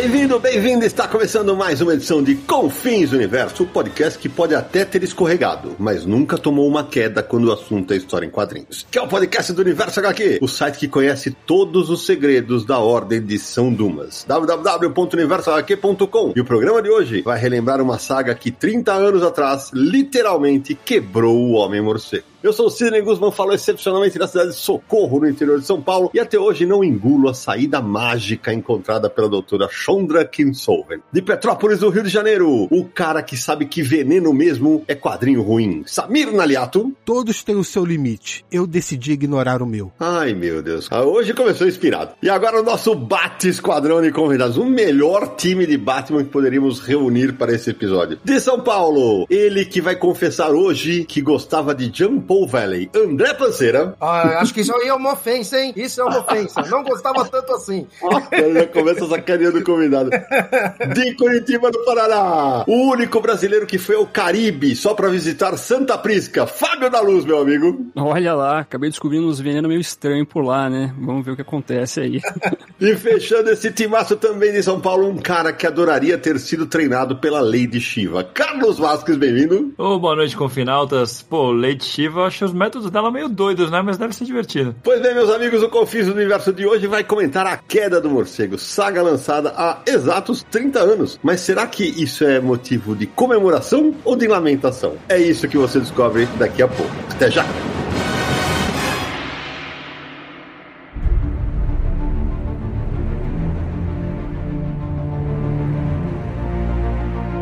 Bem-vindo, bem-vindo! Está começando mais uma edição de Confins Universo, o podcast que pode até ter escorregado, mas nunca tomou uma queda quando o assunto é história em quadrinhos. Que é o podcast do Universo HQ, o site que conhece todos os segredos da Ordem de São Dumas. www.universohq.com. E o programa de hoje vai relembrar uma saga que 30 anos atrás literalmente quebrou o Homem Morcego. Eu sou o Sidney Guzman, falo excepcionalmente da cidade de Socorro, no interior de São Paulo, e até hoje não engulo a saída mágica encontrada pela doutora Chondra Kinsolven. De Petrópolis, do Rio de Janeiro, o cara que sabe que veneno mesmo é quadrinho ruim. Samir Naliato. Todos têm o seu limite. Eu decidi ignorar o meu. Ai, meu Deus. Ah, hoje começou inspirado. E agora o nosso Bate Esquadrão de Convidados. O melhor time de Batman que poderíamos reunir para esse episódio. De São Paulo, ele que vai confessar hoje que gostava de Jump Paul Valley. André Panceira. Ah, acho que isso aí é uma ofensa, hein? Isso é uma ofensa. Não gostava tanto assim. Ele já começa sacaneando o convidado. De Curitiba do Paraná. O único brasileiro que foi ao Caribe só para visitar Santa Prisca. Fábio da Luz, meu amigo. Olha lá, acabei descobrindo uns venenos meio estranhos por lá, né? Vamos ver o que acontece aí. e fechando esse timaço também de São Paulo, um cara que adoraria ter sido treinado pela Lady Shiva. Carlos Vasques, bem-vindo. Ô, oh, boa noite, confinautas. Pô, Lady Shiva eu acho os métodos dela meio doidos, né? Mas deve ser divertido. Pois bem, meus amigos, o Confis do Universo de hoje vai comentar a queda do morcego, saga lançada há exatos 30 anos. Mas será que isso é motivo de comemoração ou de lamentação? É isso que você descobre daqui a pouco. Até já!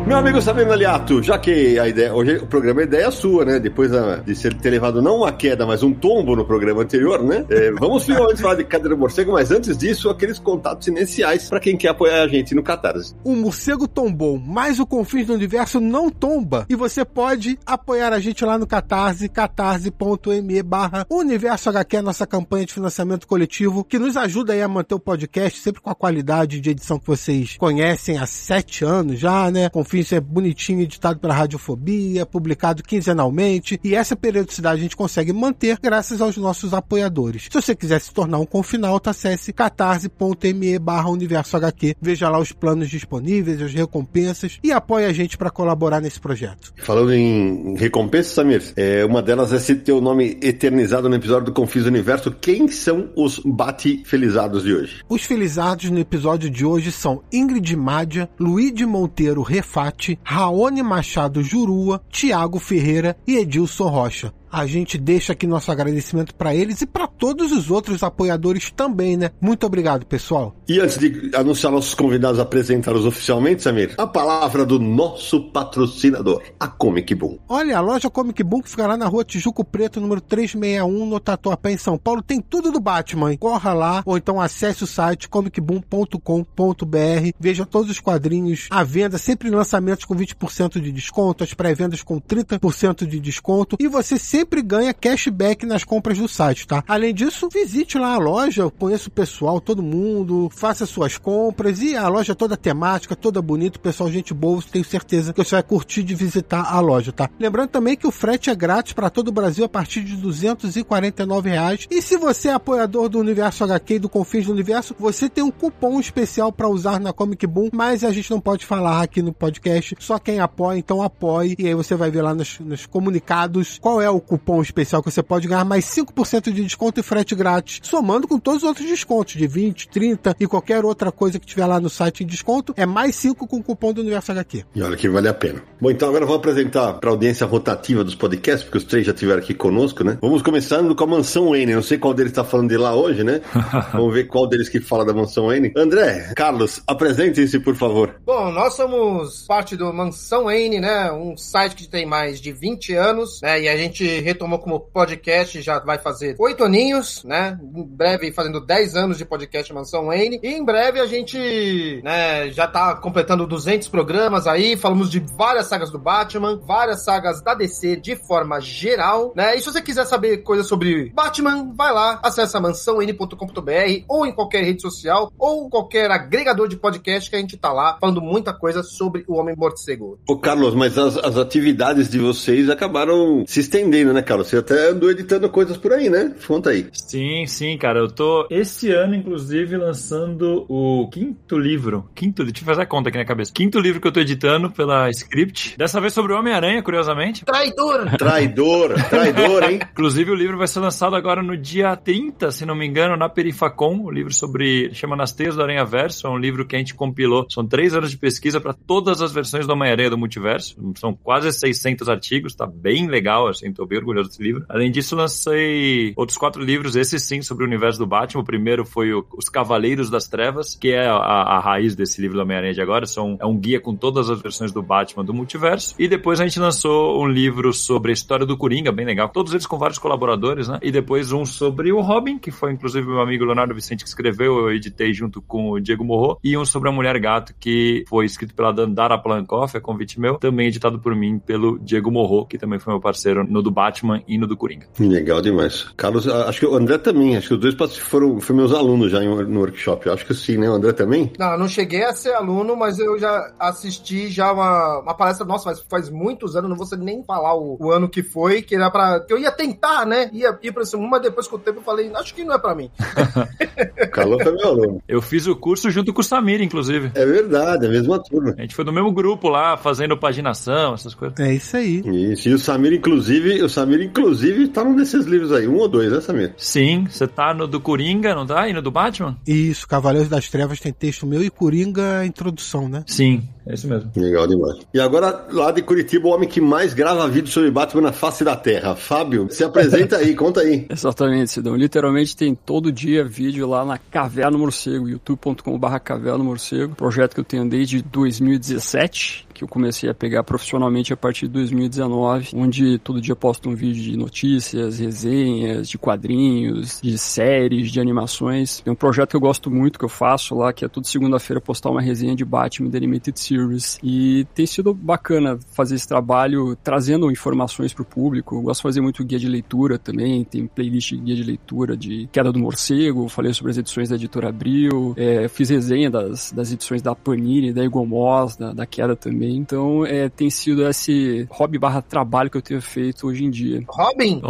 Meu amigo Sabino Aliato, já que a ideia, hoje o programa é ideia sua, né? Depois de ser, ter levado não uma queda, mas um tombo no programa anterior, né? É, vamos finalmente falar de Cadeira Morcego, mas antes disso, aqueles contatos iniciais para quem quer apoiar a gente no Catarse. O morcego tombou, mas o Confins do Universo não tomba. E você pode apoiar a gente lá no Catarse, catarse.me barra Universo HQ, nossa campanha de financiamento coletivo, que nos ajuda aí a manter o podcast sempre com a qualidade de edição que vocês conhecem há sete anos já, né? Confins isso é bonitinho, editado pela Radiofobia, publicado quinzenalmente, e essa periodicidade a gente consegue manter graças aos nossos apoiadores. Se você quiser se tornar um confinalto, acesse catarse.me barra universo HQ, veja lá os planos disponíveis, as recompensas e apoie a gente para colaborar nesse projeto. Falando em recompensas, Samir, é, uma delas é se ter o nome eternizado no episódio do Confis Universo. Quem são os bate-felizados de hoje? Os felizados no episódio de hoje são Ingrid Mádia, Luigi Monteiro Refá, Raoni Machado Jurua, Tiago Ferreira e Edilson Rocha a gente deixa aqui nosso agradecimento para eles e para todos os outros apoiadores também, né? Muito obrigado, pessoal. E antes de anunciar nossos convidados apresentá-los oficialmente, Samir, a palavra do nosso patrocinador, a Comic Boom. Olha, a loja Comic Boom que fica lá na rua Tijuco Preto, número 361, no Tatuapé, em São Paulo, tem tudo do Batman. Corra lá, ou então acesse o site comicboom.com.br, veja todos os quadrinhos à venda, sempre lançamentos com 20% de desconto, as pré-vendas com 30% de desconto, e você sempre sempre ganha cashback nas compras do site, tá? Além disso, visite lá a loja, conheça o pessoal, todo mundo, faça suas compras e a loja toda temática, toda bonita, pessoal, gente boa, tenho certeza que você vai curtir de visitar a loja, tá? Lembrando também que o frete é grátis para todo o Brasil a partir de 249 reais. E se você é apoiador do Universo HQ e do Confins do Universo, você tem um cupom especial para usar na Comic Boom, mas a gente não pode falar aqui no podcast, só quem apoia, então apoie, e aí você vai ver lá nos, nos comunicados qual é o cupom especial que você pode ganhar mais 5% de desconto e frete grátis, somando com todos os outros descontos de 20, 30 e qualquer outra coisa que tiver lá no site em desconto, é mais 5 com o cupom do Universo HQ. E olha que vale a pena. Bom, então agora vamos apresentar para a audiência rotativa dos podcasts, porque os três já estiveram aqui conosco, né? Vamos começando com a Mansão Wayne. Não sei qual deles está falando de lá hoje, né? vamos ver qual deles que fala da Mansão Wayne. André, Carlos, apresentem-se, por favor. Bom, nós somos parte do Mansão Wayne, né? Um site que tem mais de 20 anos, né? E a gente retomou como podcast, já vai fazer oito aninhos, né? Em breve fazendo 10 anos de podcast Mansão Wayne. E em breve a gente, né, já tá completando 200 programas aí, falamos de várias sagas do Batman, várias sagas da DC de forma geral, né? E se você quiser saber coisas sobre Batman, vai lá, acessa mansãon.com.br ou em qualquer rede social ou qualquer agregador de podcast que a gente tá lá falando muita coisa sobre o Homem Morcego. Ô, Carlos, mas as, as atividades de vocês acabaram se estendendo, né, Carlos? Você até andou editando coisas por aí, né? Conta aí. Sim, sim, cara. Eu tô esse ano, inclusive, lançando o quinto livro. Quinto, deixa eu fazer a conta aqui na cabeça. Quinto livro que eu tô editando pela Script. Dessa vez sobre o Homem-Aranha, curiosamente. Traidor! Traidor, traidor, hein? Inclusive, o livro vai ser lançado agora no dia 30, se não me engano, na Perifacom. O livro sobre. chama Nas Teias do Aranha Verso. É um livro que a gente compilou. São três anos de pesquisa para todas as versões do Homem-Aranha do multiverso. São quase 600 artigos, tá bem legal, assim, tô bem orgulhoso desse livro. Além disso, lancei outros quatro livros, esse sim, sobre o universo do Batman. O primeiro foi o, Os Cavaleiros das Trevas, que é a, a raiz desse livro do Homem-Aranha de agora. São, é um guia com todas as versões do Batman do multiverso. E depois a gente lançou um livro sobre a história do Coringa, bem legal. Todos eles com vários colaboradores, né? E depois um sobre o Robin, que foi inclusive meu amigo Leonardo Vicente que escreveu, eu editei junto com o Diego Morro. E um sobre a Mulher Gato, que foi escrito pela Dandara Plankoff, é convite meu, também editado por mim, pelo Diego Morro, que também foi meu parceiro no do Batman e no do Coringa. Legal demais. Carlos, acho que o André também, acho que os dois foram, foram meus alunos já no workshop. Acho que sim, né? O André também? Não, não cheguei a ser aluno, mas eu já assisti já uma, uma palestra, nossa, mas faz muitos anos, não vou nem falar o, o, ano que foi, que era pra. que eu ia tentar, né? Ia ir pra esse mundo, mas depois com o tempo eu falei, acho que não é pra mim. o Carlos foi meu aluno. Eu fiz o curso junto com o Samir, inclusive. É verdade, é a mesma turma. A gente foi no mesmo grupo lá, fazendo paginação, essas coisas. É isso aí. Isso, e o Samir, inclusive, o Samir, inclusive, tá num desses livros aí, um ou dois, né, Samir? Sim, você tá no do Coringa, não tá? E no do Batman? Isso, Cavaleiros das Trevas tem texto meu e Coringa introdução, né? Sim, é isso mesmo. Legal demais. E agora, lá de Curitiba, o homem que mais grava vídeo sobre Batman na face da Terra. Fábio, se apresenta aí, conta aí. Exatamente, Sidão. Literalmente tem todo dia vídeo lá na Caverna Morcego, youtube.com.br Caverna Morcego, projeto que eu tenho desde 2017, que eu comecei a pegar profissionalmente a partir de 2019, onde todo dia posto um vídeo de notícias, resenhas, de quadrinhos, de séries, de animações. Tem um projeto que eu gosto muito que eu faço lá, que é toda segunda-feira postar uma resenha de Batman The Limited Series. E tem sido bacana fazer esse trabalho trazendo informações para o público. Eu gosto de fazer muito guia de leitura também, tem playlist de guia de leitura de Queda do Morcego, falei sobre as edições da Editora Abril, é, fiz resenha das, das edições da Panini, da Igomos, da, da Queda também. Então, é, tem sido esse hobby barra trabalho que eu tenho feito hoje em dia. Robin?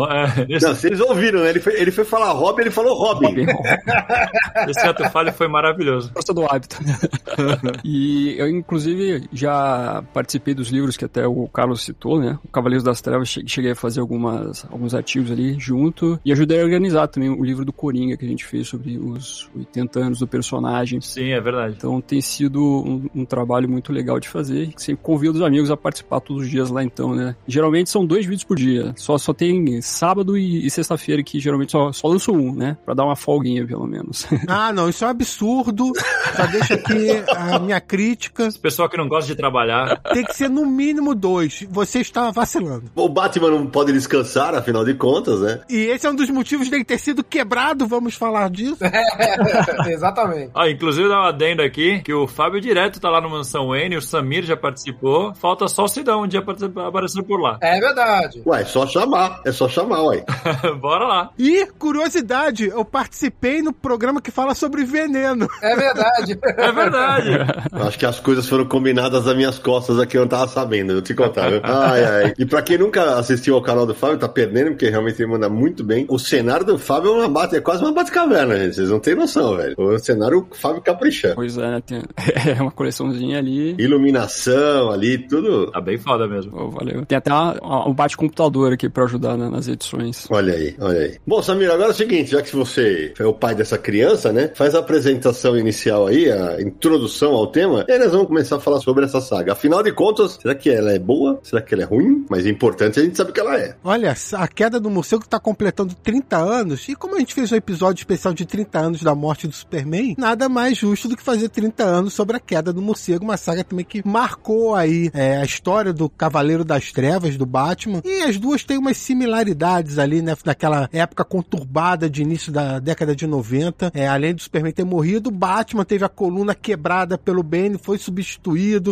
É, Não, vocês ouviram, né? Ele foi, ele foi falar Robin, ele falou Robin. Robin. esse ato falho foi maravilhoso. Força do hábito. e eu, inclusive, já participei dos livros que até o Carlos citou, né? O Cavaleiros das Trevas, cheguei a fazer algumas, alguns artigos ali junto e ajudei a organizar também o livro do Coringa que a gente fez sobre os 80 anos do personagem. Sim, é verdade. Então tem sido um, um trabalho muito legal de fazer. Sempre convido os amigos a participar todos os dias lá então, né? Geralmente são dois vídeos por dia. Só, só tem sábado e, e sexta-feira que geralmente só, só lanço um, né? Pra dar uma folguinha, pelo menos. Ah, não, isso é um absurdo. Já deixa aqui a minha crítica. Esse pessoal que não gosta de trabalhar. Tem que ser no mínimo dois. Você está vacilando. O Batman não pode descansar, afinal de contas, né? E esse é um dos motivos dele ter sido quebrado, vamos falar disso. Exatamente. Ah, inclusive dá uma adenda aqui, que o Fábio Direto tá lá no Mansão N, o Samir já participou, falta só o Sidão um dia aparecer por lá. É verdade. Ué, é só chamar, é só chamar, ué. Bora lá. E, curiosidade, eu participei no programa que fala sobre veneno. É verdade. é verdade. Acho que as coisas foram combinadas nas minhas costas aqui, eu não tava sabendo, eu te contar, viu? Ai, ai. E pra quem nunca assistiu ao canal do Fábio, tá perdendo, porque realmente ele manda muito bem. O cenário do Fábio é uma bate, é quase uma bate-caverna, gente. Vocês não têm noção, velho. O cenário o Fábio capricha. Pois é, né? Tem, é uma coleçãozinha ali. Iluminação ali, tudo. Tá bem foda mesmo. Oh, valeu. Tem até um bate-computador aqui pra ajudar né, nas edições. Olha aí, olha aí. Bom, Samir, agora é o seguinte, já que você é o pai dessa criança, né? Faz a apresentação inicial aí, a introdução ao tema, e aí nós vamos começar a falar sobre essa saga. Afinal de contas, será que ela é boa? Será que ela é ruim? Mas é importante a gente saber que ela é. Olha, a queda do morcego está completando 30 anos, e como a gente fez um episódio especial de 30 anos da morte do Superman, nada mais justo do que fazer 30 anos sobre a queda do morcego, uma saga também que marcou aí é, a história do Cavaleiro das Trevas, do Batman, e as duas têm umas similaridades ali, né, naquela época conturbada de início da década de 90, é, além do Superman ter morrido, Batman teve a coluna quebrada pelo Bane, foi substituído,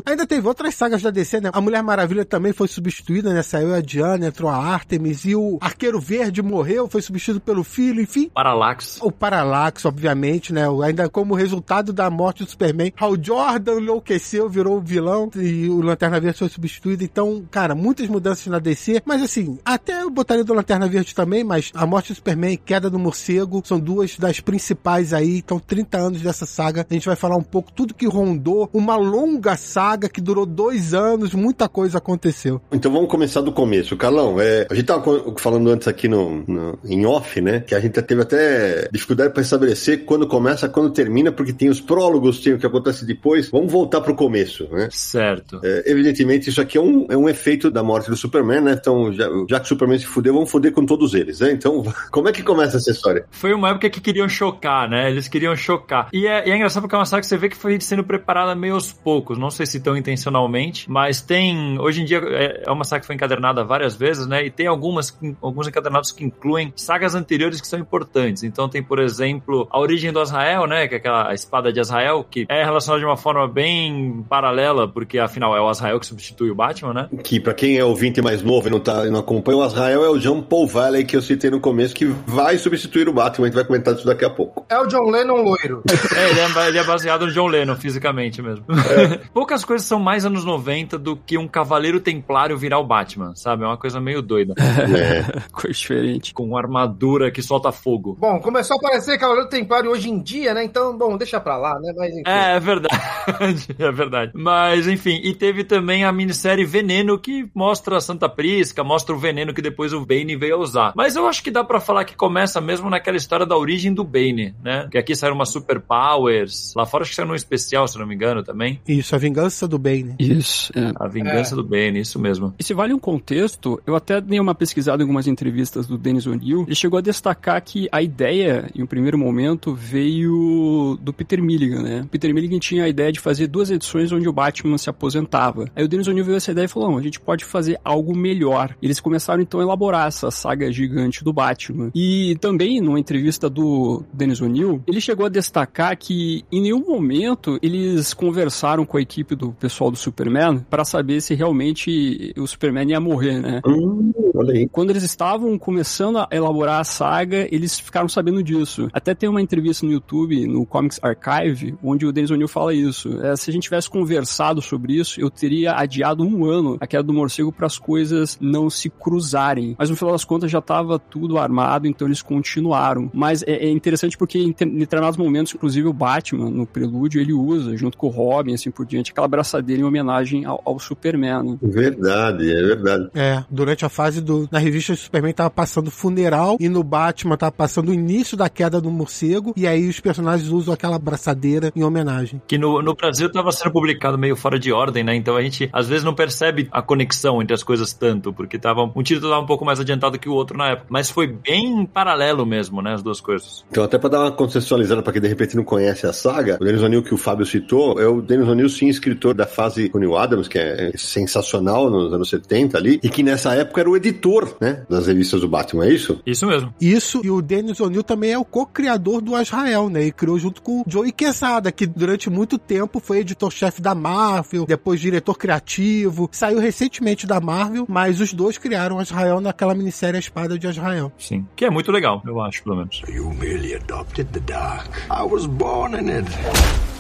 ainda teve outras sagas da DC, né, a Mulher Maravilha também foi substituída, né, saiu a Diana, entrou a Artemis, e o Arqueiro Verde morreu, foi substituído pelo filho, enfim. Parallax. O Parallax, obviamente, né? Ainda como resultado da morte do Superman. Hal Jordan enlouqueceu, virou vilão e o Lanterna Verde foi substituído. Então, cara, muitas mudanças na DC. Mas assim, até eu botaria do Lanterna Verde também, mas a morte do Superman e queda do morcego são duas das principais aí. Então, 30 anos dessa saga. A gente vai falar um pouco tudo que rondou. Uma longa saga que durou dois anos, muita coisa aconteceu. Então vamos começar do começo. Carlão, é, a gente tava falando antes aqui no, no, em off, né? Que a gente teve até dificuldade para estabelecer quando começa, quando termina, porque tem os prólogos, tem o que acontece depois. Vamos voltar pro começo, né? Certo. É, evidentemente, isso aqui é um, é um efeito da morte do Superman, né? Então, já, já que o Superman se fudeu, vamos fuder com todos eles, né? Então, como é que começa essa história? Foi uma época que queriam chocar, né? Eles queriam chocar. E é, e é engraçado porque é uma saga que você vê que foi sendo preparada meio aos poucos. Não sei se tão intencionalmente, mas tem. Hoje em dia é, é uma saga que foi encadernada várias vezes, né? E tem algumas, alguns encadernados que incluem sagas anteriores que são importantes. Então tem, por exemplo, a origem do Azrael, né? Que é aquela espada de Azrael, que é relacionada de uma forma bem paralela, porque afinal é o Azrael que substitui o Batman, né? Que para quem é ouvinte mais novo e não, tá, não acompanha, o Azrael é o John Paul Valley que eu citei no começo, que vai substituir o Batman. A gente vai comentar isso daqui a pouco. É o John Lennon loiro. é, ele é, ele é baseado no John Lennon, fisicamente mesmo. É. Poucas coisas são mais anos 90 do que um cavaleiro templário virar o Batman, sabe? É uma coisa meio doida. É. coisa diferente. Com uma armadura que solta fogo. Bom, começou a aparecer Cavaleiro Templário hoje em dia, né? Então, bom, deixa pra lá, né? Mas, enfim. É, é verdade. é verdade. Mas, enfim, e teve também a minissérie Veneno, que mostra a Santa Prisca, mostra o veneno que depois o Bane veio a usar. Mas eu acho que dá para falar que começa mesmo naquela história da origem do Bane, né? Que aqui saíram umas Super Powers. Lá fora acho que saiu num especial, se não me engano, também. Isso, a vingança do Bane. Isso, é. A vingança é. do Bane, isso mesmo. E se vale um contexto, eu até dei uma pesquisada em algumas entrevistas do Dennis O'Neill. Ele chegou a destacar que a ideia, em um primeiro momento, veio do Peter Milligan, né? Peter Milligan tinha a ideia de fazer duas edições onde o Batman se aposentava. Aí o Dennis O'Neill veio essa ideia e falou: não, a gente pode fazer algo melhor. Eles começaram então a elaborar essa saga gigante do Batman. E também, numa entrevista do Dennis O'Neill, ele chegou a destacar que em nenhum momento eles conversaram com a equipe do pessoal do Superman para saber se realmente o Superman ia morrer, né? Hum, olha aí. Quando eles estavam começando a elaborar a saga, eles ficaram sabendo disso. Até tem uma entrevista no YouTube, no Comics Archive, onde o Dennis O'Neill fala isso. É, se a gente tivesse conversado sobre isso, eu teria adiado um ano a queda do morcego para as coisas não se cruzarem. Mas no final das contas já estava tudo armado, então eles continuaram. Mas é, é interessante porque em determinados momentos, inclusive o Batman, no prelúdio, ele usa, junto com o Robin, assim por diante, aquela braçadeira em homenagem ao, ao Superman. Né? Verdade, é verdade. É, durante a fase do. Na revista o Superman tava passando funeral e no Batman tava passando o início da queda do morcego. E aí os personagens usam aquela braçadeira em homenagem. Que no, no Brasil tava sendo publicado meio fora de ordem, né? Então a gente às vezes não percebe a conexão entre as coisas tanto, porque tava, um título tava um pouco mais adiantado que o outro na época. Mas foi bem paralelo mesmo, né? As duas coisas. Então, até para dar uma contextualizada para quem de repente não conhece a saga, o Dennis O'Neill que o Fábio citou, é o Dennis O'Neill, sim, escritor da fase Neil Adams, que é sensacional nos anos 70 ali, e que nessa época era o editor, né? Das revistas do Batman, é isso? Isso mesmo. Isso, e o Dennis O'Neill também é o co-criador do Azrael, né? E criou junto com o Joey Quesada, que durante muito tempo foi editor-chefe da Marvel, depois diretor criativo, saiu recentemente da Marvel, mas os dois criaram Azrael naquela minissérie A Espada de Azrael. Sim. Que é muito legal, eu acho, pelo menos. You merely adopted the dark. I was born in it.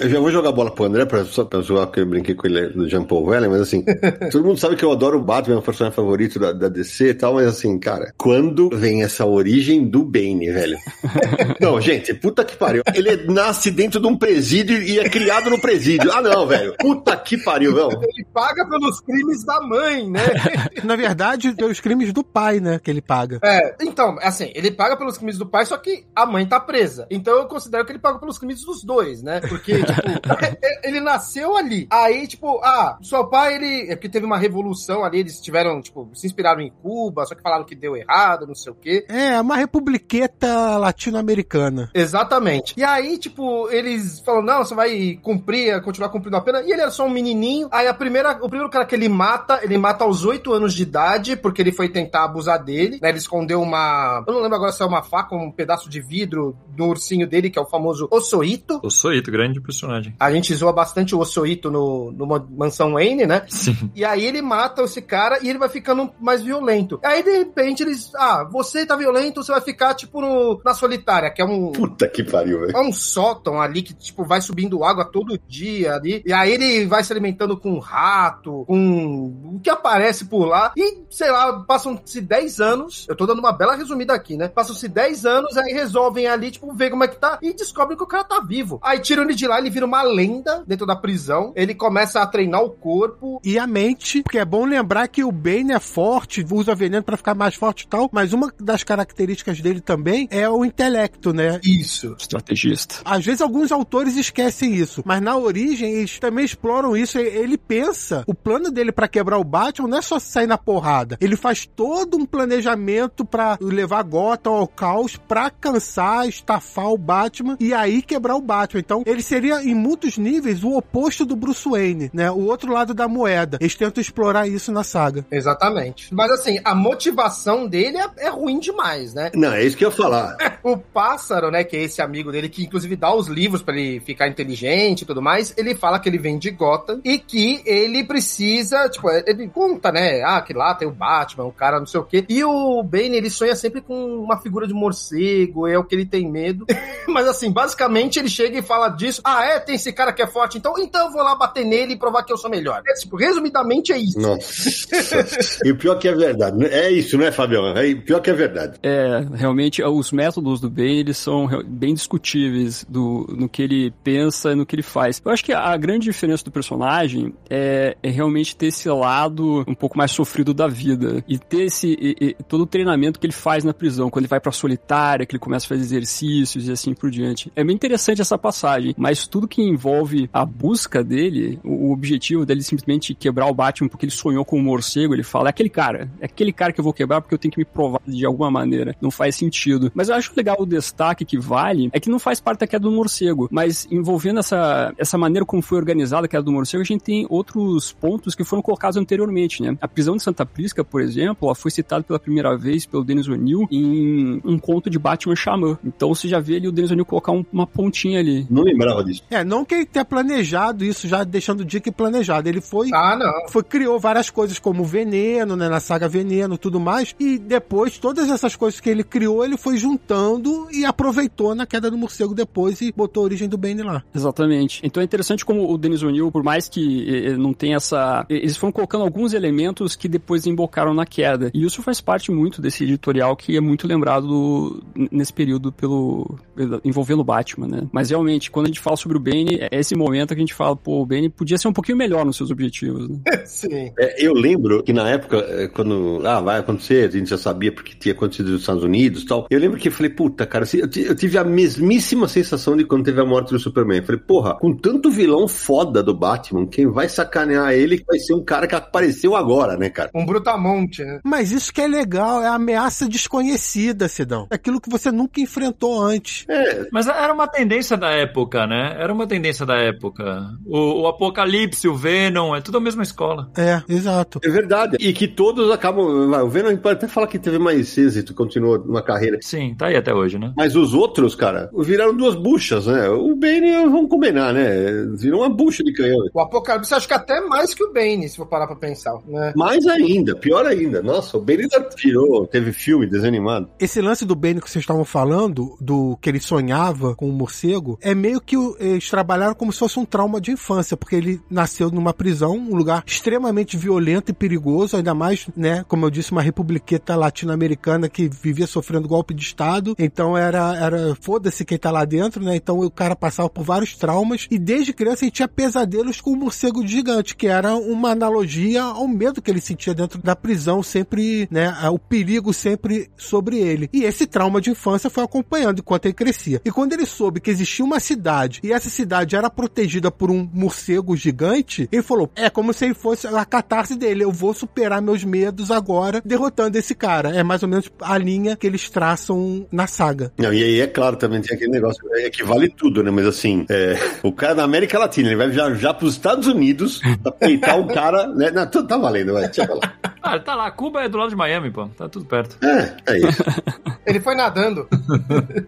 Eu já vou jogar a bola pro André pra, só pra zoar que eu brinquei com ele do Jean Paul Valley, mas assim, todo mundo sabe que eu adoro o Batman, é o personagem favorito da, da, DC e tal, mas assim, cara, quando vem essa origem do Bane, velho? não, gente, puta que pariu. Ele nasce dentro de um presídio e é criado no presídio. Ah, não, velho. Puta que pariu, velho. Ele paga pelos crimes da mãe, né? Na verdade, pelos crimes do pai, né, que ele paga. É, então, assim, ele paga pelos crimes do pai, só que a mãe tá presa. Então eu considero que ele paga pelos crimes dos dois, né? Porque tipo, ele nasceu ali. Aí, tipo, ah, seu pai, ele. É porque teve uma revolução ali, eles tiveram, tipo, se inspiraram em Cuba, só que falaram que deu errado, não sei o quê. É, uma republiqueta latino-americana. Exatamente. E aí, tipo, eles falam: não, você vai cumprir, continuar cumprindo a pena. E ele era só um menininho. Aí a primeira, o primeiro cara que ele mata, ele mata aos 8 anos de idade, porque ele foi tentar abusar dele, né? Ele escondeu uma. Eu não lembro agora se é uma faca, um pedaço de vidro no ursinho dele, que é o famoso Osoito. O Soito, grande personagem. A gente zoa bastante o Osoito no, no Mansão Wayne, né? Sim. E aí ele mata esse cara e ele vai ficando mais violento. Aí, de repente, eles. Ah, você tá violento, você vai ficar, tipo, no, na solitária, que é um. Puta que pariu, velho. É um sótão ali que, tipo, vai subindo água todo dia ali. E aí ele vai se alimentando com rato, com o que aparece por lá. E, sei lá, passam-se 10 anos. Eu tô dando uma bela resumida aqui, né? Passam-se 10 anos, aí resolvem ali, tipo, ver como é que tá. E descobrem que o cara tá vivo. Aí tiram ele de lá, ele vira uma lenda dentro da prisão. Ele começa a treinar o corpo. E a mente, porque é bom lembrar que o Bane é forte, usa veneno pra ficar mais forte e tal, mas uma das características dele também é o intelecto, né? Isso. Estrategista. Às vezes alguns autores esquecem isso, mas na origem eles também exploram isso. Ele pensa, o plano dele pra quebrar o Batman não é só sair na porrada. Ele faz todo um planejamento pra levar Gotham ao caos, pra cansar, estafar o Batman e aí quebrar o Batman. Então ele seria em muitos níveis o oposto do Bruce Wayne, né? O outro lado da moeda. Eles tentam explorar isso na saga. Exatamente. Mas assim, a motivação dele é, é ruim demais, né? Não, é isso que eu ia falar. O pássaro, né, que é esse amigo dele, que inclusive dá os livros pra ele ficar inteligente e tudo mais, ele fala que ele vem de Gotham e que ele precisa, tipo, ele conta, né, ah, que lá tem o Batman, o cara não sei o quê. E o Bane, ele sonha sempre com uma figura de morcego, é o que ele tem medo. Mas assim, basicamente ele chega e fala disso, ah, é, tem esse cara que é forte, então, então eu vou lá bater nele e provar que eu sou melhor. É, tipo, resumidamente é isso. Nossa. e o pior que é verdade. É isso, não é, Fabião? É pior que é verdade. É, realmente, os métodos do Bane, eles são bem discutíveis do, no que ele pensa e no que ele faz. Eu acho que a grande diferença do personagem é, é realmente ter esse lado um pouco mais sofrido da vida. E ter esse, e- e todo o treinamento que ele faz na prisão, quando ele vai pra solitária, que ele começa a fazer exercícios e assim por diante. É bem interessante essa passagem, mas tudo que envolve a busca dele, o, objetivo dele simplesmente quebrar o Batman porque ele sonhou com o morcego, ele fala, é aquele cara, é aquele cara que eu vou quebrar porque eu tenho que me provar de alguma maneira. Não faz sentido. Mas eu acho legal o destaque que vale é que não faz parte da queda do morcego, mas envolvendo essa, essa maneira como foi organizada a queda do morcego, a gente tem outros pontos que foram colocados anteriormente, né? A prisão de Santa Prisca, por exemplo, ela foi citada pela primeira vez pelo Dennis O'Neill em um conto de Batman Xamã. Então você já vê ali o Dennis O'Neill colocar um- uma pontinha ali. Não lembrava disso. É, não que ele tenha planejado isso, já deixando o Dick planejado. Ele foi. Ah, não. Foi, criou várias coisas como Veneno, né, na saga Veneno e tudo mais, e depois todas essas coisas que ele criou, ele foi juntando e aproveitou na queda do morcego depois e botou a origem do Bane lá. Exatamente. Então é interessante como o Dennis O'Neill, por mais que eh, eh, não tenha essa. eh, Eles foram colocando alguns elementos que depois embocaram na queda. E isso faz parte muito desse editorial que é muito lembrado do- nesse período pelo. envolvendo o Batman, né? Mas realmente, quando a gente fala sobre o Bane, é esse momento que a gente fala, pô, o Bane podia ser um pouquinho melhor nos seus objetivos, né? Sim. É, eu lembro que na época, é, quando. Ah, vai acontecer, a gente já sabia porque tinha acontecido nos Estados Unidos e tal. Eu lembro que eu falei, puta, cara, assim, eu tive a mesmíssima sensação de quando teve a morte do Superman. Eu falei, porra, com tanto vilão foda do Batman, quem vai sacanear ele vai ser um cara que apareceu agora, né, cara? Um brutamonte, né? Mas isso que é legal, é a ameaça desconhecida, Sidão. Aquilo que você nunca enfrentou antes. É, Mas era uma tendência da época, né? Era uma tendência da época. O, o Apocalipse, o Venom, é tudo a mesma escola. É, exato. é verdade. E que todos acabam. O Venom pode até falar que teve mais êxito, continuou uma carreira. Sim, tá aí até hoje, né? Mas os outros, cara, viraram duas buchas, né? O Bane, vamos combinar, né? Virou uma bucha de canhão. O Apocalipse acho que até mais que o Bane, se for parar pra pensar, né? Mais ainda, pior ainda. Nossa, o Bane ainda tirou, teve filme, desenho animado. Esse lance do Bane que vocês estavam falando, do que ele sonhava com o morcego, é meio que o- eles trabalharam como se fosse um trauma de infância, porque ele nasceu numa prisão, um lugar extremamente violento e perigoso, ainda mais, né, como eu disse, uma republiqueta latino-americana que vivia sofrendo golpe de Estado. Então era, era foda-se quem tá lá dentro, né? Então o cara passava por vários traumas e desde criança ele tinha pesadelos com o morcego gigante, que era uma analogia ao medo que ele sentia dentro da prisão, sempre, né, o perigo sempre sobre ele. E esse trauma de infância foi acompanhando enquanto ele crescia. E quando ele soube que existia uma cidade e essa cidade era protegida por um morcego gigante, ele falou: é como se ele fosse a catarse dele. Eu vou superar meus medos agora derrotando esse cara. É mais ou menos a linha que eles traçam na saga. Não, e aí é claro, também tem aquele negócio, é que vale tudo, né? Mas assim, é, o cara da América Latina, ele vai viajar para os Estados Unidos pra peitar um cara, né? Não, tá valendo, vai, lá. Ah, tá lá. Cuba é do lado de Miami, pô. Tá tudo perto. É, é isso. Ele foi nadando.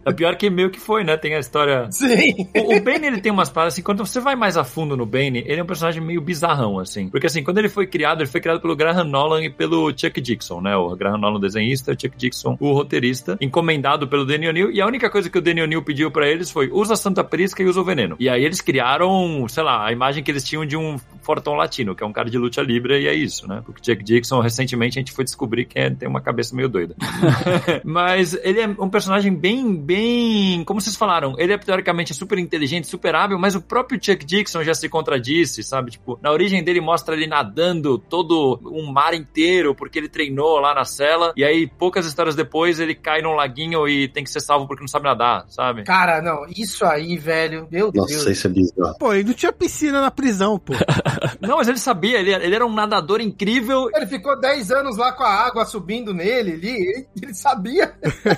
É pior que meio que foi, né? Tem a história. Sim. O, o Bane, ele tem umas paradas assim, quando você vai mais a fundo no Bane, ele é um personagem meio bizarrão, assim. Porque assim, quando ele foi criado, ele foi criado pelo Graham Nolan e pelo Chuck Dixon, né? O Graham Nolan, o desenhista, o Chuck Dixon, o roteirista, encomendado pelo Danny O'Neill. E a única coisa que o Danny O'Neill pediu pra eles foi usa a Santa Prisca e usa o veneno. E aí eles criaram, sei lá, a imagem que eles tinham de um fortão latino, que é um cara de luta livre, e é isso, né? Porque Chuck Dixon, recentemente, a gente foi descobrir que é, tem uma cabeça meio doida. Mas ele é um personagem bem, bem. Como vocês falaram, ele é teoricamente super inteligente, super hábil, mas o próprio Chuck Dixon já se contradisse, sabe? Tipo, na origem dele mostra ele nadando todo um mar inteiro, porque ele treinou lá na cela, e aí poucas histórias depois ele cai num laguinho e tem que ser salvo porque não sabe nadar, sabe? Cara, não, isso aí, velho, meu Nossa, Deus. isso é bizarro. Pô, ele não tinha piscina na prisão, pô. Não, mas ele sabia, ele, ele era um nadador incrível. Ele ficou 10 anos lá com a água subindo nele ali, ele, ele sabia.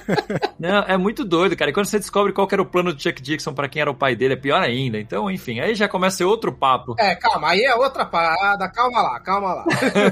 Não, é muito doido, cara. E quando você descobre qual que era o plano do Chuck Dixon pra quem era o pai dele, é pior ainda. Então, enfim, aí já começa a ser outro papo. É, calma, aí é outra parada, calma lá, calma lá.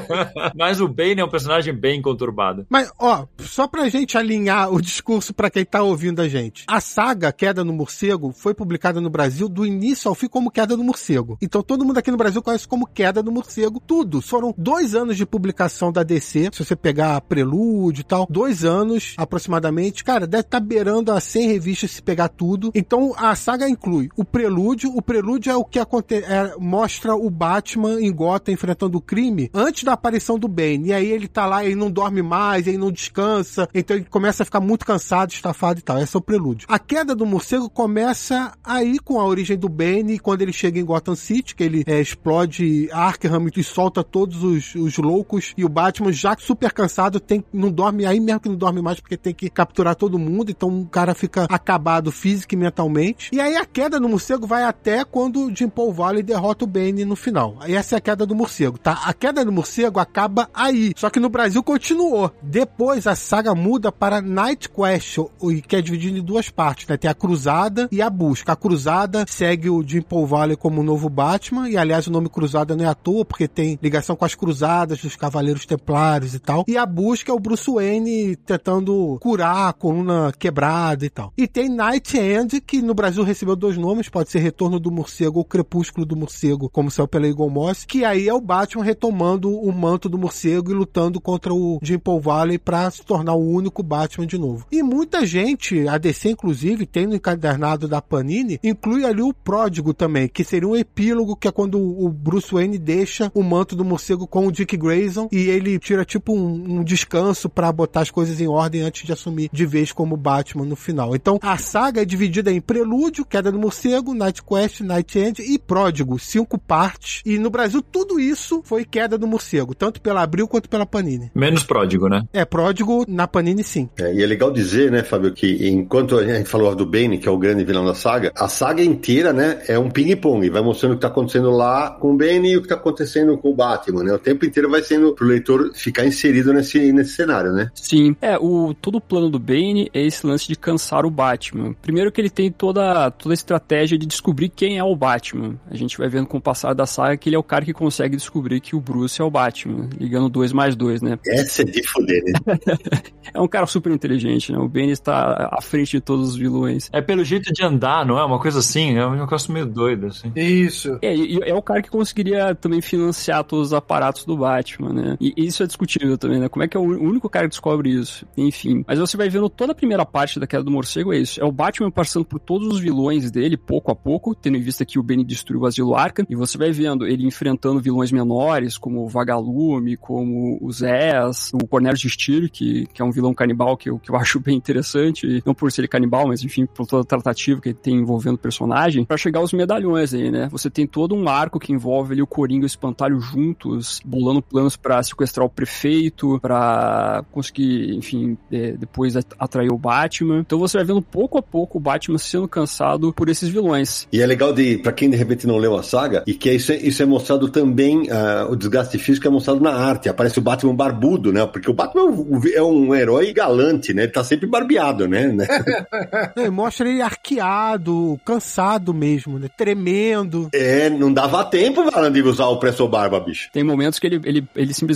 Mas o Bane é um personagem bem conturbado. Mas, ó, só pra gente alinhar o discurso pra quem tá ouvindo a gente. A saga Queda no Morcego foi publicada no Brasil do início ao fim como Queda no Morcego. Então todo mundo aqui no Brasil conhece como Queda no Morcego. Tudo. Foram dois anos de publicação da DC. Se você pegar Prelúdio e tal, dois anos aproximadamente. Cara, deve estar beirando a 100 revistas se pegar tudo. Então a saga inclui o Prelúdio. O Prelúdio é o que acontece, é, mostra o Batman em Gotham enfrentando o crime antes da aparição do Bane. E aí ele tá lá, ele não dorme mais, ele não descansa. Então ele começa a ficar muito cansado, estafado e tal. Esse é o prelúdio. A queda do morcego começa aí com a origem do Bane, quando ele chega em Gotham City, que ele é, explode Arkham e solta todos os, os loucos. E o Batman, já super cansado, tem, não dorme, aí mesmo que não dorme mais, porque tem que capturar todo mundo. Então o cara fica acabado físico e mentalmente. E aí a queda do morcego vai até quando o Jim Paul Valley derrota o Bane no final. Essa é a queda do morcego, tá? A queda do morcego acaba aí. Só que no Brasil continuou. Depois a saga muda para Night Quest, que é dividido em duas partes, né? Tem a Cruzada e a Busca. A Cruzada segue o Jim Paul Valley como o novo Batman, e aliás o nome Cruzada não é à toa, porque tem ligação com as Cruzadas dos Cavaleiros Templários e tal. E a Busca é o Bruce Wayne tentando curar a coluna quebrada e tal. E tem Night End, que no Brasil recebeu dois nomes, pode ser Retorno do Morcego ou Crepúsculo do Morcego, como saiu pela Eagle Moss, que aí é o Batman retomando o manto do morcego e lutando contra o Jim Paul Valley pra se tornar o único Batman de novo. E muita gente, a DC inclusive, tem no encadernado da Panini, inclui ali o Pródigo também, que seria um epílogo que é quando o Bruce Wayne deixa o manto do morcego com o Dick Grayson e ele tira tipo um, um descanso pra botar as coisas em ordem antes de assumir de vez como Batman no final. Então a saga é dividida em Prelúdio, Queda do Morcego, Night Quest, Night End e Pródigo, cinco partes. E no Brasil tudo isso foi Queda do Morcego, tanto pela Abril quanto pela Panini. Menos pródigo, né? É, Pródigo na Panini sim. É, e é legal dizer, né, Fábio, que enquanto a gente falou do Bane, que é o grande vilão da saga, a saga inteira, né, é um ping-pong. Vai mostrando o que tá acontecendo lá com o Bane e o que tá acontecendo com o Batman, né? O tempo inteiro vai sendo pro leitor ficar inserido nesse, nesse cenário, né? Sim. É, o, todo o plano do Bane é esse lance de cansar o Batman. Primeiro que ele tem toda, toda a estratégia de descobrir quem é o Batman. A gente vai vendo com o passar da saga que ele é o cara que consegue descobrir que o Bruce é o Batman, ligando dois mais dois, né? Essa é de foder, né? É um cara super inteligente, né? O Bane está à frente de todos os vilões. É pelo jeito de andar, não é? Uma coisa assim, é um negócio meio doido, assim. Isso. É, é o cara que conseguiria também financiar todos os aparatos do Batman, né? E isso é discutível também, né? Como é que é o único cara que descobre isso? Enfim. Mas você vai vendo toda a primeira parte da queda do morcego, é isso. É o Batman passando por todos os vilões dele, pouco a pouco, tendo em vista que o Bane destruiu o asilo Arkham, e você vai vendo ele enfrentando vilões menores, como o Vagalume, como o Zez, o Cornelius Steele, que, que é um vilão canibal que eu, que eu acho bem interessante, não por ser canibal, mas enfim, por toda a tratativa que ele tem envolvendo o personagem, pra chegar aos medalhões aí, né? Você tem todo um arco que envolve ali o Coringa e o Espantalho juntos, bolando planos pra sequestrar o prefeito, pra conseguir, enfim, é, depois at- atrair o Batman. Então você vai vendo pouco a pouco o Batman sendo cansado por esses vilões. E é legal de, para quem de repente não leu a saga, e que é isso, é, isso é mostrado também, uh, o desgaste físico é mostrado na arte. Aparece o Batman barbudo, né? Porque o Batman é um herói galante, né? Ele tá sempre barbeado, né? é, mostra ele arqueado, cansado mesmo, né? Tremendo. É, não dava tempo, Valan, de usar o pressor barba, bicho. Tem momentos que ele, ele, ele simplesmente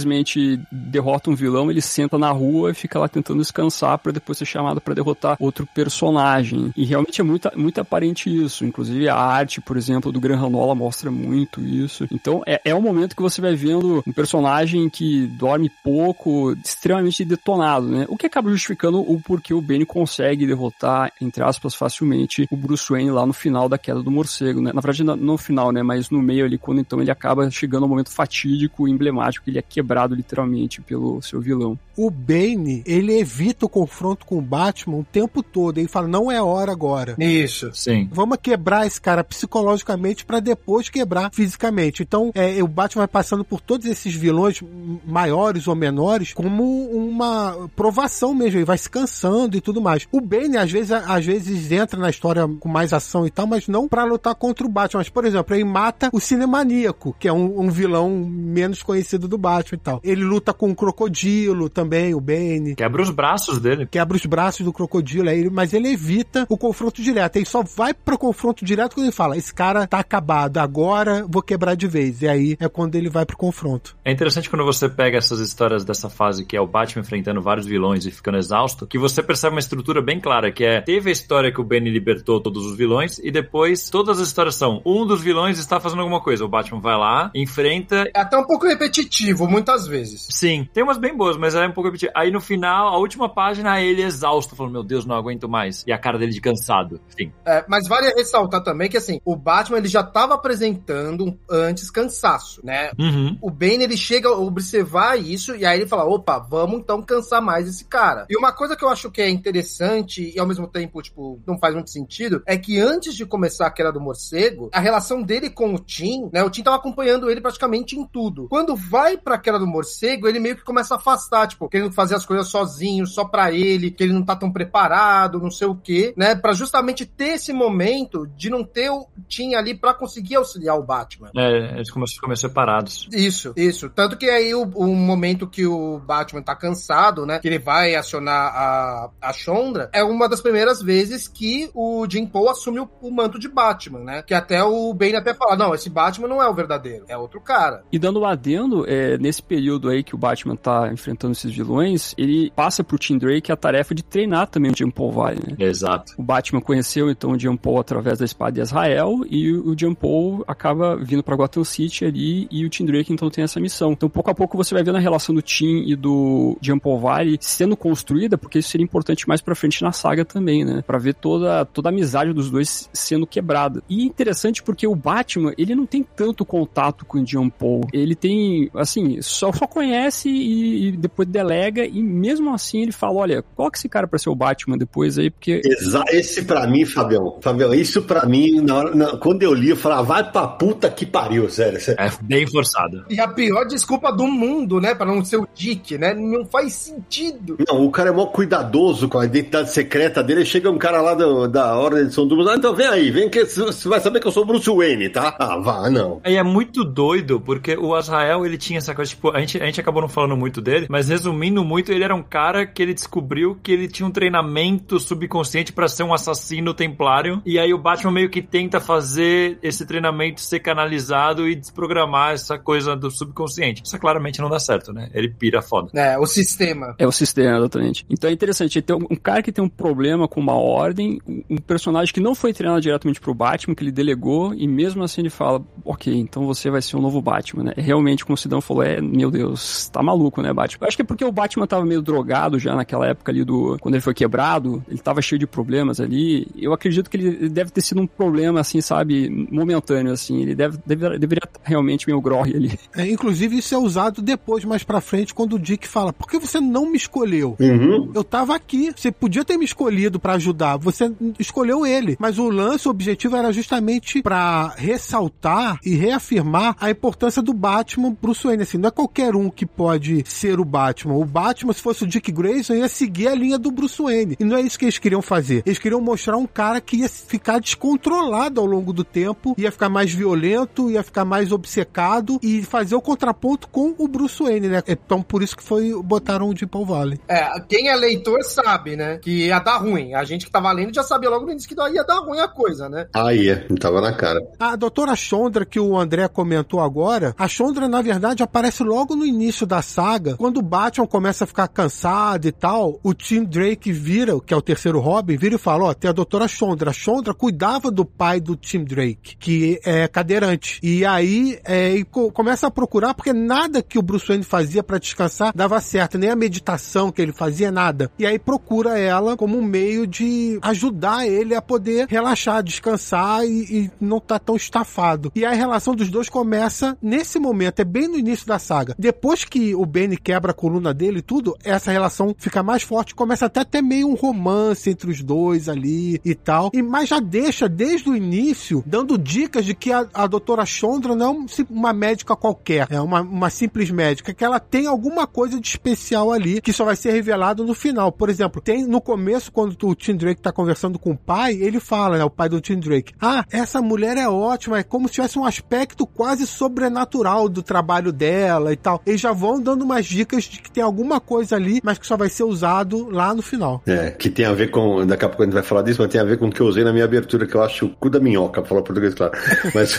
derrota um vilão, ele senta na rua e fica lá tentando descansar para depois ser chamado para derrotar outro personagem. E realmente é muito, muito aparente isso. Inclusive a arte, por exemplo, do Gran Ranola mostra muito isso. Então é, é um momento que você vai vendo um personagem que dorme pouco, extremamente detonado, né? O que acaba justificando o porquê o Benny consegue derrotar, entre aspas, facilmente o Bruce Wayne lá no final da queda do morcego, né? Na verdade, não no final, né? Mas no meio ali, quando então ele acaba chegando ao momento fatídico e emblemático, ele é quebrado literalmente pelo seu vilão. O Bane, ele evita o confronto com o Batman o tempo todo. Ele fala, não é hora agora. Isso. Sim. Vamos quebrar esse cara psicologicamente para depois quebrar fisicamente. Então, é, o Batman vai passando por todos esses vilões maiores ou menores como uma provação mesmo. Ele vai se cansando e tudo mais. O Bane, às vezes, às vezes entra na história com mais ação e tal, mas não para lutar contra o Batman. Mas, por exemplo, ele mata o Cinemaníaco, que é um, um vilão menos conhecido do Batman e tal. Ele luta com o Crocodilo também, o Bane. Quebra os braços dele. Quebra os braços do Crocodilo, aí, mas ele evita o confronto direto. Ele só vai pro confronto direto quando ele fala: esse cara tá acabado, agora vou quebrar de vez. E aí é quando ele vai pro confronto. É interessante quando você pega essas histórias dessa fase que é o Batman enfrentando vários vilões e ficando exausto, que você percebe uma estrutura bem clara, que é teve a história que o Bane libertou todos os vilões e depois todas as histórias são um dos vilões está fazendo alguma coisa. O Batman vai lá, enfrenta. É até um pouco repetitivo, muitas vezes. Sim, tem umas bem boas, mas é um pouco repetitivo. Aí no final, a última página, ele é exausto, falando: Meu Deus, não aguento mais. E a cara dele de cansado. Sim. É, mas vale ressaltar também que assim, o Batman ele já estava apresentando antes cansaço, né? Uhum. O Bane ele chega a observar isso e aí ele fala: opa, vamos então cansar mais esse cara. E uma coisa que eu acho que é interessante e ao mesmo tempo, tipo, não faz muito sentido, é que antes de começar a queda do morcego, a relação dele com o Tim, né? O Tim tava acompanhando ele praticamente em tudo. Quando vai pra do morcego, ele meio que começa a afastar, tipo, querendo fazer as coisas sozinho, só pra ele, que ele não tá tão preparado, não sei o quê, né? Pra justamente ter esse momento de não ter o Tim ali pra conseguir auxiliar o Batman. É, eles começam a ficar separados. Isso, isso. Tanto que aí o, o momento que o Batman tá cansado, né? Que ele vai acionar a, a Chondra, é uma das primeiras vezes que o Jim Paul assume o, o manto de Batman, né? Que até o Bane até fala, não, esse Batman não é o verdadeiro, é outro cara. E dando um adendo, é, nesse período aí que o Batman tá enfrentando esses vilões, ele passa pro Tim Drake a tarefa de treinar também o Jim Paul Valley, né? Exato. O Batman conheceu então o Jim Paul através da espada de Israel e o Jim Paul acaba vindo para Gotham City ali e o Tim Drake então tem essa missão. Então pouco a pouco você vai vendo a relação do Tim e do Jim Paul Valley sendo construída, porque isso seria importante mais pra frente na saga também, né? Pra ver toda, toda a amizade dos dois sendo quebrada. E é interessante porque o Batman, ele não tem tanto contato com o Jim Paul. Ele tem, assim, só, só conhece e, e depois delega e mesmo assim ele fala, olha, coloca esse cara pra ser o Batman depois aí, porque... Exa esse pra mim, Fabião, Fabião, isso pra mim, na hora, na, quando eu li, eu falava, vai pra puta que pariu, sério. sério. É bem forçado. E a pior desculpa do mundo, né? Pra não ser o Dick, né? Não faz sentido. Não, o cara é mó cuidadoso com a identidade secreta dele. Chega um cara lá do, da Ordem de São Dúvida, ah, então vem aí, vem que você vai saber que eu sou Bruce Wayne, tá? Ah, vá, não. E é muito doido, porque o Azrael, ele tinha essa coisa, tipo, a gente, a gente acabou não falando muito dele, mas resumindo muito, ele era um cara que ele descobriu que ele tinha um treinamento subconsciente para ser um assassino templário, e aí o Batman meio que tenta fazer esse treinamento ser canalizado e desprogramar essa coisa do subconsciente. Isso claramente não dá certo, né? Ele pira foda. É, o sistema. É o sistema, exatamente. Então é interessante, tem um cara que tem um problema com uma ordem, um personagem que não foi treinado diretamente pro Batman, que ele delegou, e mesmo assim ele fala, ok, então você vai ser o novo Batman, né? Realmente, como o Sidão falou, é, meu Deus, tá maluco, né, Batman? Eu acho que é porque o Batman tava meio drogado já naquela época ali do... Quando ele foi quebrado, ele tava cheio de problemas ali. Eu acredito que ele deve ter sido um problema, assim, sabe, momentâneo, assim. Ele deve, deve deveria estar realmente meio grog ali. É, inclusive, isso é usado depois, mais pra frente, quando o Dick fala, por que você não me escolheu? Uhum. Eu tava aqui, você podia ter me escolhido pra ajudar, você escolheu ele. Mas o lance, o objetivo era justamente pra ressaltar e reafirmar a importância do Batman Bruce Wayne. Assim, não é qualquer um que pode ser o Batman. O Batman, se fosse o Dick Grayson, ia seguir a linha do, Bruce Wayne. E não é isso que eles queriam fazer. Eles queriam mostrar um cara que ia ficar descontrolado ao longo do tempo, ia ficar mais violento, ia ficar mais obcecado e fazer o contraponto com o Bruce Wayne, né? Então por isso que foi botaram o Jim Paul Valley. É, quem é leitor sabe, né? Que ia dar ruim. A gente que tava lendo já sabia logo no início que ia dar ruim a coisa, né? Ah, ia. Não tava na cara. A doutora Chondra, que o André comentou agora, a Chondra, na verdade, aparece logo no início da saga, quando o Batman começa a ficar cansado e tal, o Tim Drake vira, que é o terceiro Robin, vira e fala, ó, tem a doutora Chondra. A Chondra cuidava do pai do Tim Drake, que é cadeirante. E aí, é, e co começa a procurar, porque nada que o Bruce Wayne fazia para descansar dava certo, nem a meditação que ele fazia, nada. E aí procura ela como um meio de ajudar ele a poder relaxar, descansar e, e não tá tão estafado. E a relação dos dois começa nesse momento, é bem no início da saga. Depois que o Benny quebra a coluna dele e tudo, essa relação fica mais forte, começa até a ter meio um romance entre os dois ali e tal. E mas já deixa desde o início dando dicas de que a, a doutora Chondra não é uma médica qualquer, é uma, uma simples médica, que ela tem alguma coisa de especial ali que só vai ser revelado no final. Por exemplo, tem no começo, quando o Tim Drake tá conversando com o pai, ele fala, né, o pai do Tim Drake, ah, essa mulher é ótima, é como se tivesse um aspecto quase sobrenatural do trabalho dela e tal. Eles já vão dando umas dicas de que tem alguma coisa ali, mas que só vai ser usado lá no final. É, que tem a ver com, daqui a pouco a gente vai falar disso, mas tem a ver com o que eu usei na minha abertura, que eu acho o cu da minhoca, pra falar português, claro. Mas...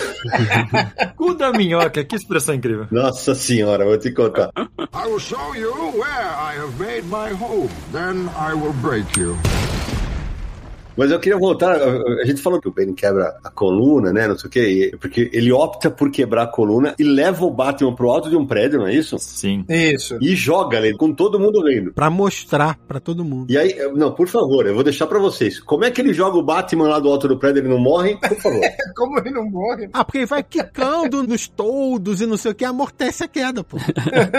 cu da minhoca, que expressão incrível. Nossa senhora, vou te contar. I will show you where I have made my home. Then I will break you. Mas eu queria voltar. A gente falou que o Ben quebra a coluna, né? Não sei o quê. Porque ele opta por quebrar a coluna e leva o Batman pro alto de um prédio, não é isso? Sim. Isso. E joga ele com todo mundo vendo. Pra mostrar pra todo mundo. E aí, não, por favor, eu vou deixar pra vocês. Como é que ele joga o Batman lá do alto do prédio e ele não morre? Por favor. Como ele não morre? Ah, porque ele vai quicando nos toldos e não sei o que, amortece a queda, pô.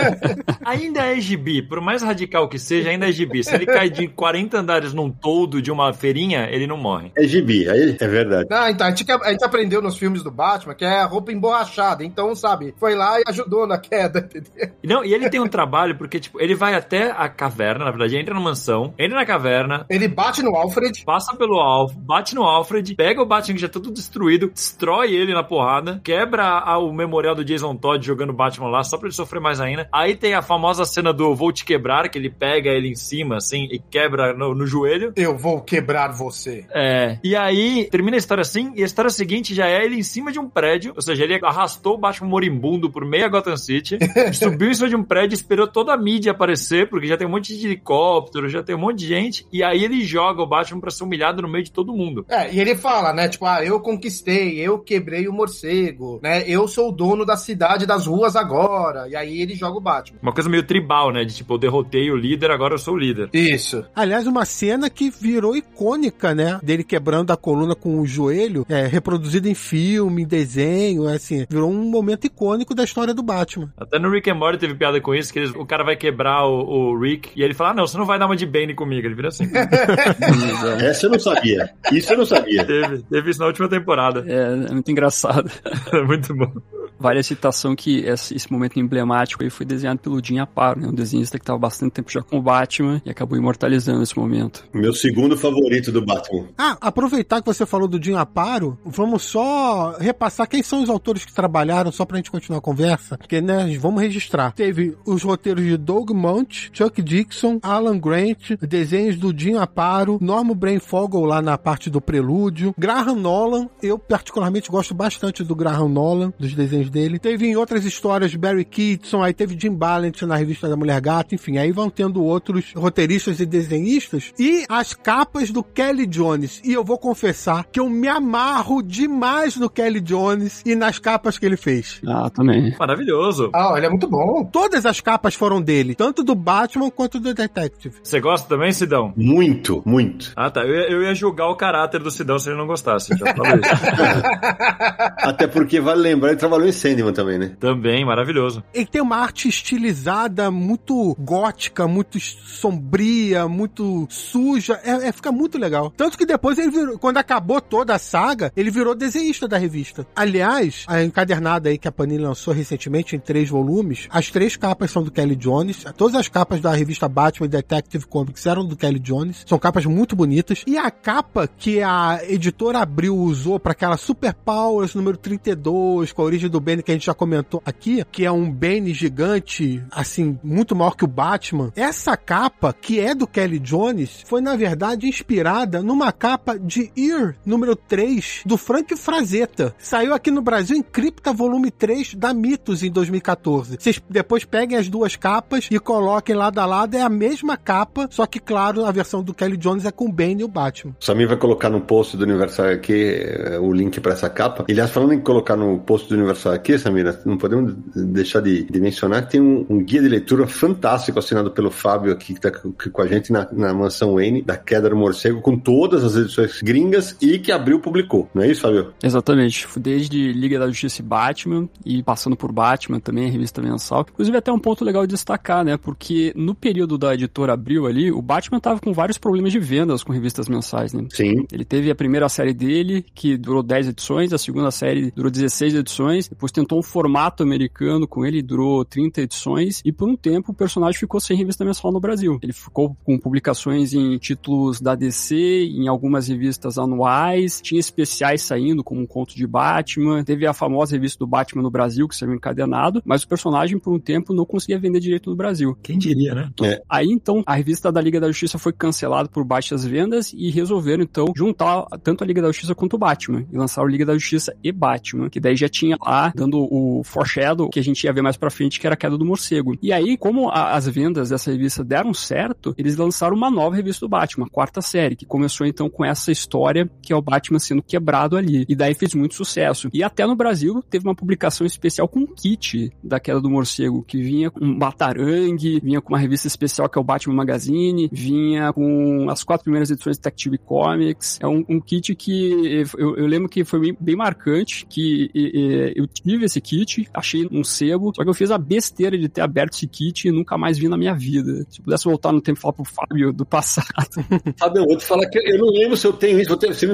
ainda é gibi, por mais radical que seja, ainda é gibi. Se ele cai de 40 andares num toldo de uma feirinha, ele não morre. É gibi, aí é verdade. Não, então, a gente, a gente aprendeu nos filmes do Batman que é a roupa emborrachada. Então, sabe, foi lá e ajudou na queda, entendeu? Não, e ele tem um trabalho, porque, tipo, ele vai até a caverna, na verdade, entra na mansão, entra na caverna. Ele bate no Alfred. Passa pelo Alf, bate no Alfred, pega o Batman que já tá tudo destruído, destrói ele na porrada, quebra a, o memorial do Jason Todd jogando Batman lá, só pra ele sofrer mais ainda. Aí tem a famosa cena do Vou Te Quebrar, que ele pega ele em cima, assim, e quebra no, no joelho. Eu vou quebrar você. É. E aí, termina a história assim, e a história seguinte já é ele em cima de um prédio, ou seja, ele arrastou o Batman moribundo por meia Gotham City, subiu em cima de um prédio, esperou toda a mídia aparecer, porque já tem um monte de helicóptero, já tem um monte de gente, e aí ele joga o Batman pra ser humilhado no meio de todo mundo. É, e ele fala, né, tipo, ah, eu conquistei, eu quebrei o morcego, né, eu sou o dono da cidade das ruas agora, e aí ele joga o Batman. Uma coisa meio tribal, né, de tipo, eu derrotei o líder, agora eu sou o líder. Isso. Aliás, uma cena que virou icônica, né, dele quebrando a coluna com o joelho, é, reproduzido em filme, em desenho, é, assim, virou um momento icônico da história do Batman. Até no Rick and Morty teve piada com isso, que eles, o cara vai quebrar o, o, Rick, e ele fala, ah, não, você não vai dar uma de Bane comigo, ele vira assim. Essa eu não sabia, isso eu não sabia. Teve, teve isso na última temporada. É, é muito engraçado. é muito bom. Vale a citação que esse, esse momento emblemático aí foi desenhado pelo Jim Aparo, né? Um desenhista que estava bastante tempo já com o Batman e acabou imortalizando esse momento. Meu segundo favorito do Batman. Ah, aproveitar que você falou do Jim Aparo, vamos só repassar quem são os autores que trabalharam, só pra gente continuar a conversa, porque, né, vamos registrar. Teve os roteiros de Doug Mount, Chuck Dixon, Alan Grant, desenhos do Jim Aparo, Norman Brainfogel lá na parte do prelúdio, Graham Nolan, eu particularmente gosto bastante do Graham Nolan, dos desenhos dele. Teve em outras histórias Barry Kitson, aí teve Jim Ballant na revista da Mulher Gata, enfim, aí vão tendo outros roteiristas e desenhistas. E as capas do Kelly Jones. E eu vou confessar que eu me amarro demais no Kelly Jones e nas capas que ele fez. Ah, também. Maravilhoso. Ah, ele é muito bom. Todas as capas foram dele, tanto do Batman quanto do Detective. Você gosta também, Sidão? Muito, muito. Ah, tá. Eu ia, eu ia julgar o caráter do Sidão se ele não gostasse. Isso. Até porque, vale lembrar, ele trabalhou em Sandman também, né? Também, maravilhoso. Ele tem uma arte estilizada muito gótica, muito sombria, muito suja. É, é, fica muito legal. Tanto que depois ele virou, quando acabou toda a saga, ele virou desenhista da revista. Aliás, a encadernada aí que a Panini lançou recentemente em três volumes, as três capas são do Kelly Jones. Todas as capas da revista Batman Detective Comics eram do Kelly Jones. São capas muito bonitas. E a capa que a editora Abril usou para aquela Super Powers número 32, com a origem do Bane que a gente já comentou aqui, que é um Bane gigante, assim, muito maior que o Batman. Essa capa, que é do Kelly Jones, foi na verdade inspirada numa capa de Ear número 3 do Frank Frazetta. Saiu aqui no Brasil em Cripta volume 3 da Mitos em 2014. Vocês depois peguem as duas capas e coloquem lado a lado, é a mesma capa, só que claro, a versão do Kelly Jones é com o Bane e o Batman. Samir vai colocar no post do Universal aqui eh, o link para essa capa. Aliás, falando em colocar no post do Universal aqui, Samira, não podemos deixar de, de mencionar que tem um, um, guia de leitura fantástico assinado pelo Fábio aqui, que está com a gente na, na mansão Wayne, da Queda do Morcego, com todas as edições gringas e que abriu publicou. Não é isso, Fábio? Exatamente. Desde Liga da Justiça e Batman, e passando por Batman também, revista mensal. Inclusive, até um ponto legal de destacar, né? Porque no período da editora Abril ali, o Batman tava com vários problemas de vendas com revistas mensais, né? Sim. Ele teve a primeira série dele, que durou 10 edições, a segunda série durou 16 edições, depois tentou um formato americano com ele, durou 30 edições, e por um tempo o personagem ficou sem revista mensal no Brasil. Ele ficou com publicações em títulos da DC, em algumas revistas anuais, tinha especiais saindo, como um conto de Batman, teve a famosa revista do Batman no Brasil, que saiu encadenado, mas o personagem por um tempo não conseguia vender direito no Brasil. Quem diria, né? É. Aí então a revista da Liga da Justiça foi cancelada por baixas vendas e resolveram então juntar tanto a Liga da Justiça quanto o Batman e lançaram Liga da Justiça e Batman, que daí já tinha lá dando o foreshadow que a gente ia ver mais pra frente, que era a queda do morcego. E aí, como a, as vendas dessa revista deram certo, eles lançaram uma nova revista do Batman, a quarta série, que começou então com essa história que é o Batman sendo quebrado ali. E daí fez muito sucesso. E até no Brasil teve uma publicação especial com um kit da queda do morcego, que vinha com um batarangue, vinha com uma revista especial que é o Batman Magazine, vinha com as quatro primeiras edições de Detective Comics. É um, um kit que eu, eu, lembro que foi bem, bem marcante, que e, e, eu tive esse kit, achei um sebo, só que eu fiz a besteira de ter aberto esse kit e nunca mais vi na minha vida. Se pudesse voltar no tempo e falar pro Fábio do passado. Fábio, eu vou te falar que eu não lembro se eu tenho isso, você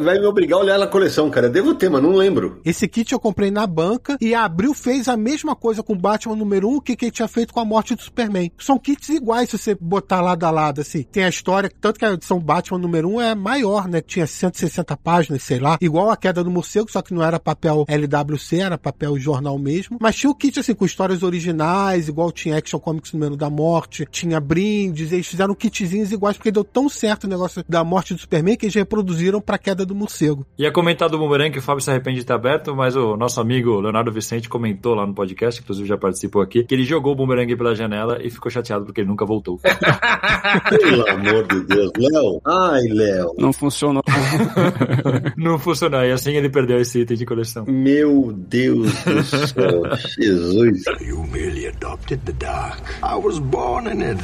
vai me obrigar a olhar na coleção, cara. Devo ter, mas não lembro. Esse kit eu comprei na banca e a Abril fez a mesma coisa com Batman número 1 que, que ele tinha feito com a morte do Superman. São kits iguais se você botar lado a lado, assim. Tem a história, tanto que a edição Batman número 1 é maior, né? Tinha 160 páginas, sei lá. Igual a queda do morcego, só que não era papel LWC, era papel jornal mesmo. Mas tinha o kit, assim, com histórias originais, igual tinha Action Comics número da morte, tinha brindes, eles fizeram kitzinhos iguais, porque deu tão certo o negócio da morte do Superman que eles reproduziram pra queda do morcego. Ia comentar do Boomerang que o Fábio se arrepende de ter aberto, mas o nosso amigo Leonardo Vicente comentou lá no podcast, inclusive já participou aqui, que ele jogou o Boomerang pela janela e ficou chateado porque ele nunca voltou. Pelo amor de Deus, Léo. Ai, Léo. Não funcionou. Não funcionou. E assim ele perdeu esse item de coleção. Meu Deus do céu. Jesus. You merely adopted the dark. I was born in it.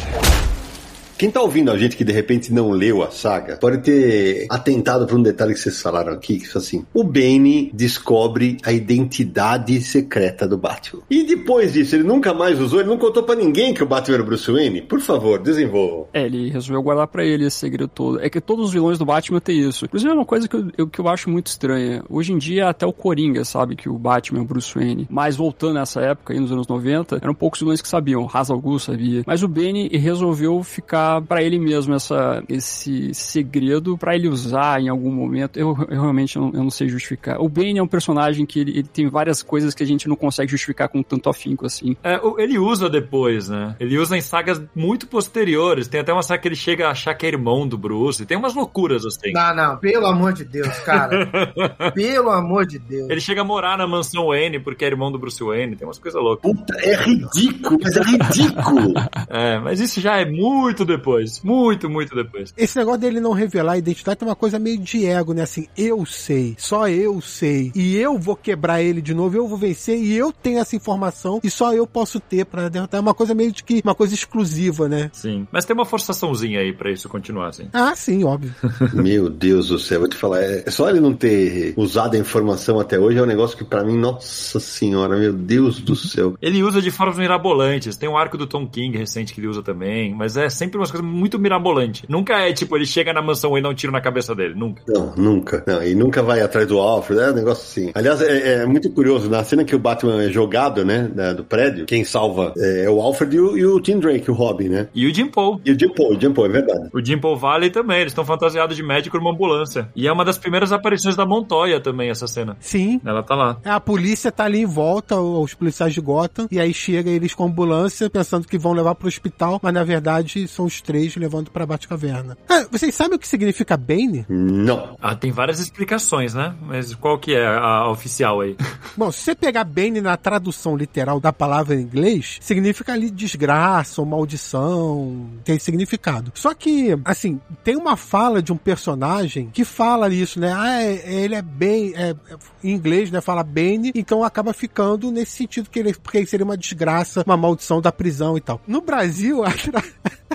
Quem tá ouvindo a gente que de repente não leu a saga, pode ter atentado para um detalhe que vocês falaram aqui, que é assim, o Bane descobre a identidade secreta do Batman. E depois disso, ele nunca mais usou, ele não contou para ninguém que o Batman era o Bruce Wayne? Por favor, desenvolvam. É, ele resolveu guardar para ele esse segredo todo. É que todos os vilões do Batman têm isso. Inclusive é uma coisa que eu, que eu acho muito estranha. Hoje em dia, até o Coringa sabe que o Batman é o Bruce Wayne. Mas voltando nessa época, aí nos anos 90, eram poucos vilões que sabiam. Ra's al sabia. Mas o Bane resolveu ficar para ele mesmo essa, esse segredo para ele usar em algum momento. Eu, eu realmente não, eu não, sei justificar. O Bane é um personagem que ele, ele, tem várias coisas que a gente não consegue justificar com tanto afinco assim. É, ele usa depois, né? Ele usa em sagas muito posteriores. Tem até uma saga que ele chega a achar que é irmão do Bruce. Tem umas loucuras assim. Não, não, pelo amor de Deus, cara. pelo amor de Deus. Ele chega a morar na mansão Wayne porque é irmão do Bruce Wayne. Tem umas coisas loucas. Puta, é ridículo, mas é ridículo. é, mas isso já é muito depois depois. Muito, muito depois. Esse negócio dele não revelar a identidade tem uma coisa meio de ego, né? Assim, eu sei, só eu sei. E eu vou quebrar ele de novo, eu vou vencer e eu tenho essa informação e só eu posso ter pra derrotar. É uma coisa meio de que, uma coisa exclusiva, né? Sim. Mas tem uma forçaçãozinha aí pra isso continuar, assim. Ah, sim, óbvio. Meu Deus do céu, vou te falar, é só ele não ter usado a informação até hoje é um negócio que pra mim, nossa senhora, meu Deus do céu. Ele usa de formas mirabolantes. Tem um arco do Tom King recente que ele usa também, mas é sempre umas coisas muito mirabolantes. Nunca é tipo, ele chega na mansão e dá um tiro na cabeça dele. Nunca. Não, nunca. Não, e nunca vai atrás do Alfred, é um negócio assim. Aliás, é, é muito curioso, na cena que o Batman é jogado, né, da- do prédio, quem salva é, é o Alfred e o, e o Tim Drake, o Robin, né? E o Jim Paul. E o Jim Paul, o Jim Paul, é verdade. O Jim Paul Valley também, eles estão fantasiados de médico numa ambulância. E é uma das primeiras aparições da Montoya também, essa cena. Sim. Ela tá lá. A polícia tá ali em volta, os policiais de Gotham, e aí chega eles com a ambulância, pensando que vão levar pro hospital, mas na verdade são os três levando pra Batcaverna. Ah, vocês sabem o que significa Bane? Não. Ah, tem várias explicações, né? Mas qual que é a, oficial aí? Bom, se você pegar Bane na tradução literal da palavra em inglês, significa ali desgraça ou maldição, tem significado. Só que, assim, tem uma fala de um personagem que fala isso, né? Ah, é- ele é bem, é- é- em inglês, né? Fala Bane, então acaba ficando nesse sentido que ele, porque seria uma desgraça, uma maldição da prisão e tal. No Brasil, a tra-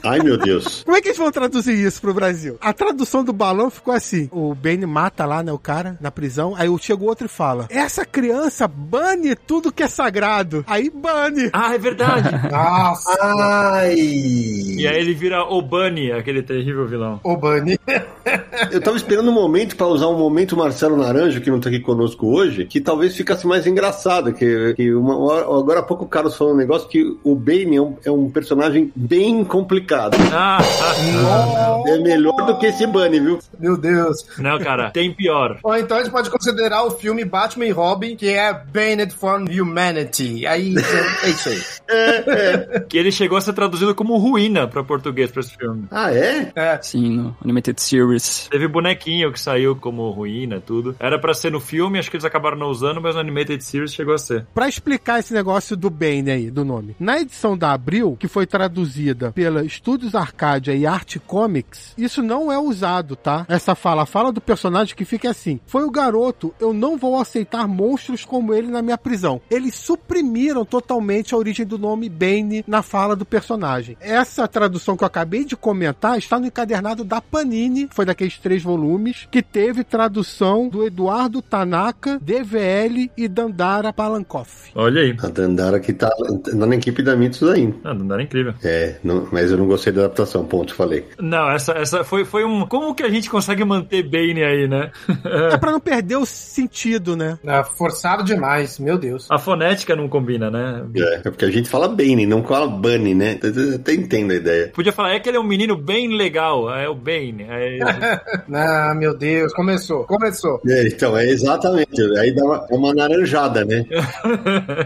Ai, meu Deus. como é que eles vão traduzir isso pro Brasil? A tradução do balão ficou assim: o Bane mata lá, né, o cara, na prisão. Aí chega o outro e fala: Essa criança bane tudo que é sagrado. Aí bane. Ah, é verdade! Nossa, Ai. e aí ele vira o Bunny, aquele terrível vilão. o Bunny. Eu tava esperando um momento pra usar um momento Marcelo Naranjo, que não tá aqui conosco hoje, que talvez ficasse mais engraçado. Que, que uma- agora há pouco o Carlos falou um negócio que o Bane é um, é um personagem bem complicado. Ah, ah, É melhor do que esse Bunny, viu? Meu Deus. não, cara, tem pior. Ou então a gente pode considerar o filme Batman e Robin, que é Banned from Humanity. Aí é isso aí. Que ele chegou a ser traduzido como ruína pra português pra esse filme. Ah, é? É. Sim, no Animated Series. Teve bonequinho que saiu como ruína, tudo. Era pra ser no filme, acho que eles acabaram não usando, mas no Animated Series chegou a ser. Pra explicar esse negócio do Bane aí, do nome. Na edição da Abril, que foi traduzida pela Arcadia e Art Comics, isso não é usado, tá? Essa fala, a fala do personagem que fica assim: Foi o garoto, eu não vou aceitar monstros como ele na minha prisão. Eles suprimiram totalmente a origem do nome Bane na fala do personagem. Essa tradução que eu acabei de comentar está no encadernado da Panini, foi daqueles três volumes, que teve tradução do Eduardo Tanaka, DVL e Dandara Palankoff. Olha aí. A Dandara que tá, na equipe da Mitos ainda. Ah, não era incrível. É, não- mas eu não gostei da adaptação, ponto, falei. Não, essa, essa foi, foi um. Como que a gente consegue manter Bane aí, né? É pra não perder o sentido, né? É forçado demais, meu Deus. A fonética não combina, né? É, é porque a gente fala Bane, não fala Bunny, né? Eu até entendo a ideia. Podia falar, é que ele é um menino bem legal, é o Bane. É, Ah, meu Deus, começou, começou. É, então, é exatamente. Aí dá uma, é uma naranjada, né?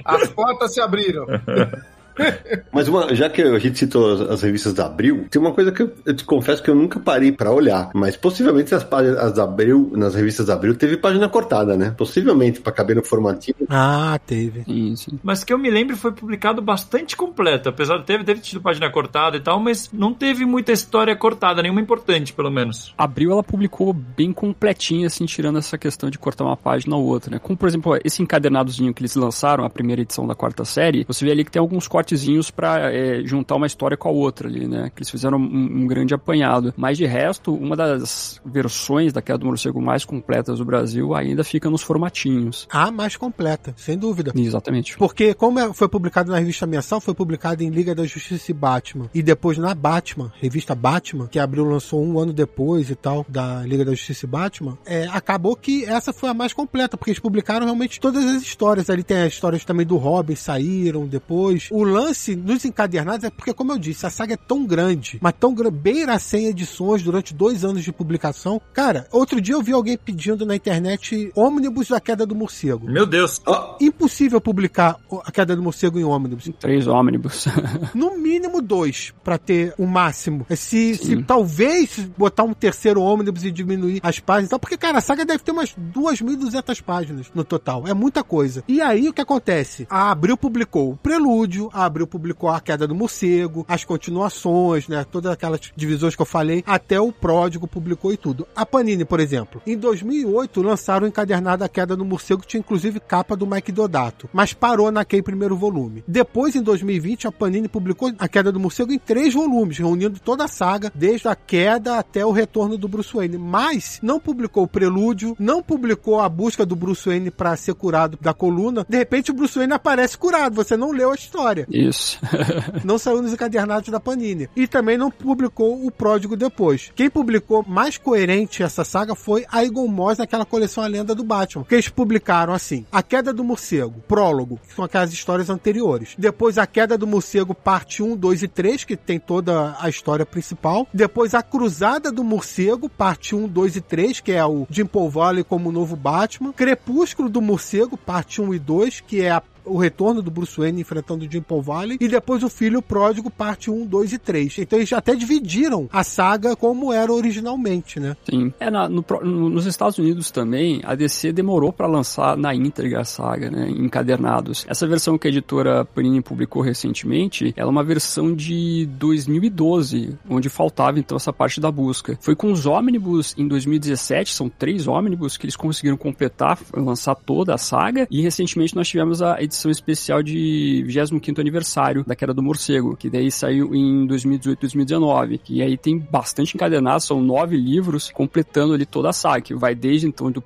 As portas se abriram. Mas uma, já que a gente citou as, as revistas da Abril, tem uma coisa que eu, eu te confesso que eu nunca parei pra olhar, mas possivelmente as páginas as da Abril, nas revistas da Abril, teve página cortada, né? Possivelmente pra caber no formatinho. Ah, teve. Sim, sim. Mas que eu me lembro foi publicado bastante completo, apesar de ter, teve tido página cortada e tal, mas não teve muita história cortada, nenhuma importante, pelo menos. Abril ela publicou bem completinha, assim, tirando essa questão de cortar uma página ou outra, né? Como, por exemplo, esse encadernadozinho que eles lançaram, a primeira edição da quarta série, você vê ali que tem alguns cortezinhos pra é, juntar uma história com a outra ali, né? Que eles fizeram um, um grande apanhado. Mas de resto, uma das versões da Queda do Morcego mais completas do Brasil ainda fica nos formatinhos. A mais completa, sem dúvida. Exatamente. Porque, como é- foi publicado na revista mensal, foi publicado em Liga da Justiça e Batman. E depois na Batman, revista Batman, que abriu lançou um ano depois e tal, da Liga da Justiça e Batman, é, acabou que essa foi a mais completa, porque eles publicaram realmente todas as histórias. Ali tem as histórias também do Robin, saíram depois. O lance nos encadernados é porque, como eu disse, a saga é tão grande, mas tão grande, beira 100 edições durante dois anos de publicação. Cara, outro dia eu vi alguém pedindo na internet ônibus da queda do morcego Meu Deus. Ó, impossível publicar a queda do morcego em ônibus. Três ônibus. No mínimo dois, pra ter o máximo. Se, se talvez botar um terceiro ônibus e diminuir as páginas e tal, porque, cara, a saga deve ter umas 2.200 páginas no total. É muita coisa. E aí o que acontece? A Abril publicou o Prelúdio, a Abril publicou A Queda do Morcego, as continuações, né? Todas aquelas divisões que eu falei, até o Pródigo publicou e tudo. A Panini, por exemplo, em 2008 lançaram o encadernado A Queda do Morcego, que tinha inclusive capa do Mike Dodato, mas parou naquele primeiro volume. Depois, em 2020, a Panini publicou A Queda do Morcego em três volumes, reunindo toda a saga, desde a queda até o retorno do Bruce Wayne. Mas não publicou o prelúdio, não publicou a busca do Bruce Wayne para ser curado da coluna. De repente, o Bruce Wayne aparece curado, você não leu a história. Isso. não saiu nos encadernados da Panini. E também não publicou o Pródigo depois. Quem publicou mais coerente essa saga foi a Eagle Moss naquela coleção A Lenda do Batman. Que eles publicaram assim: A Queda do Morcego, prólogo, que são aquelas histórias anteriores. Depois A Queda do Morcego, parte 1, 2 e 3, que tem toda a história principal. Depois A Cruzada do Morcego, parte 1, 2 e 3, que é o Jim Paul Valley como novo Batman. Crepúsculo do Morcego, parte 1 e 2, que é a o retorno do Bruce Wayne enfrentando o Jim Paul Valley e depois o Filho Pródigo parte 1, 2 e 3. Então eles até dividiram a saga como era originalmente, né? Sim. É, na, no, no, nos Estados Unidos também, a DC demorou para lançar na íntegra a saga, né, encadernados. Essa versão que a editora Panini publicou recentemente, ela é uma versão de 2012, onde faltava então essa parte da busca. Foi com os ônibus em 2017, são três ônibus que eles conseguiram completar, lançar toda a saga, e recentemente nós tivemos a edição edição especial de 25º aniversário da Queda do Morcego, que daí saiu em 2018, 2019. E aí tem bastante encadenado, são nove livros completando ali toda a saga, que vai desde então do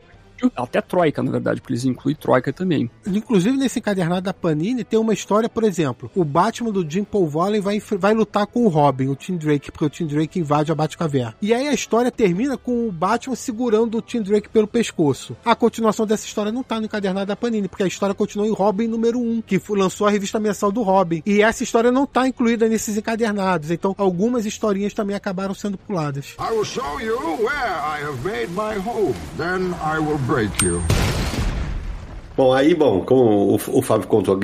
até Troika, na verdade, porque eles incluem Troika também. Inclusive, nesse encadernado da Panini, tem uma história, por exemplo, o Batman do Jim Paul Valley vai, vai lutar com o Robin, o Tim Drake, porque o Tim Drake invade a Batcaverna. E aí a história termina com o Batman segurando o Tim Drake pelo pescoço. A continuação dessa história não tá no encadernado da Panini, porque a história continua em Robin número 1, que lançou a revista mensal do Robin. E essa história não tá incluída nesses encadernados, então algumas historinhas também acabaram sendo puladas. I will show you where I have made my home. Then I will break you. Bom, aí, bom, como o, o Fábio contou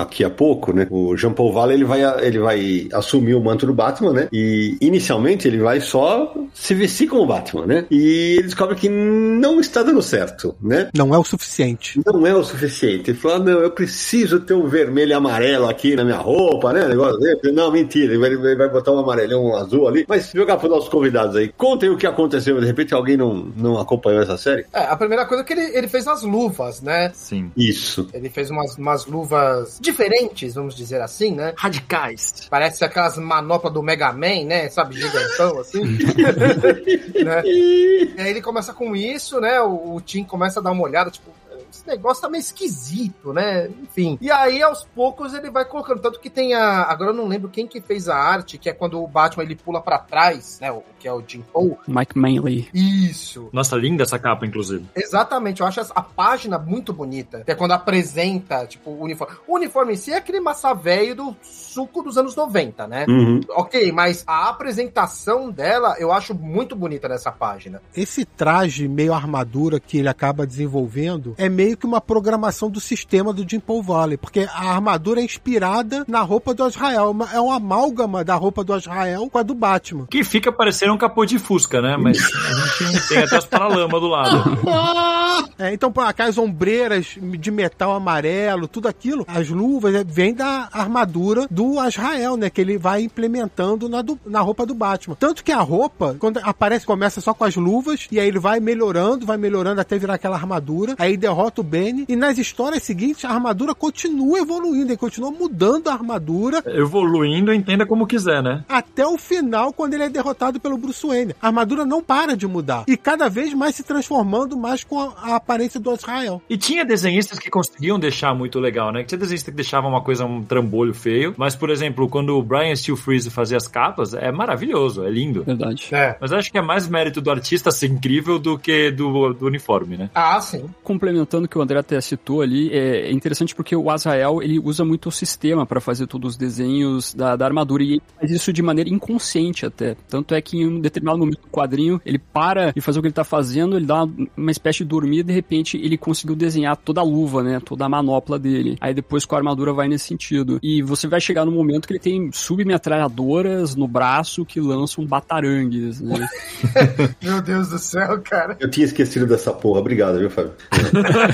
aqui, há pouco, né? O Jean Paul Valley, ele vai, ele vai assumir o manto do Batman, né? E inicialmente ele vai só se vestir como Batman, né? E ele descobre que não está dando certo, né? Não é o suficiente. Não é o suficiente. Ele fala, não, eu preciso ter um vermelho e amarelo aqui na minha roupa, né? Negócio dele. Não, mentira, ele vai, ele vai botar um amarelão, um azul ali. Mas jogar para os nossos convidados aí. Contem o que aconteceu. De repente alguém não, não acompanhou essa série? É, a primeira coisa é que ele, ele fez as luvas, né? Sim. Isso. Ele fez umas, umas luvas diferentes, vamos dizer assim, né? Radicais. Parece aquelas manoplas do Mega Man, né? Sabe, gigantão, assim. né? E aí ele começa com isso, né? O, o Tim começa a dar uma olhada, tipo, esse negócio tá meio esquisito, né? Enfim. E aí, aos poucos, ele vai colocando. Tanto que tem a. Agora eu não lembro quem que fez a arte, que é quando o Batman ele pula para trás, né? O que é o Jim Paul. Mike Manley. Isso. Nossa, linda essa capa, inclusive. Exatamente, eu acho a página muito bonita. Que é quando apresenta, tipo, o uniforme. O uniforme em si é aquele massa velho do suco dos anos 90, né? Uhum. Ok, mas a apresentação dela eu acho muito bonita nessa página. Esse traje meio armadura que ele acaba desenvolvendo é meio que uma programação do sistema do Jim Paul Valley, porque a armadura é inspirada na roupa do Azrael, é uma amálgama da roupa do Azrael com a do Batman. Que fica parecendo um capô de Fusca, né? Mas a gente tem até as paralamas do lado. É, então, aquelas ombreiras de metal amarelo, tudo aquilo, as luvas, é, vem da armadura do Azrael, né? Que ele vai implementando na, do- na roupa do Batman. Tanto que a roupa, quando aparece, começa só com as luvas, e aí ele vai melhorando, vai melhorando até virar aquela armadura, aí derrota o Benny, e nas histórias seguintes a armadura continua evoluindo, ele continua mudando a armadura, Evoluindo, entenda como quiser, né? até o final, quando ele é derrotado pelo Bruce Wayne. A armadura não para de mudar. E cada vez mais se transformando mais com a, a aparência do Azrael. E tinha desenhistas que conseguiam deixar muito legal, né? Tinha desenhista que deixava uma coisa, um trambolho feio. Mas, por exemplo, quando o Brian Steel Freeze fazia as capas, é maravilhoso, é lindo. Verdade. É. Mas acho que é mais mérito do artista ser incrível do que do, do uniforme, né? Ah, sim. Complementando o que o André até citou ali, é interessante porque o Azrael ele usa muito o sistema para fazer todos os desenhos da, da armadura e ele faz isso de maneira inconsciente até. Tanto é que em um determinado momento do quadrinho ele para de fazer o que ele tá fazendo, ele dá uma, uma espécie de dormir e de repente ele conseguiu desenhar toda a luva, né? Toda a manopla dele. Aí depois com a armadura vai nesse sentido. E você vai chegar no momento que ele tem submetralhadoras no braço que lançam batarangues, né? Meu Deus do céu, cara. Eu tinha esquecido dessa porra. Obrigado, viu, Fábio?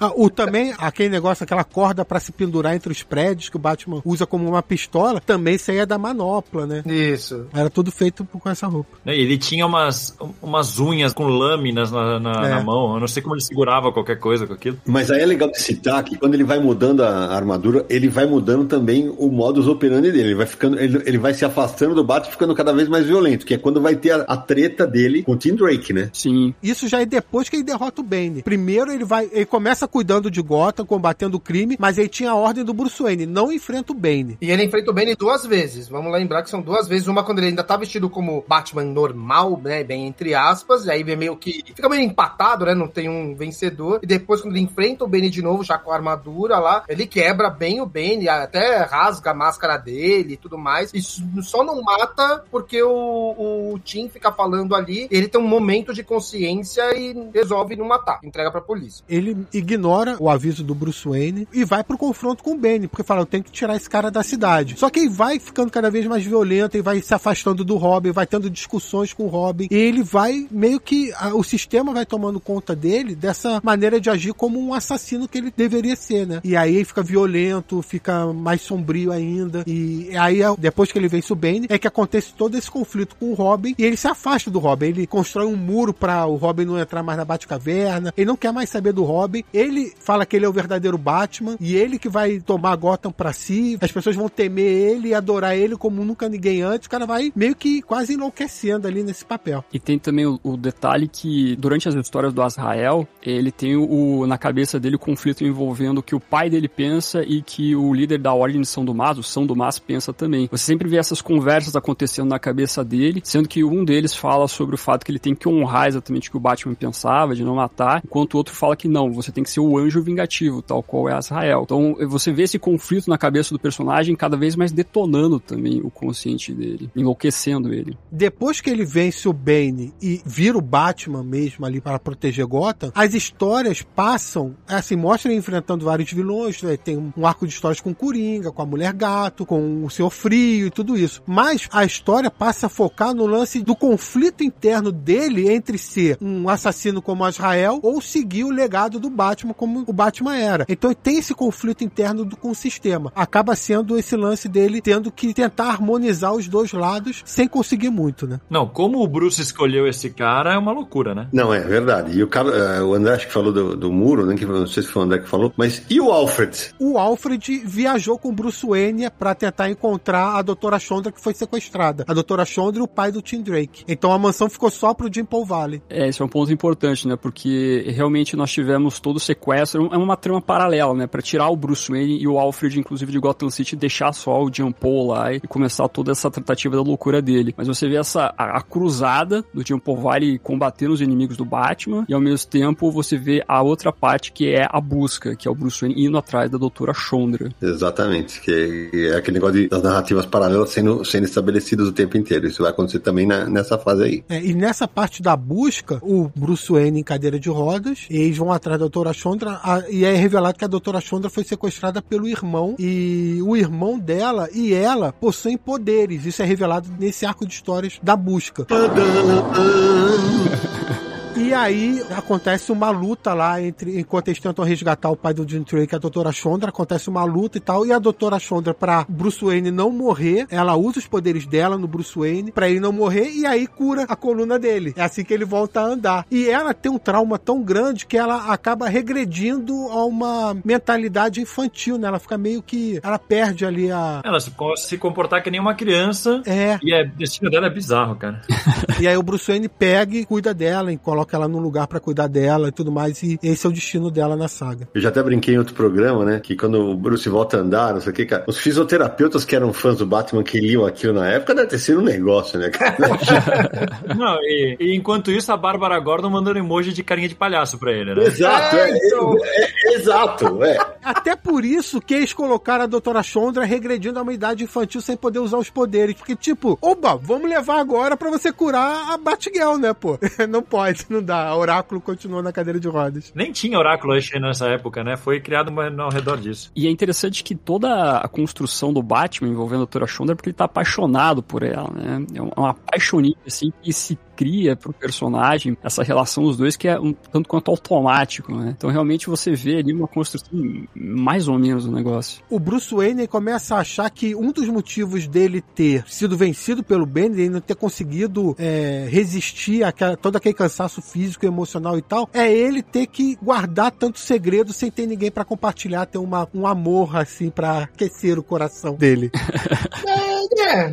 Ah, o também, aquele negócio, aquela corda pra se pendurar entre os prédios que o Batman usa como uma pistola, também saía da manopla, né? Isso. Era tudo feito com essa roupa. Né, Ele tinha umas, umas unhas com lâminas na, na, É. na mão. Eu não sei como ele segurava qualquer coisa com aquilo. Mas aí é legal de citar que quando ele vai mudando a armadura, ele vai mudando também o modus operandi dele. Ele vai ficando, ele, ele vai se afastando do Batman, ficando cada vez mais violento, que é quando vai ter a, a treta dele com o Tim Drake, né? Sim. Isso já é depois que ele derrota o Bane. Primeiro ele vai, ele começa cuidando de Gotham, combatendo o crime, mas ele tinha a ordem do Bruce Wayne, não enfrenta o Bane. E ele enfrenta o Bane duas vezes. Vamos lembrar que são duas vezes. Uma quando ele ainda tá vestido como Batman normal, né? Bem entre aspas. E aí vem meio que. Fica meio empatado, né? Não tem um vencedor. E depois, quando ele enfrenta o Bane de novo, já com a armadura lá, ele quebra bem o Bane, até rasga a máscara dele e tudo mais. Isso só não mata porque o, o Tim fica falando ali. Ele tem um momento de consciência e resolve não matar. Entrega pra polícia. Ele ignora o aviso do Bruce Wayne e vai pro confronto com o Bane, porque fala, eu tenho que tirar esse cara da cidade. Só que ele vai ficando cada vez mais violento, ele vai se afastando do Robin, vai tendo discussões com o Robin, e ele vai meio que a- o sistema vai tomando conta dele dessa maneira de agir como um assassino que ele deveria ser, né? E aí ele fica violento, fica mais sombrio ainda, e aí depois que ele vence o Bane, é que acontece todo esse conflito com o Robin, e ele se afasta do Robin, ele constrói um muro para o Robin não entrar mais na Batcaverna, ele não quer mais saber do Robin, ele fala que ele é o verdadeiro Batman, e ele que vai tomar Gotham pra si, as pessoas vão temer ele e adorar ele como nunca ninguém antes, o cara vai meio que quase enlouquecendo ali nesse papel. E tem também o, o detalhe que, durante as histórias do Azrael, ele tem o, na cabeça dele o conflito envolvendo o que o pai dele pensa e que o líder da Ordem de São Tomás, o São Tomás, pensa também. Você sempre vê essas conversas acontecendo na cabeça dele, sendo que um deles fala sobre o fato que ele tem que honrar exatamente o que o Batman pensava, de não matar, enquanto o outro fala que não, você tem que ser o anjo vingativo, tal qual é Azrael. Então você vê esse conflito na cabeça do personagem cada vez mais detonando também o consciente dele, enlouquecendo ele. Depois que ele vence o Bane e vira o Batman mesmo ali para proteger Gotham, as histórias passam, assim, mostram ele enfrentando vários vilões, né? tem um arco de histórias com Coringa, com a Mulher Gato, com o Senhor Frio e tudo isso. Mas a história passa a focar no lance do conflito interno dele entre ser um assassino como Azrael ou seguir o legado do Batman como o Batman era. Então tem esse conflito interno do, com o sistema. Acaba sendo esse lance dele tendo que tentar harmonizar os dois lados sem conseguir muito, né? Não, como o Bruce escolheu esse cara é uma loucura, né? Não, é verdade. E o, cara, eh, o André acho que falou do, do muro, né? Que não sei se foi o André que falou, mas e o Alfred? O Alfred viajou com Bruce Wayne para tentar encontrar a Doutora Chandra que foi sequestrada. A Doutora Chandra e o pai do Tim Drake. Então a mansão ficou só pro Jim Paul Valley. É, esse é um ponto importante, né? Porque realmente nós tivemos todo o sequestro, é uma trama paralela, né? Pra tirar o Bruce Wayne e o Alfred, inclusive, de Gotham City, deixar só o Jean Paul lá e começar toda essa tratativa da loucura dele. Mas você vê essa a, a cruzada do Jean Paul Valley combatendo os inimigos do Batman e ao mesmo tempo você vê a outra parte que é a busca, que é o Bruce Wayne indo atrás da Doutora Chandra. Exatamente, que é aquele negócio de, das narrativas paralelas sendo, sendo estabelecidas o tempo inteiro. Isso vai acontecer também na- nessa fase aí. É, e nessa parte da busca, o Bruce Wayne em cadeira de rodas, eles vão atrás da Doutora Chandra, a- e é revelado que a Doutora Chandra foi sequestrada pelo irmão, e o irmão dela e ela possuem poderes. Isso é revelado nesse arco de histórias da busca. E aí acontece uma luta lá entre enquanto eles tentam resgatar o pai do Jim Drake e a Doutora Chandra, acontece uma luta e tal, e a Doutora Chandra pra Bruce Wayne não morrer, ela usa os poderes dela no Bruce Wayne pra ele não morrer e aí cura a coluna dele. É assim que ele volta a andar. E ela tem um trauma tão grande que ela acaba regredindo a uma mentalidade infantil, né? Ela fica meio que ela perde ali a Ela se, se comportar que nem uma criança. é, E é, o destino dela é bizarro, cara. E aí o Bruce Wayne pega e cuida dela, e coloca ela num lugar pra cuidar dela e tudo mais, e esse é o destino dela na saga. Eu já até brinquei em outro programa, né? Que quando o Bruce volta a andar, não sei o que, cara. Os fisioterapeutas que eram fãs do Batman que liam aquilo na época deve ter sido um negócio, né, cara? Não, e, e enquanto isso, a Bárbara Gordon mandando emoji de carinha de palhaço pra ele, né? exato, é, então. é, é, exato, é. Até por isso que eles colocaram a Doutora Chandra regredindo a uma idade infantil sem poder usar os poderes. Porque, tipo, oba, vamos levar agora pra você curar a Batgirl, né, pô? Não pode, não dá. A Oráculo continua na cadeira de rodas. Nem tinha oráculo aí nessa época, né? Foi criado ao redor disso. E é interessante que toda a construção do Batman envolvendo a Doutora Chandra é porque ele tá apaixonado por ela, né? É uma- uma apaixonite, assim, que se cria pro personagem essa relação dos dois que é um tanto quanto automático, né? Então realmente você vê ali uma construção mais ou menos do negócio. O Bruce Wayne começa a achar que um dos motivos dele ter sido vencido pelo Bane e não ter conseguido é, resistir a todo aquele cansaço físico, emocional e tal, é ele ter que guardar tanto segredo sem ter ninguém para compartilhar, ter uma, um amor assim para aquecer o coração dele. É.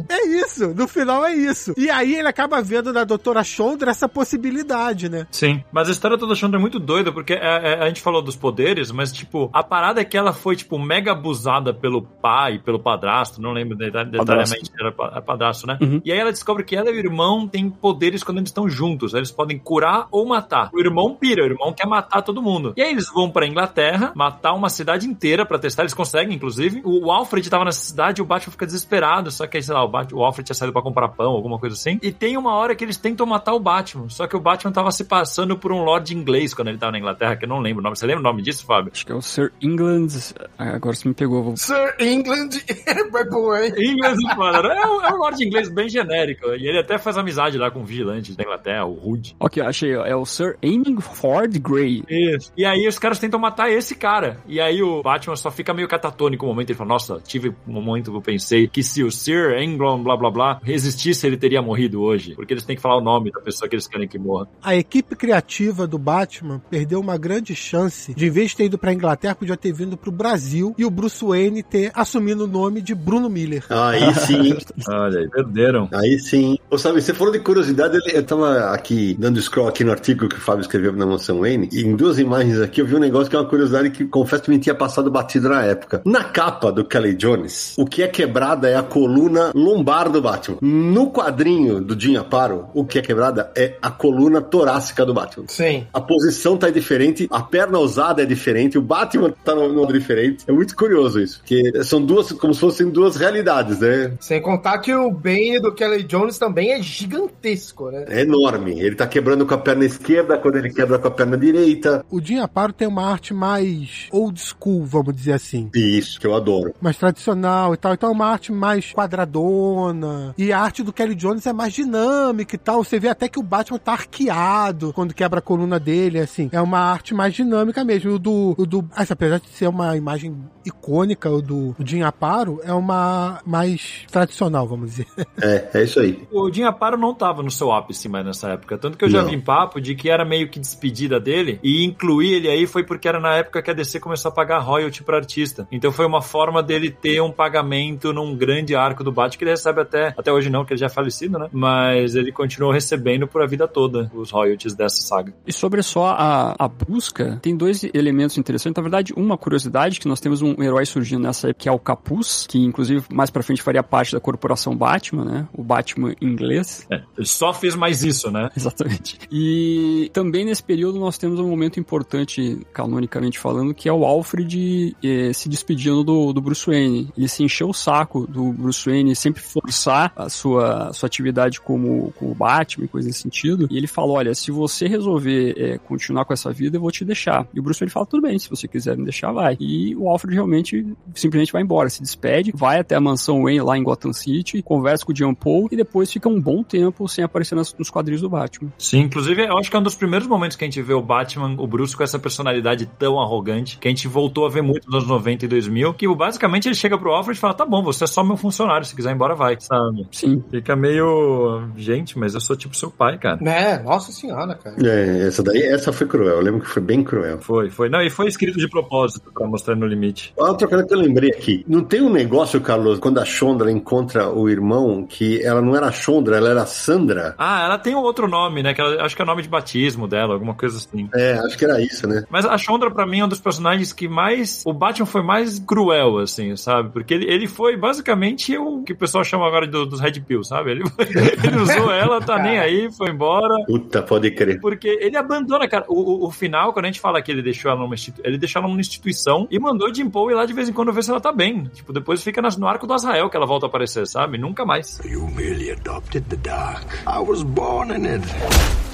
É isso, no final é isso. E aí ele acaba vendo na doutora Chandra essa possibilidade, né? Sim, mas a história toda Chandra é muito doida, porque é, é, a gente falou dos poderes, mas, tipo, a parada é que ela foi, tipo, mega abusada pelo pai, pelo padrasto, não lembro detalhadamente, era padrasto, né? Uhum. E aí ela descobre que ela e o irmão têm poderes quando eles estão juntos, eles podem curar ou matar. O irmão pira, o irmão quer matar todo mundo. E aí eles vão pra Inglaterra, matar uma cidade inteira pra testar, eles conseguem, inclusive. O Alfred tava nessa cidade e o Batman fica desesperado, só que aí, sei lá, o, Batman, o Alfred tinha saído pra comprar pão, alguma coisa assim. E tem uma hora que eles tentam matar o Batman, só que o Batman tava se passando por um Lord inglês quando ele tava na Inglaterra, que eu não lembro o nome. Você lembra o nome disso, Fábio? Acho que é o Sir England. Agora você me pegou. Vou... Sir England, my boy. England, mano. É um, é um Lord inglês bem genérico. E ele até faz amizade lá com o vigilante da Inglaterra, o Hood. Ok, achei. É o Sir Ford Grey. Isso. E aí os caras tentam matar esse cara. E aí o Batman só fica meio catatônico no momento. Ele fala, nossa, tive um momento que eu pensei que se o Sir England, blá blá blá, resistisse, ele teria morrido hoje. Porque eles têm que falar o nome da pessoa que eles querem que morra. A equipe criativa do Batman perdeu uma grande chance de, em vez de ter ido pra Inglaterra, podia ter vindo pro Brasil e o Bruce Wayne ter assumido o nome de Bruno Miller. Aí sim. Olha aí, perderam. Aí sim. Ô, sabe, você falou de curiosidade, eu tava aqui dando scroll aqui no artigo que o Fábio escreveu na Mansão Wayne, e em duas imagens aqui eu vi um negócio que é uma curiosidade que confesso que me tinha passado batido na época. Na capa do Kelly Jones, o que é quebrada é a coluna lombar do Batman. No quadrinho do Jim Aparo, o que é quebrada é a coluna torácica do Batman. Sim. A posição tá diferente, a perna usada é diferente, o Batman tá no, no diferente. É muito curioso isso, porque são duas, como se fossem duas realidades, né? Sem contar que o Bane do Kelly Jones também é gigantesco, né? É enorme. Ele tá quebrando com a perna esquerda quando ele quebra com a perna direita. O Jim Aparo tem uma arte mais old school, vamos dizer assim. Isso, que eu adoro. Mais tradicional e tal. Então é uma arte mais quadradona. E a arte do Kelly Jones é mais dinâmica e tal. Você vê até que o Batman tá arqueado quando quebra a coluna dele, assim. É uma arte mais dinâmica mesmo. O do. O do essa, apesar de ser uma imagem icônica, o do Jim Aparo, é uma mais tradicional, vamos dizer. É, é isso aí. O Jim Aparo não tava no seu ápice mais nessa época. Tanto que eu já não. vi em papo de que era meio que despedida dele. E incluir ele aí foi porque era na época que a DC começou a pagar royalty pra artista. Então foi uma forma dele ter um pagamento num grande arco do Batman, que ele recebe até, até hoje não, que ele já é falecido, né? Mas ele continuou recebendo por a vida toda os royalties dessa saga. E sobre só a, a busca, tem dois elementos interessantes. Na verdade, uma curiosidade, que nós temos um herói surgindo nessa época, que é o Capuz, que inclusive mais pra frente faria parte da corporação Batman, né? O Batman inglês. É, ele só fez mais isso, né? Exatamente. E também nesse período nós temos um momento importante, canonicamente falando, que é o Alfred eh, se despedindo do, do Bruce Wayne. Ele se encheu o saco do Bruce Wayne sempre forçar a sua, sua atividade como, como Batman, coisa nesse sentido. E ele fala: olha, se você resolver é, continuar com essa vida, eu vou te deixar. E o Bruce Wayne fala: tudo bem, se você quiser me deixar, vai. E o Alfred realmente simplesmente vai embora, se despede, vai até a mansão Wayne lá em Gotham City, conversa com o John Paul e depois fica um bom tempo sem aparecer nas, nos quadrinhos do Batman. Sim, inclusive eu acho que é um dos primeiros momentos que a gente vê o Batman, o Bruce, com essa personalidade tão arrogante, que a gente voltou a ver muito nos anos 90 e 2000, que basicamente ele chega pro Alfred e fala: tá bom, você é só meu funcionário, se quiser ir embora, vai, sabe? Sim. Fica meio. Gente, mas eu sou tipo seu pai, cara. É, nossa senhora, cara. É, essa daí, essa foi cruel. Eu lembro que foi bem cruel. Foi, foi. Não, e foi escrito de propósito pra mostrar no limite. Outra coisa que eu lembrei aqui. Não tem um negócio, Carlos, quando a Chondra encontra o irmão, que ela não era a Chondra, ela era a Sandra. Ah, ela tem um outro nome, né? Que ela, acho que é o nome de batismo dela, alguma coisa assim. É, acho que era isso, né? Mas a Chondra, pra mim, é um dos personagens que mais. O Batman foi mais cruel, assim, sabe? Porque ele, ele foi basicamente o que o pessoal chama agora do, dos Red Pill, sabe? Ele, ele usou ela, tá nem aí, foi embora. Puta, pode crer. Porque ele abandona, cara. O, o, o final, quando a gente fala que ele deixou ela numa instituição, ele deixou ela numa instituição e mandou Jim Paul ir lá de vez em quando ver se ela tá bem. Tipo, depois fica no arco do Azrael que ela volta a aparecer, sabe? Nunca mais. You merely adopted the dark. I was born in it.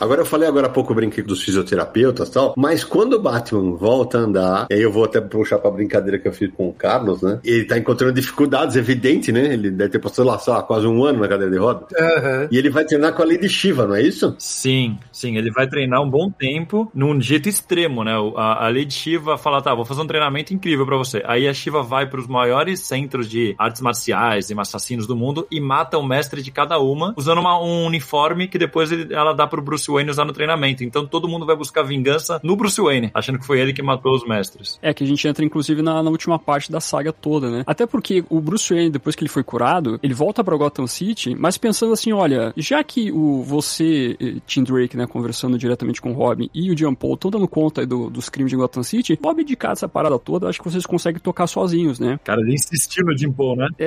Agora eu falei agora há pouco, eu brinquei dos fisioterapeutas e tal, mas quando o Batman volta a andar, e aí eu vou até puxar pra brincadeira que eu fiz com o Carlos, né? Ele tá encontrando dificuldades, evidente, né? Ele deve ter passado lá, só quase um ano na cadeira de roda. Aham. E ele vai treinar com a Lady Shiva, não é isso? Sim, sim, ele vai treinar um bom tempo num jeito extremo, né? A, a Lady Shiva fala, tá, vou fazer um treinamento incrível pra você. Aí a Shiva vai pros maiores centros de artes marciais e assassinos do mundo e mata o mestre de cada uma, usando uma- um uniforme que depois ele- ela dá pro Bruce Wayne usar no treinamento. Então todo mundo vai buscar vingança no Bruce Wayne, achando que foi ele que matou os mestres. É que a gente entra, inclusive, na, na última parte da saga toda, né? Até porque o Bruce Wayne, depois que ele foi curado, ele volta pra Gotham City, mas pensando assim, olha, já que o você, eh, Tim Drake, né, conversando diretamente com o Robin e o Jean Paul estão dando conta aí do- dos crimes de Gotham City, pode abdicar dessa parada toda, acho que vocês conseguem tocar sozinhos, né? Cara, ele insistiu no Jim Paul, né?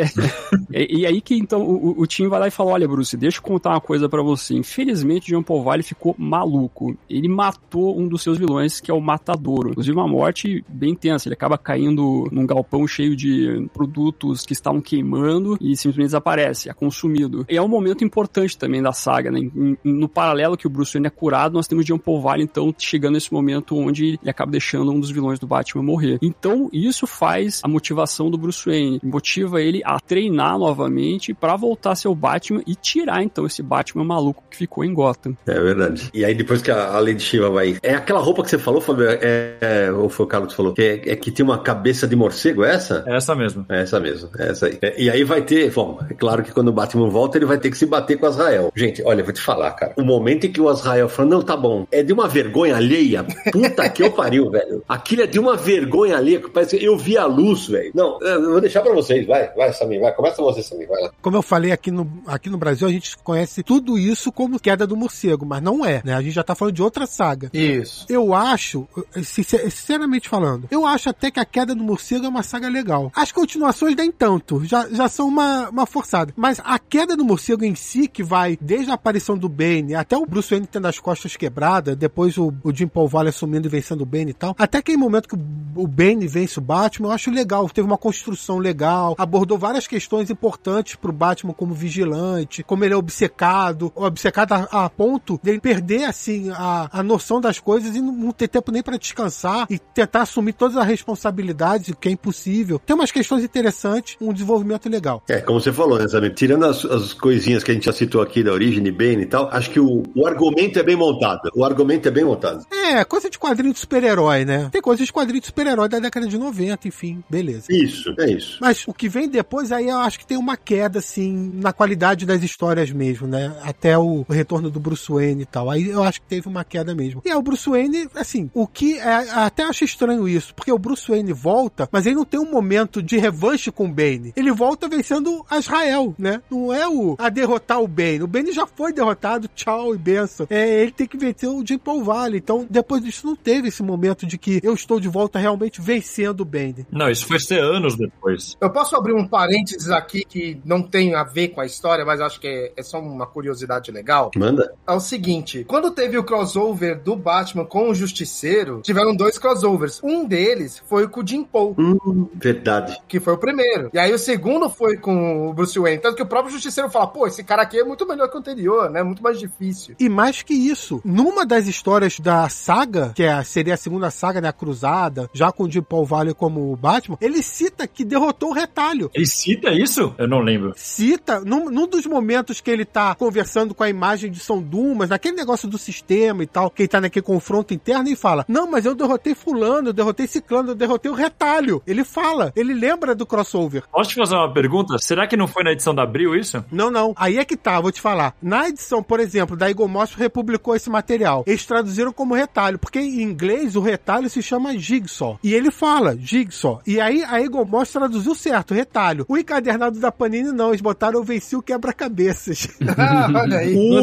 E, e aí que então o, o- Tim vai lá e fala: Olha, Bruce, deixa eu contar uma coisa pra você. Infelizmente, Jean Paul Vale ficou maluco. Ele matou um dos seus vilões, que é o Matadouro. Inclusive, uma morte bem tensa. Ele acaba caindo num galpão cheio de produtos que estavam queimando e simplesmente desaparece, é consumido. E é um momento importante também da saga, né? No paralelo que o Bruce Wayne é curado, nós temos Jean Paul Vale, então, chegando nesse momento onde ele acaba deixando um dos vilões do Batman morrer. Então, isso faz a motivação do Bruce Wayne, motiva ele a treinar novamente pra voltar a ser o Batman e tirar, então, esse Batman maluco que ficou em Gotham. É verdade. E aí depois que a a Lady Shiva vai... É aquela roupa que você falou, Fábio? É, é, ou foi o Carlos que falou? Que é, é que tem uma cabeça de morcego, é essa? É essa mesmo. É essa mesmo, é essa aí. É, e aí vai ter, bom, é claro que quando o Batman volta, ele vai ter que se bater com o Azrael. Gente, olha, eu vou te falar, cara. O momento em que o Azrael falou, não, tá bom, é de uma vergonha alheia. Puta que eu pariu, velho. Aquilo é de uma vergonha alheia, que parece que eu vi a luz, velho. Não, eu vou deixar pra vocês, vai, vai, Samir, vai. Começa você, Samir, vai lá. Como eu falei aqui no, aqui no Brasil, a gente conhece tudo isso como queda do morcego, mas não é, né? A gente já tá falando de outra saga. Isso. Eu acho, sincer- sinceramente falando, eu acho até que a queda do morcego é uma saga legal. As continuações nem tanto, já, já são uma, uma forçada. Mas a queda do morcego em si, que vai desde a aparição do Bane até o Bruce Wayne tendo as costas quebradas, depois o, o Jim Paul Valley assumindo e vencendo o Bane e tal, até aquele momento que o, o Bane vence o Batman, eu acho legal. Teve uma construção legal, abordou várias questões importantes pro Batman como vigilante, como ele é obcecado, obcecado a, a ponto dele perder, assim, a, a noção das coisas e não, ter tempo nem pra descansar e tentar assumir todas as responsabilidades, o que é impossível. Tem umas questões interessantes, um desenvolvimento legal. É, como você falou, né, Samir? Tirando as, as coisinhas que a gente já citou aqui da origem de Bane e tal, acho que o, o argumento é bem montado. O argumento é bem montado. É, coisa de quadrinho de super-herói, né? Tem coisas de quadrinho de super-herói da década de 90, enfim, beleza. Isso, é isso. Mas o que vem depois, aí eu acho que tem uma queda, assim, na qualidade das histórias mesmo, né? Até o, o retorno do Bruce Wayne e tal. Aí eu acho que teve uma queda mesmo. E é o Bruce Wayne, assim, o que. É, até acho estranho isso, porque o Bruce Wayne volta, mas ele não tem um momento de revanche com o Bane. Ele volta vencendo Azrael, né? Não é o a derrotar o Bane. O Bane já foi derrotado, tchau e benção. É, ele tem que vencer o Jim Paul Valley. Então, depois disso, não teve esse momento de que eu estou de volta realmente vencendo o Bane. Não, isso foi ser anos depois. Eu posso abrir um parênteses aqui que não tem a ver com a história, mas acho que é, é só uma curiosidade legal. Manda. É o seguinte: quando teve o crossover do Batman com o Justiceiro, tiveram dois crossovers. Um deles foi com o Jim Paul, Hum, verdade. que foi o primeiro. E aí o segundo foi com o Bruce Wayne. Tanto que o próprio Justiceiro fala: pô, esse cara aqui é muito melhor que o anterior, né? Muito mais difícil. E mais que isso, numa das histórias da saga, que é, seria a segunda saga, né, a Cruzada, já com o Jim Paul Valley como o Batman, ele cita que derrotou o retalho. Ele cita isso? Eu não lembro. Cita, num, num dos momentos que ele tá conversando com a imagem de São Dumas, naquele negócio do sistema e tal, que ele tá naquele confronto interno e fala: Não, mas eu derrotei Fulano, eu derrotei Ciclano, eu derrotei o retalho. Ele fala, ele lembra do crossover. Posso te fazer uma pergunta? Será que não foi na edição da Abril isso? Não, não. Aí é que tá, vou te falar. Na edição, por exemplo, da Eagle Moss republicou esse material. Eles traduziram como retalho, porque em inglês o retalho se chama Jigsaw. E ele fala Jigsaw. E aí a Eagle Moss traduziu certo, retalho. O encadernado da Panini não, eles botaram eu venci o quebra-cabeças. Olha aí. Meu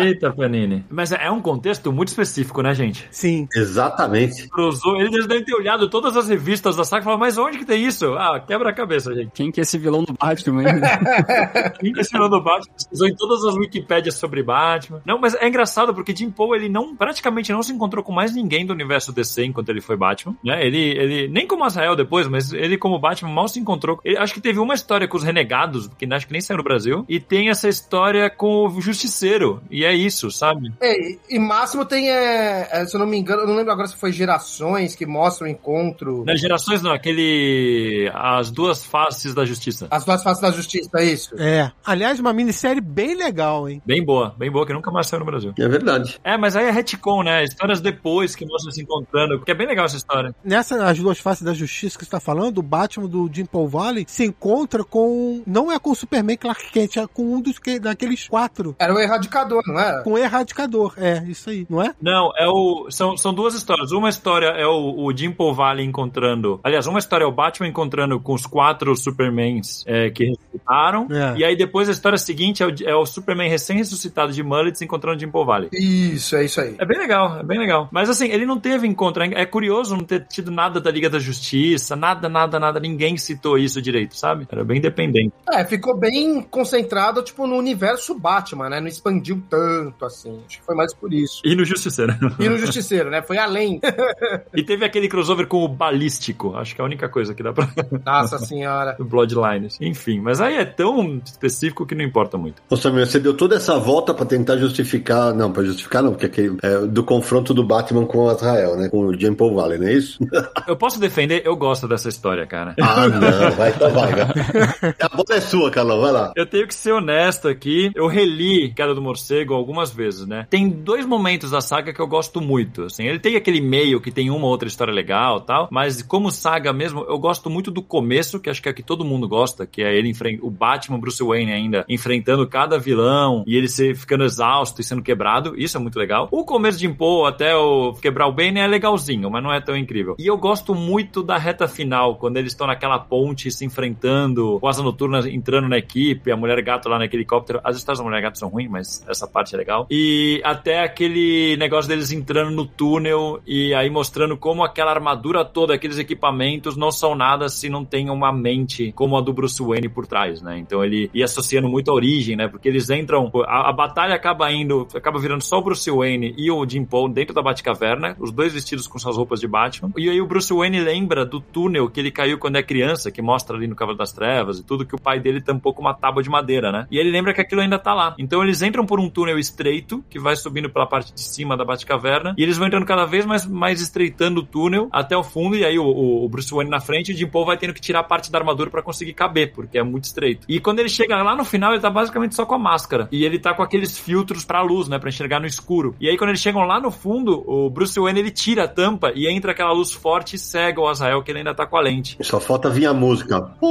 Eita, Panini. Mas é um contexto muito específico, né, gente? Sim. Exatamente. Cruzou, eles devem ter olhado todas as revistas da saga e falado, mas onde que tem isso? Ah, quebra a cabeça, gente. Quem que é esse vilão do Batman? hein? Quem que é esse vilão do Batman? Pesquisou em todas as Wikipédias sobre Batman. Não, mas é engraçado porque Jim Paul, ele não, praticamente não se encontrou com mais ninguém do universo DC enquanto ele foi Batman, né? Ele, ele, nem como Azrael depois, mas ele como Batman mal se encontrou. Ele, acho que teve uma história com os Renegados, que acho que nem saiu no Brasil, e tem essa história com o Justiceiro. E é isso, sabe? É, e- máximo tem, é, é, se eu não me engano, eu não lembro agora se foi gerações que mostram o encontro. Nas gerações, não, aquele. As duas faces da justiça. As duas faces da justiça, é isso. É. Aliás, uma minissérie bem legal, hein? Bem boa, bem boa, que nunca mais saiu no Brasil. É verdade. É, mas aí é retcon, né? Histórias depois que mostram se encontrando. Porque é bem legal essa história. Nessa, as duas faces da justiça que você tá falando, o Batman do Jim Paul Valley se encontra com. Não é com o Superman Clark Kent, é com um dos que, daqueles quatro. Era o erradicador, não era? Com o Erradicador. É, isso aí, não é? Não, é o. São, são duas histórias. Uma história é o, o Jim Paul Valley encontrando. Aliás, uma história é o Batman encontrando com os quatro Supermans é, que ressuscitaram. É. E aí depois a história seguinte é o, é o Superman recém-ressuscitado de Mullets encontrando Jim Paul Valley. Isso, é isso aí. É bem legal, é bem legal. Mas assim, ele não teve encontro. É curioso não ter tido nada da Liga da Justiça, nada, nada, nada. Ninguém citou isso direito, sabe? Era bem independente. É, ficou bem concentrado, tipo, no universo Batman, né? Não expandiu tanto, assim. Acho que foi mais por isso. E no Justiceiro. E no Justiceiro, né? Foi além. e teve aquele crossover com o Balístico. Acho que é a única coisa que dá pra. Nossa senhora. Bloodlines. Enfim, mas aí é tão específico que não importa muito. Ô Samuel, você deu toda essa volta pra tentar justificar. Não, pra justificar não, porque aquele, é, do confronto do Batman com o Azrael, né? Com o Jim Paul Valley, não é isso? Eu posso defender, eu gosto dessa história, cara. Ah, não, vai, então vai. A bola é sua, Carlão, vai lá. Eu tenho que ser honesto aqui. Eu reli Queda do Morcego algumas vezes, né? Tem dois momentos da saga que eu gosto muito. Assim, ele tem aquele meio que tem uma ou outra história legal tal, mas como saga mesmo, eu gosto muito do começo, que acho que é que todo mundo gosta, que é ele enfren- o Batman Bruce Wayne ainda enfrentando cada vilão e ele se ficando exausto e sendo quebrado. Isso é muito legal. O começo de Impor até o quebrar o Bane é legalzinho, mas não é tão incrível. E eu gosto muito da reta final, quando eles estão naquela ponte se enfrentando, o Asa Noturna entrando na equipe, a Mulher Gato lá naquele helicóptero. As histórias da Mulher Gato são ruins, mas essa parte é legal. E até aquele negócio deles entrando no túnel e aí mostrando como aquela armadura toda, aqueles equipamentos não são nada se não tem uma mente como a do Bruce Wayne por trás, né? Então ele ia associando muito a origem, né? Porque eles entram, a, a batalha acaba indo, acaba virando só o Bruce Wayne e o Jim Paul dentro da Batcaverna, os dois vestidos com suas roupas de Batman. E aí o Bruce Wayne lembra do túnel que ele caiu quando é criança, que mostra ali no Cavalo das Trevas e tudo, que o pai dele tampou com uma tábua de madeira, né? E ele lembra que aquilo ainda tá lá. Então eles entram por um túnel estreito, que vai subindo pela parte de cima da Batcaverna, e eles vão entrando cada vez mais, mais estreitando o túnel até o fundo, e aí o, o- Bruce Wayne na frente e o Jim Paul vai tendo que tirar parte da armadura pra conseguir caber, porque é muito estreito. E quando ele chega lá no final, ele tá basicamente só com a máscara. E ele tá com aqueles filtros pra luz, né? Pra enxergar no escuro. E aí quando eles chegam lá no fundo, o Bruce Wayne ele tira a tampa e entra aquela luz forte e cega o Azrael, que ele ainda tá com a lente. Só falta vir a música.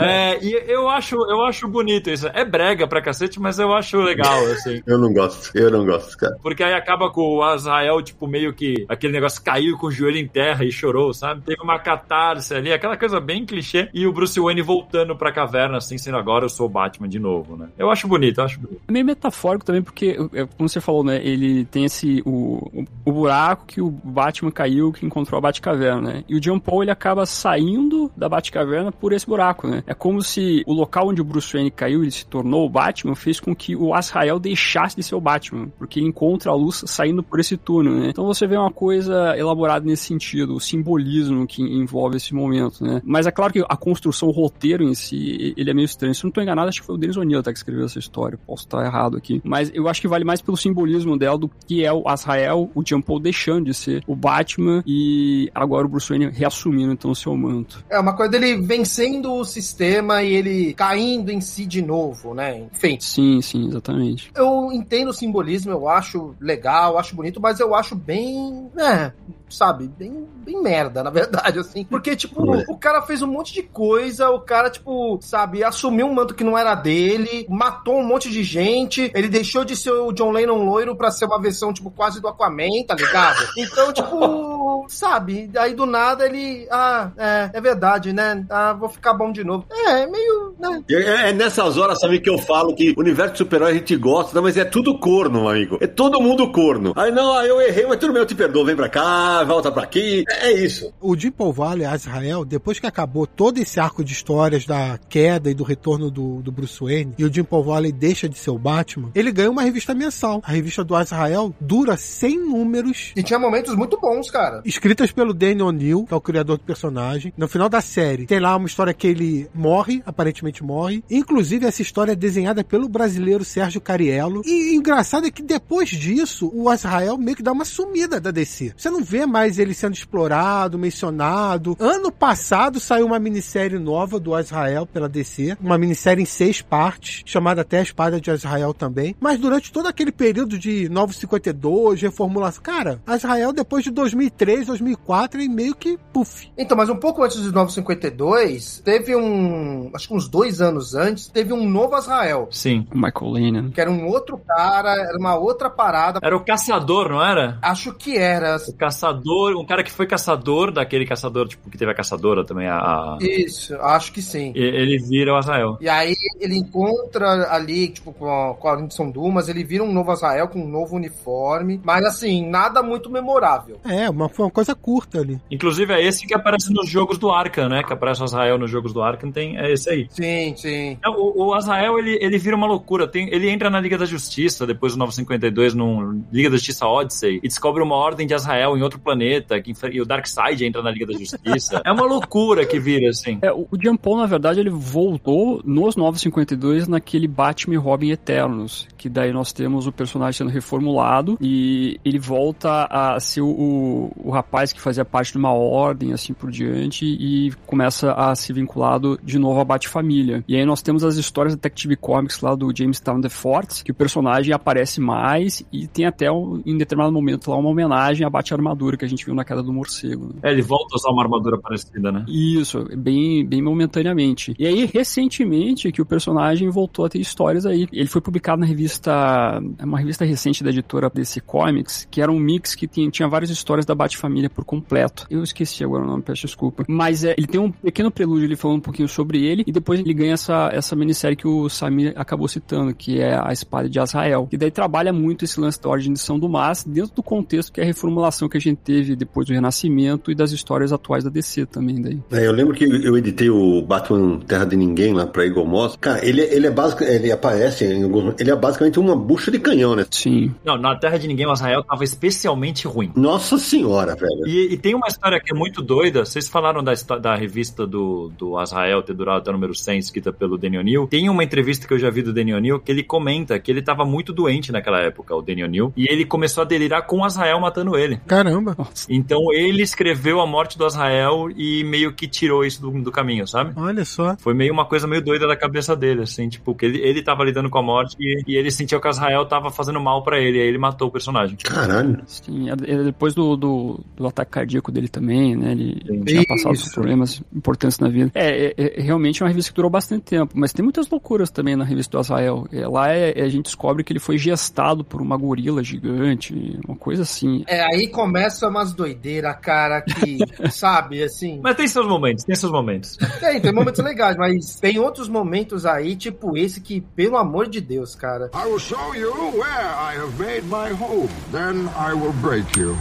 É, e eu acho, eu acho bonito isso. É brega pra cacete, mas eu acho legal, assim. Eu não gosto, eu não gosto, cara. Porque aí acaba com o Azrael, tipo, meio que aquele negócio caiu com o joelho em terra e chorou, sabe? Teve uma catarse ali, aquela coisa bem clichê. E o Bruce Wayne voltando pra caverna, assim, sendo agora eu sou o Batman de novo, né? Eu acho bonito, eu acho bonito. É meio metafórico também, porque, é, como você falou, né? Ele tem esse. O, o, o buraco que o Batman caiu, que encontrou a Batcaverna, né? E o John Paul ele acaba saindo da Batcaverna por esse buraco, né? É como se o local onde o Bruce Wayne caiu e se tornou o Batman fez com que o Azrael deixasse de ser o Batman, porque ele encontra a luz saindo por esse túnel, né? Então você vê uma coisa elaborada nesse sentido, o simbolismo que envolve esse momento, né? Mas é claro que a construção, o roteiro em si, ele é meio estranho. Se eu não tô enganado, acho que foi o Denis O'Neill tá, que escreveu essa história. Posso estar errado aqui. Mas eu acho que vale mais pelo simbolismo dela do que é o Azrael, o John Paul deixando de ser o Batman e agora o Bruce Wayne reassumindo então o seu manto. É uma coisa dele vencendo o sistema e ele caindo em si de novo, né? Enfim. Sim, sim, exatamente. Eu entendo o simbolismo, eu acho legal, acho bonito, mas eu acho bem. É, sabe? Bem, bem merda, na verdade, assim. Porque, tipo, É. o cara fez um monte de coisa, o cara, tipo, sabe, assumiu um manto que não era dele, matou um monte de gente, ele deixou de ser o John Lennon loiro pra ser uma versão, tipo, quase do Aquaman, tá ligado? Então, tipo, sabe? Aí do nada ele. Ah, é, é verdade, né? Ah, vou ficar bom de novo. É, é meio. Né? É, é nessas horas, sabe, que eu falo que universo de super-herói a gente gosta, não, mas é tudo corno, amigo. É todo mundo corno. Aí, não, ah, eu errei, mas tudo bem, eu te perdoo, vem pra cá, volta pra aqui. É, é isso. O Jim Paul Valley, Azrael, depois que acabou todo esse arco de histórias da queda e do retorno do, do Bruce Wayne, e o Jim Paul Valley deixa de ser o Batman, ele ganha uma revista mensal. A revista do Azrael dura 100 números, E tinha momentos muito bons, cara. escritas pelo Danny O'Neill, que é o criador do personagem. No final da série, tem lá uma história que ele morre, aparentemente morre. Inclusive, essa história é desenhada pelo brasileiro brasileiro Sérgio Cariello. E engraçado é que depois disso, o Azrael meio que dá uma sumida da DC. Você não vê mais ele sendo explorado, mencionado. Ano passado saiu uma minissérie nova do Azrael pela DC, uma minissérie em seis partes, chamada até A Espada de Azrael também. Mas durante todo aquele período de Novos 52, reformulação, cara, Azrael depois de 2003, 2004, ele meio que puff. Então, mas um pouco antes de 952, teve um. Acho que uns dois anos antes, teve um novo Azrael. Sim. O Michael Lane. Que era um outro cara, era uma outra parada. Era o caçador, não era? Acho que era. O caçador, um cara que foi caçador daquele caçador, tipo, que teve a caçadora também, a. Isso, acho que sim. E- Ele vira o Azrael. E aí ele encontra ali, tipo, com a, com a Lindsay Dumas, ele vira um novo Azrael com um novo uniforme. Mas assim, nada muito memorável. É, uma, foi uma coisa curta ali. Inclusive é esse que aparece nos jogos do Arkham, né? Que aparece o Azrael nos jogos do Arkham, tem, é esse aí. Sim, sim. Não, O, o Azrael, ele, ele vira uma loucura. Tem, ele entra na Liga da Justiça, depois do 952, num Liga da Justiça Odyssey, e descobre uma ordem de Azrael em outro planeta, que, e o Darkseid entra na Liga da Justiça. é uma loucura que vira, assim. É, o Jean Paul, na verdade, ele voltou nos 952 naquele Batman e Robin Eternos, que daí nós temos o personagem sendo reformulado e ele volta a ser o, o, o rapaz que fazia parte de uma ordem, assim por diante, e começa a se vinculado de novo à Bat-família. E aí nós temos as histórias da Detective Comics lá do James Town The Forts, que o personagem aparece mais e tem até, um- em determinado momento lá, uma homenagem à Bate-Armadura que a gente viu na queda do morcego. né? É, ele volta a usar uma armadura parecida, né? Isso, bem, bem momentaneamente. E aí, recentemente, que o personagem voltou a ter histórias aí. Ele foi publicado na revista, é uma revista recente da editora DC Comics, que era um mix que tinha, tinha várias histórias da Bat-família por completo. Eu esqueci agora o nome, peço desculpa. Mas é, ele tem um pequeno prelúdio ali falando um pouquinho sobre ele, e depois ele ganha essa, essa minissérie que o Samir acabou citando, que é A Espada de Azrael. Que daí trabalha muito esse lance da Ordem de São do Mas, dentro do contexto que é a reformulação que a gente teve depois do Renascimento e das histórias atuais da DC também daí. É, eu lembro que eu editei o Batman Terra de Ninguém lá pra Eagle Moss. Cara, ele, ele é básico, ele aparece em alguns. Ele é basicamente uma bucha de canhão, né? Sim. Não, na Terra de Ninguém, o Azrael tava especialmente ruim. Nossa senhora, velho. E, e tem uma história que é muito doida. Vocês falaram da, da revista do, do Azrael ter durado até o número 100, escrita pelo Danny O'Neill. Tem uma entrevista que eu já vi do Danny O'Neill que ele comenta que ele tava muito doente naquela época, o Danny O'Neill. E ele começou a delirar com o Azrael matando ele. Caramba. Então ele escreveu a morte do Azrael e meio que tirou isso do, do caminho, sabe? Olha só. Foi meio uma coisa meio doida da cabeça dele, assim, tipo, que ele, ele tava lidando com a morte e, e ele sentiu que o Azrael tava fazendo mal pra ele, aí ele matou o personagem. Caralho. Sim, é- é depois do, do, do ataque cardíaco dele também, né? Ele Entendi. tinha passado por problemas importantes na vida. É, é, é realmente é uma revista que durou bastante tempo, mas tem muitas loucuras também na revista do Azrael. É, lá é- a gente descobre que ele foi gestado por uma gorila gigante, uma coisa assim. É, aí começa umas doideiras, cara, que, sabe, assim. Mas tem seus momentos, tem seus momentos. Tem, tem momentos legais, mas tem outros momentos aí, tipo esse que, pelo amor de Deus, cara. I will show you where I have made my home. Then I will break you.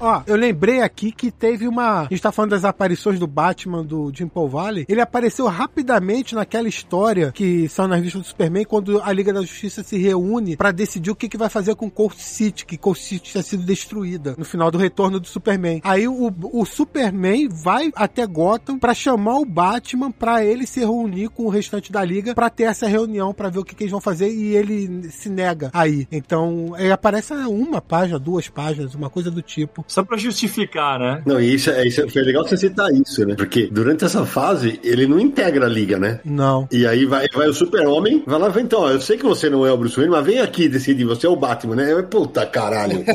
Ó, eu lembrei aqui que teve uma. A gente tá falando das aparições do Batman do Jim Paul Valley. Ele apareceu rapidamente naquela história que são na revista do Superman, quando a Liga da Justiça se reúne pra decidir o que, que vai fazer com Cold City, que Cold City tinha sido destruída no final do retorno do Superman. Aí o, o Superman vai até Gotham pra chamar o Batman pra ele se reunir com o restante da Liga pra ter essa reunião pra ver o que, que eles vão fazer e ele se nega aí. Então, ele aparece uma página, duas páginas, uma coisa do tipo. Só pra justificar, né? Não, e isso, é, isso foi legal você citar isso, né? Porque durante essa fase, ele não integra a liga, né? Não. E aí vai, vai o super-homem, vai lá, vai, então, ó, eu sei que você não é o Bruce Wayne, mas vem aqui decidir, você é o Batman, né? Eu, Puta caralho.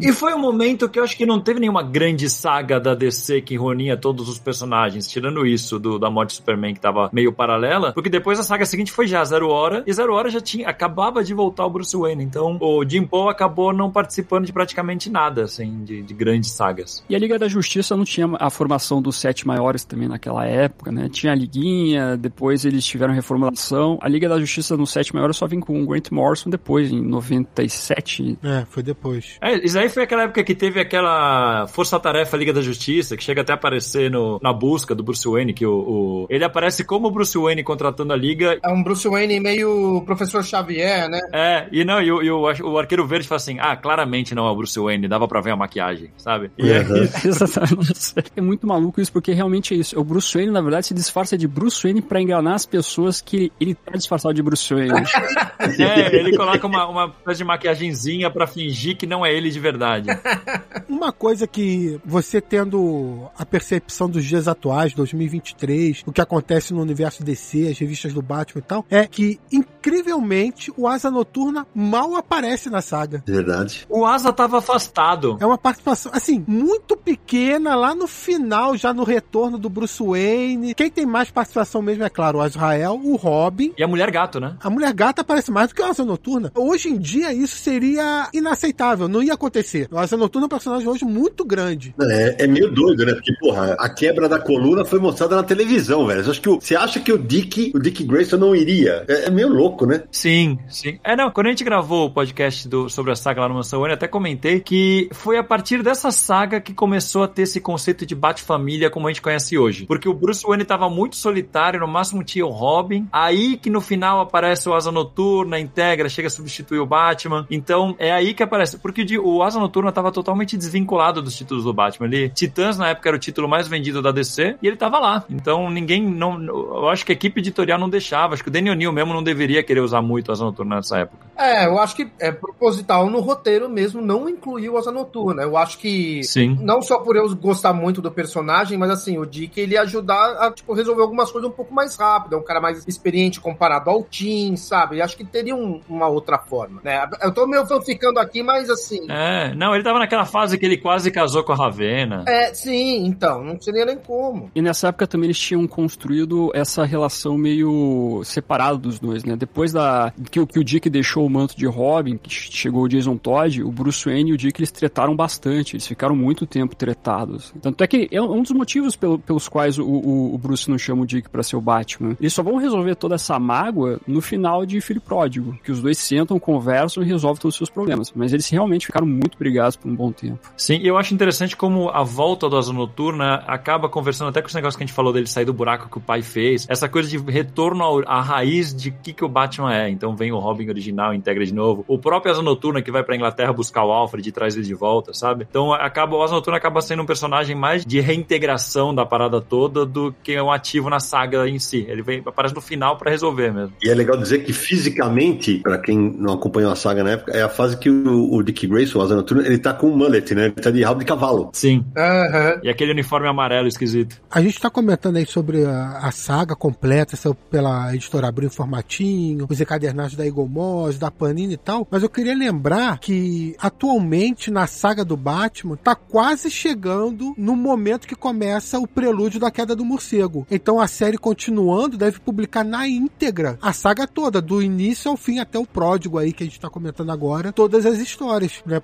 E foi um momento que eu acho que não teve nenhuma grande saga da DC que reunia todos os personagens, tirando isso do, da morte do Superman que tava meio paralela, porque depois a saga seguinte foi já Zero Hora, e Zero Hora já tinha, acabava de voltar o Bruce Wayne, então o Jim Paul acabou não participando de praticamente nada, assim, de, de grandes sagas. E a Liga da Justiça não tinha a formação dos sete maiores também naquela época, né? Tinha a Liguinha, depois eles tiveram reformulação. A Liga da Justiça nos sete maiores só vem com o Grant Morrison depois, em 97. É, foi depois. É, isso aí foi aquela época que teve aquela Força-Tarefa Liga da Justiça, que chega até a aparecer no, na busca do Bruce Wayne, que o, o- ele aparece como o Bruce Wayne contratando a Liga. É um Bruce Wayne meio professor Xavier, né? É, e não, e, o, e o, o Arqueiro Verde fala assim: ah, claramente não é o Bruce Wayne, dava pra ver a maquiagem, sabe? E é Uhum. Exatamente. É muito maluco isso, porque realmente é isso. O Bruce Wayne, na verdade, se disfarça de Bruce Wayne pra enganar as pessoas que ele tá disfarçado de Bruce Wayne. É, ele coloca uma, uma de maquiagenzinha pra fingir que não é ele de verdade. Uma coisa que você tendo a percepção dos dias atuais, 2023, o que acontece no universo DC, as revistas do Batman e tal, é que, incrivelmente, o Asa Noturna mal aparece na saga. Verdade. O Asa tava afastado. É uma participação, assim, muito pequena lá no final, já no retorno do Bruce Wayne. Quem tem mais participação mesmo é, claro, o Azrael, o Robin. E a mulher gato, né? A Mulher Gata aparece mais do que a Asa Noturna. Hoje em dia, isso seria inaceitável, não ia acontecer. O Asa Noturna é um personagem hoje muito grande. É, é meio doido, né? Porque, porra, a quebra da coluna foi mostrada na televisão, velho. Você acha que o, você acha que o Dick, o Dick Grayson não iria? É, é meio louco, né? Sim, sim. É, não, quando a gente gravou o podcast do, sobre a saga lá no Mansão até comentei que foi a partir dessa saga que começou a ter esse conceito de bate-família como a gente conhece hoje. Porque o Bruce Wayne tava muito solitário, no máximo tinha o Robin, aí que no final aparece o Asa Noturna, integra, chega a substituir o Batman. Então, é aí que aparece. Porque o Asa Noturna tava totalmente desvinculado dos títulos do Batman. Ele, Titãs, na época, era o título mais vendido da DC, e ele tava lá. Então, ninguém, não, eu acho que a equipe editorial não deixava. Acho que o Daniel Neal mesmo não deveria querer usar muito o Asa Noturna nessa época. É, eu acho que é proposital no roteiro mesmo não incluir o Asa Noturna. Eu acho que Sim. não só por eu gostar muito do personagem, mas assim, o Dick ele ia ajudar a tipo, resolver algumas coisas um pouco mais rápido. É um cara mais experiente comparado ao Tim, sabe? Eu acho que teria um- uma outra forma, né? Eu tô meio ficando aqui, mas assim. É, não, ele tava naquela fase que ele quase casou com a Ravena. É, sim, então, não seria nem como. E nessa época também eles tinham construído essa relação meio separada dos dois, né? Depois da que, o- que o Dick deixou o manto de Robin, que chegou o Jason Todd, o Bruce Wayne e o Dick eles tretaram bastante, eles ficaram muito tempo tretados. Tanto é que é um dos motivos pelo- pelos quais o, o- o Bruce não chama o Dick pra ser o Batman. Eles só vão resolver toda essa mágoa no final de Filho Pródigo, que os dois sentam, conversam e resolvem todos os seus problemas. Mas eles realmente ficaram muito brigados por um bom tempo. Sim, e eu acho interessante como a volta do Asa Noturna acaba conversando até com esse negócio que a gente falou dele sair do buraco que o pai fez. Essa coisa de retorno à raiz de que, que o Batman é. Então vem o Robin original, integra de novo. O próprio Asa Noturna que vai pra Inglaterra buscar o Alfred e traz ele de volta, sabe? Então acaba, o Asa Noturna acaba sendo um personagem mais de reintegração da parada toda do que um ativo na saga em si. Ele vem, aparece no final pra resolver mesmo. E é legal dizer que fisicamente, pra quem não acompanhou a saga na época, é a fase que o, o Dick Grayson, o Asa Noturna, ele tá com um mullet, né? Ele tá de rabo de cavalo. Sim. Aham. E aquele uniforme amarelo esquisito. A gente tá comentando aí sobre a, a saga completa, essa pela editora Abril formatinho, os encadernados da Eagle Moss, da Panini e tal, mas eu queria lembrar que atualmente na saga do Batman tá quase chegando no momento que começa o prelúdio da queda do morcego. Então a série continuando deve publicar na íntegra a saga toda, do início ao fim até o pródigo aí que a gente tá comentando agora, todas as histórias, né?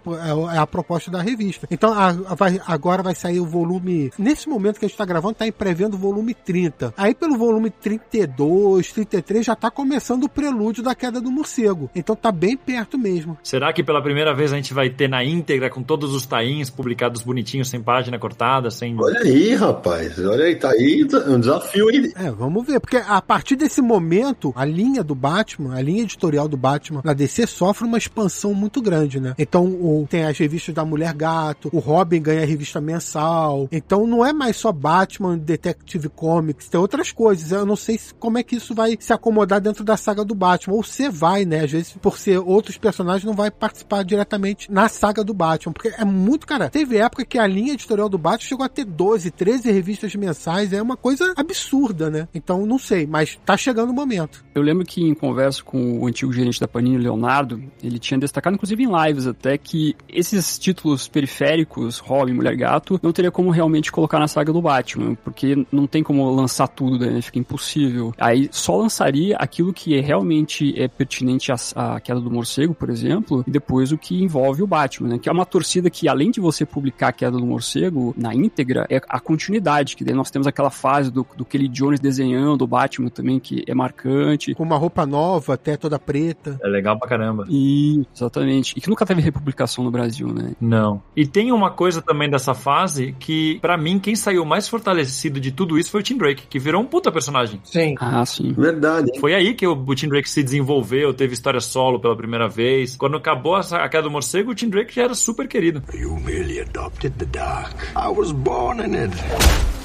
É é a proposta da revista. Então a- a- vai- agora vai sair o volume. Nesse momento que a gente tá gravando, tá em prevendo o volume 30. Aí pelo volume 32, 33 já tá começando o prelúdio da queda do morcego. Então tá bem perto mesmo. Será que pela primeira vez a gente vai ter na íntegra com todos os tains publicados bonitinhos, sem página cortada, sem. Olha aí, rapaz. Olha aí, tá aí um desafio aí. É, vamos ver. Porque a partir desse momento, a linha do Batman, a linha editorial do Batman na DC sofre uma expansão muito grande, né? Então o- tem as revistas da Mulher Gato, o Robin ganha a revista mensal. Então não é mais só Batman, Detective Comics, tem outras coisas. Eu não sei se- como é que isso vai se acomodar dentro da saga do Batman. Ou se vai, né? Às vezes, por ser outros personagens, não vai participar diretamente na saga do Batman. Porque é muito, cara. Teve época que a linha editorial do Batman chegou a ter 12, 13 revistas mensais. É uma coisa absurda, né? Então não sei, mas tá chegando o momento. Eu lembro que em conversa com o antigo gerente da Panini, Leonardo, ele tinha destacado, inclusive em lives até, que esses títulos periféricos, Robin, Mulher Gato, não teria como realmente colocar na saga do Batman, porque não tem como lançar tudo, né? Fica impossível. Aí só lançaria aquilo que é realmente é pertinente à queda do morcego, por exemplo, e depois o que envolve o Batman, né? Que é uma torcida que, além de você publicar a queda do morcego na íntegra, é a continuidade, que daí nós temos aquela fase do, do Kelly Jones desenhando o Batman também, que é marcante. Com uma roupa nova, até toda preta. É legal pra caramba. E, exatamente. E que nunca teve republicação no Brasil, né? Não. E tem uma coisa também dessa fase que, pra mim, quem saiu mais fortalecido de tudo isso foi o Tim Drake, que virou um puta personagem. Sim. Ah, sim. Verdade, hein? Foi aí que o, o Tim Drake se desenvolveu, teve história solo pela primeira vez. Quando acabou a queda do morcego, o Tim Drake já era super querido You merely adopted the dark. I was born in it.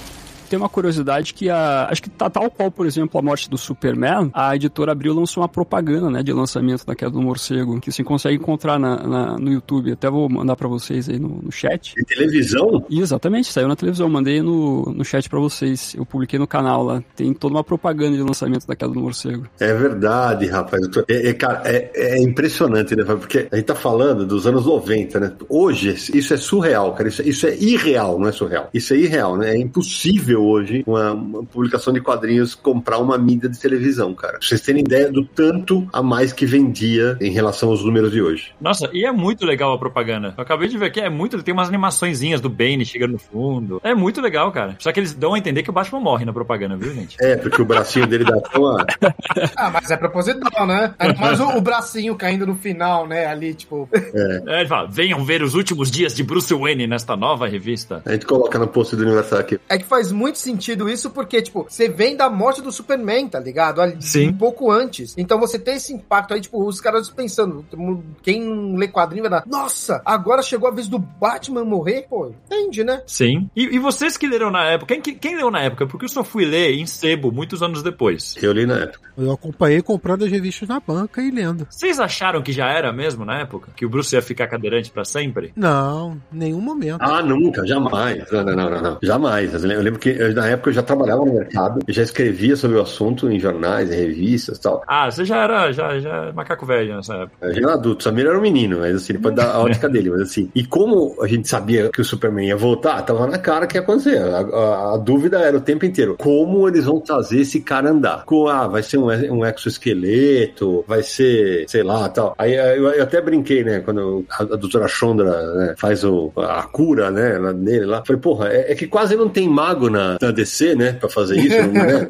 Tem uma curiosidade que a. Acho que tá tal qual, por exemplo, a morte do Superman, a editora Abril lançou uma propaganda, né, de lançamento da queda do morcego, que você consegue encontrar na, na- no YouTube. Até vou mandar pra vocês aí no, no chat. Em televisão? Exatamente, saiu na televisão, mandei no, no chat pra vocês. Eu publiquei no canal lá. Tem toda uma propaganda de lançamento da queda do morcego. É verdade, rapaz. Tô- É, é, cara, é, é impressionante, né? Porque a gente tá falando dos anos 90, né? Hoje, isso é surreal, cara. Isso, isso é irreal, não é surreal. Isso é irreal, né? É impossível hoje uma, uma publicação de quadrinhos comprar uma mídia de televisão, cara. Pra vocês terem ideia do tanto a mais que vendia em relação aos números de hoje. Nossa, e é muito legal a propaganda. Eu acabei de ver aqui, é muito. Tem umas animaçõezinhas do Bane chegando no fundo. É muito legal, cara. Só que eles dão a entender que o Batman morre na propaganda, viu, gente? É, porque o bracinho dele dá uma. Ah, mas é proposital, né? Ainda mais o, o bracinho caindo no final, né? Ali, tipo. É, ele fala: venham ver os últimos dias de Bruce Wayne nesta nova revista. A gente coloca no post do aniversário aqui. É que faz muito sentido isso porque, tipo, você vem da morte do Superman, tá ligado? Ali, Sim. Um pouco antes. Então você tem esse impacto aí, tipo, os caras pensando, quem lê quadrinho vai dar, nossa, agora chegou a vez do Batman morrer? Pô, entende, né? Sim. E, e vocês que leram na época, quem, quem, leu na época? Porque eu só fui ler em sebo muitos anos depois. Eu li na época. Eu acompanhei comprando as revistas na banca e lendo. Vocês acharam que já era mesmo na época? Que o Bruce ia ficar cadeirante pra sempre? Não, nenhum momento. Ah, nunca, jamais. Não, não, não, não. Jamais. Eu lembro que eu, na época eu já trabalhava no mercado, já escrevia sobre o assunto em jornais, em revistas e tal. Ah, você já era já, já era macaco velho nessa época. Eu já era adulto, Samir era um menino, mas assim, depois da ótica dele, mas assim. E como a gente sabia que o Superman ia voltar, tava na cara que ia acontecer. A, a- a dúvida era o tempo inteiro: como eles vão fazer esse cara andar? Com, ah, vai ser um, um exoesqueleto, vai ser, sei lá, tal. Aí eu, eu até brinquei, né, quando a, a doutora Chondra né, faz o, a cura, né, nele lá. Falei, porra, é, é que quase não tem mago na, na DC, né, pra fazer isso, não, né?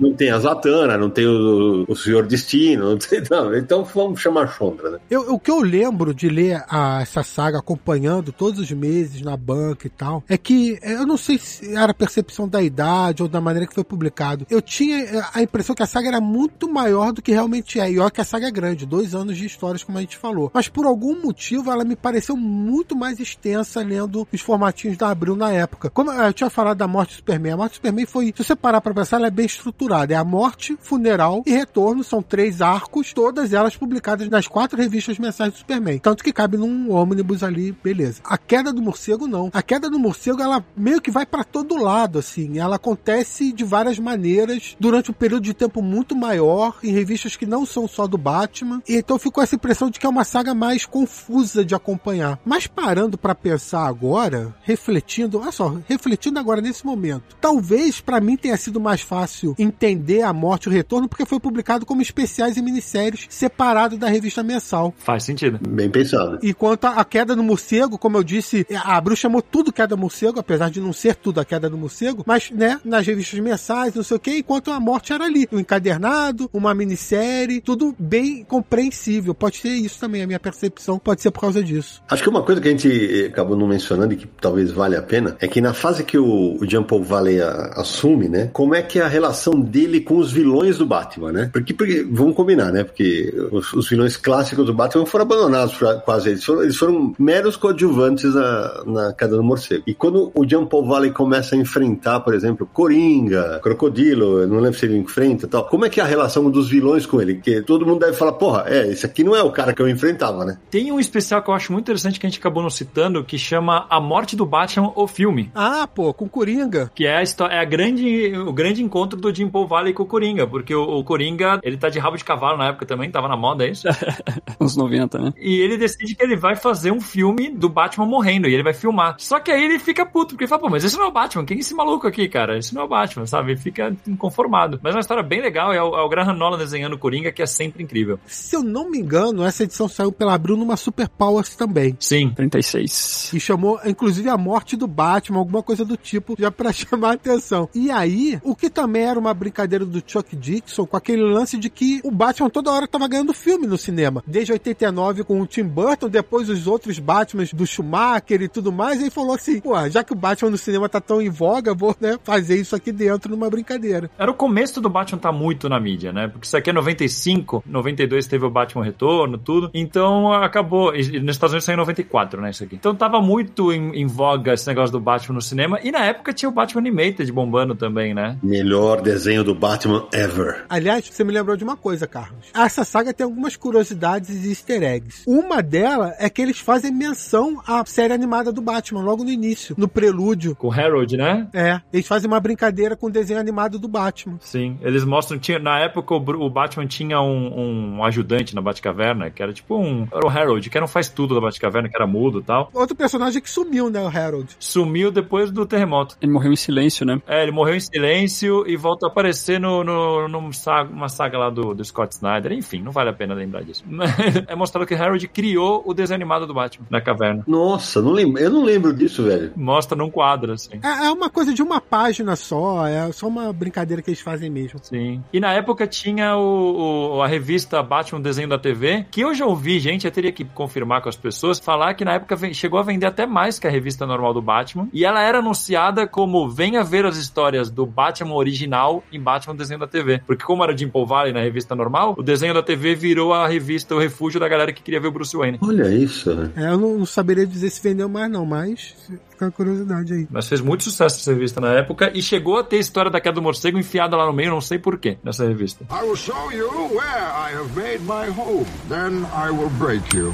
Não tem a Zatanna, não tem o, o Senhor Destino, não tem, não. Então vamos chamar a Chondra, né? Eu, o que eu lembro de ler a- essa saga acompanhando todos os meses na banca e tal, é que eh, eu não sei se era percepção da idade ou da maneira que foi publicado. Eu tinha eh, a impressão que a saga era muito maior do que realmente é. E olha que a saga é grande, dois anos de histórias, como a gente falou. Mas por algum motivo ela me pareceu muito mais extensa lendo os formatinhos da Abril na época. Como eu tinha falado da morte Superman, a morte do Superman foi, se você parar pra pensar, ela é bem estruturada. É a morte, funeral e retorno, são três arcos, todas elas publicadas nas quatro revistas mensais do Superman. Tanto que cabe num ônibus ali, beleza. A queda do morcego, não. A queda do morcego, ela meio que vai pra todo lado, assim. Ela acontece de várias maneiras durante um período de tempo muito maior, em revistas que não são só do Batman. E então ficou essa impressão de que é uma saga mais confusa de acompanhar. Mas parando pra pensar agora, refletindo, olha só, refletindo agora nesse momento, talvez pra mim tenha sido mais fácil entender a morte e o retorno porque foi publicado como especiais e minisséries separado da revista mensal. Faz sentido. Bem pensado. E quanto à queda do morcego, como eu disse, a Abril chamou tudo queda do morcego, apesar de não ser tudo a queda do morcego, mas, né, nas revistas mensais, não sei o que, enquanto a morte era ali. Um encadernado, uma minissérie, tudo bem compreensível. Pode ser isso também, a minha percepção pode ser por causa disso. Acho que uma coisa que a gente eh, acabou não mencionando e que talvez valha a pena é que na fase que o, o Jean Paul Valley a- assume, né? Como é que é a relação dele com os vilões do Batman, né? Porque, porque vamos combinar, né? Porque os, os vilões clássicos do Batman foram abandonados pra- quase. Eles foram, eles foram meros coadjuvantes na, na queda do morcego. E quando o Jean Paul Valley começa a enfrentar, por exemplo, Coringa, Crocodilo, eu não lembro se ele enfrenta e tal. Como é que é a relação dos vilões com ele? Porque todo mundo deve falar, porra, é, esse aqui não é o cara que eu enfrentava, né? Tem um especial que eu acho muito interessante que a gente acabou não citando, que chama A Morte do Batman, o filme. Ah, pô, com Coringa. Que é a história, é a grande, o grande encontro do Jim Paul Valley com o Coringa, porque o, o Coringa, ele tá de rabo de cavalo na época também, tava na moda, é isso? Uns 90, né? E ele decide que ele vai fazer um filme do Batman morrendo, e ele vai filmar. Só que aí ele fica puto, porque ele fala, pô, mas esse não é o Batman, quem é esse maluco aqui, cara? Esse não é o Batman, sabe? Ele fica inconformado. Mas é uma história bem legal, é o, é o Graham Nolan desenhando o Coringa, que é sempre incrível. Se eu não me engano, essa edição saiu pela Abril numa Super Powers também. Sim. 36. E chamou, inclusive, a morte do Batman, alguma coisa do tipo, já pra chamar a atenção. E aí, o que também era uma brincadeira do Chuck Dixon com aquele lance de que o Batman toda hora tava ganhando filme no cinema. Desde 89 com o Tim Burton, depois os outros Batmans do Schumacher e tudo mais, e ele falou assim, pô, já que o Batman no cinema tá tão em voga, vou né, fazer isso aqui dentro numa brincadeira. Era o começo do Batman tá muito na mídia, né? Porque isso aqui é 95, 92 teve o Batman Retorno, tudo. Então acabou. E nos Estados Unidos saiu em 94, né? Isso aqui. Então tava muito em, em voga esse negócio do Batman no cinema. E na época tinha o Batman Animated bombando também, né? Melhor desenho do Batman ever. Aliás, você me lembrou de uma coisa, Carlos. Essa saga tem algumas curiosidades e easter eggs. Uma delas é que eles fazem menção à série animada do Batman, logo no início, no prelúdio. Com o Harold, né? É, eles fazem uma brincadeira com o desenho animado do Batman. Sim, eles mostram. Tinha, na época, o Batman tinha um, um ajudante na Batcaverna, que era tipo um. Era o Harold, que era um faz-tudo da Batcaverna, que era mudo e tal. Outro personagem que sumiu, né, o Harold. Sumiu depois do terremoto. Ele morreu em silêncio, né? É, ele morreu em silêncio e volta a aparecer no, no, num saga, uma saga lá do, do Scott Snyder. Enfim, não vale a pena lembrar disso. é mostrado que Harold criou o desenho animado do Batman na caverna. Nossa, não lembro, eu não lembro disso, velho. Mostra num quadro, assim. É, é uma coisa de uma página só, é só uma brincadeira que eles fazem mesmo. Sim. E na época tinha o, o- a revista Batman Desenho da TV, que eu já ouvi, gente, eu teria que confirmar com as pessoas, falar que na época chegou a vender até mais que a revista normal do Batman. E ela era anunciada como venha ver as histórias do Batman original em Batman Desenho da TV. Porque como era Jim Paul Valley na revista normal, o Desenho da TV virou a revista O Refúgio da galera que queria ver o Bruce Wayne. Olha isso, velho. É, eu não, não saberia dizer se vendeu mais não, mas fica a curiosidade aí. Mas fez muito sucesso essa revista na época e chegou a ter a história da queda do morcego enfiada lá no meio, não sei porquê, nessa revista. I will show you where I have made my home. Then I will break you.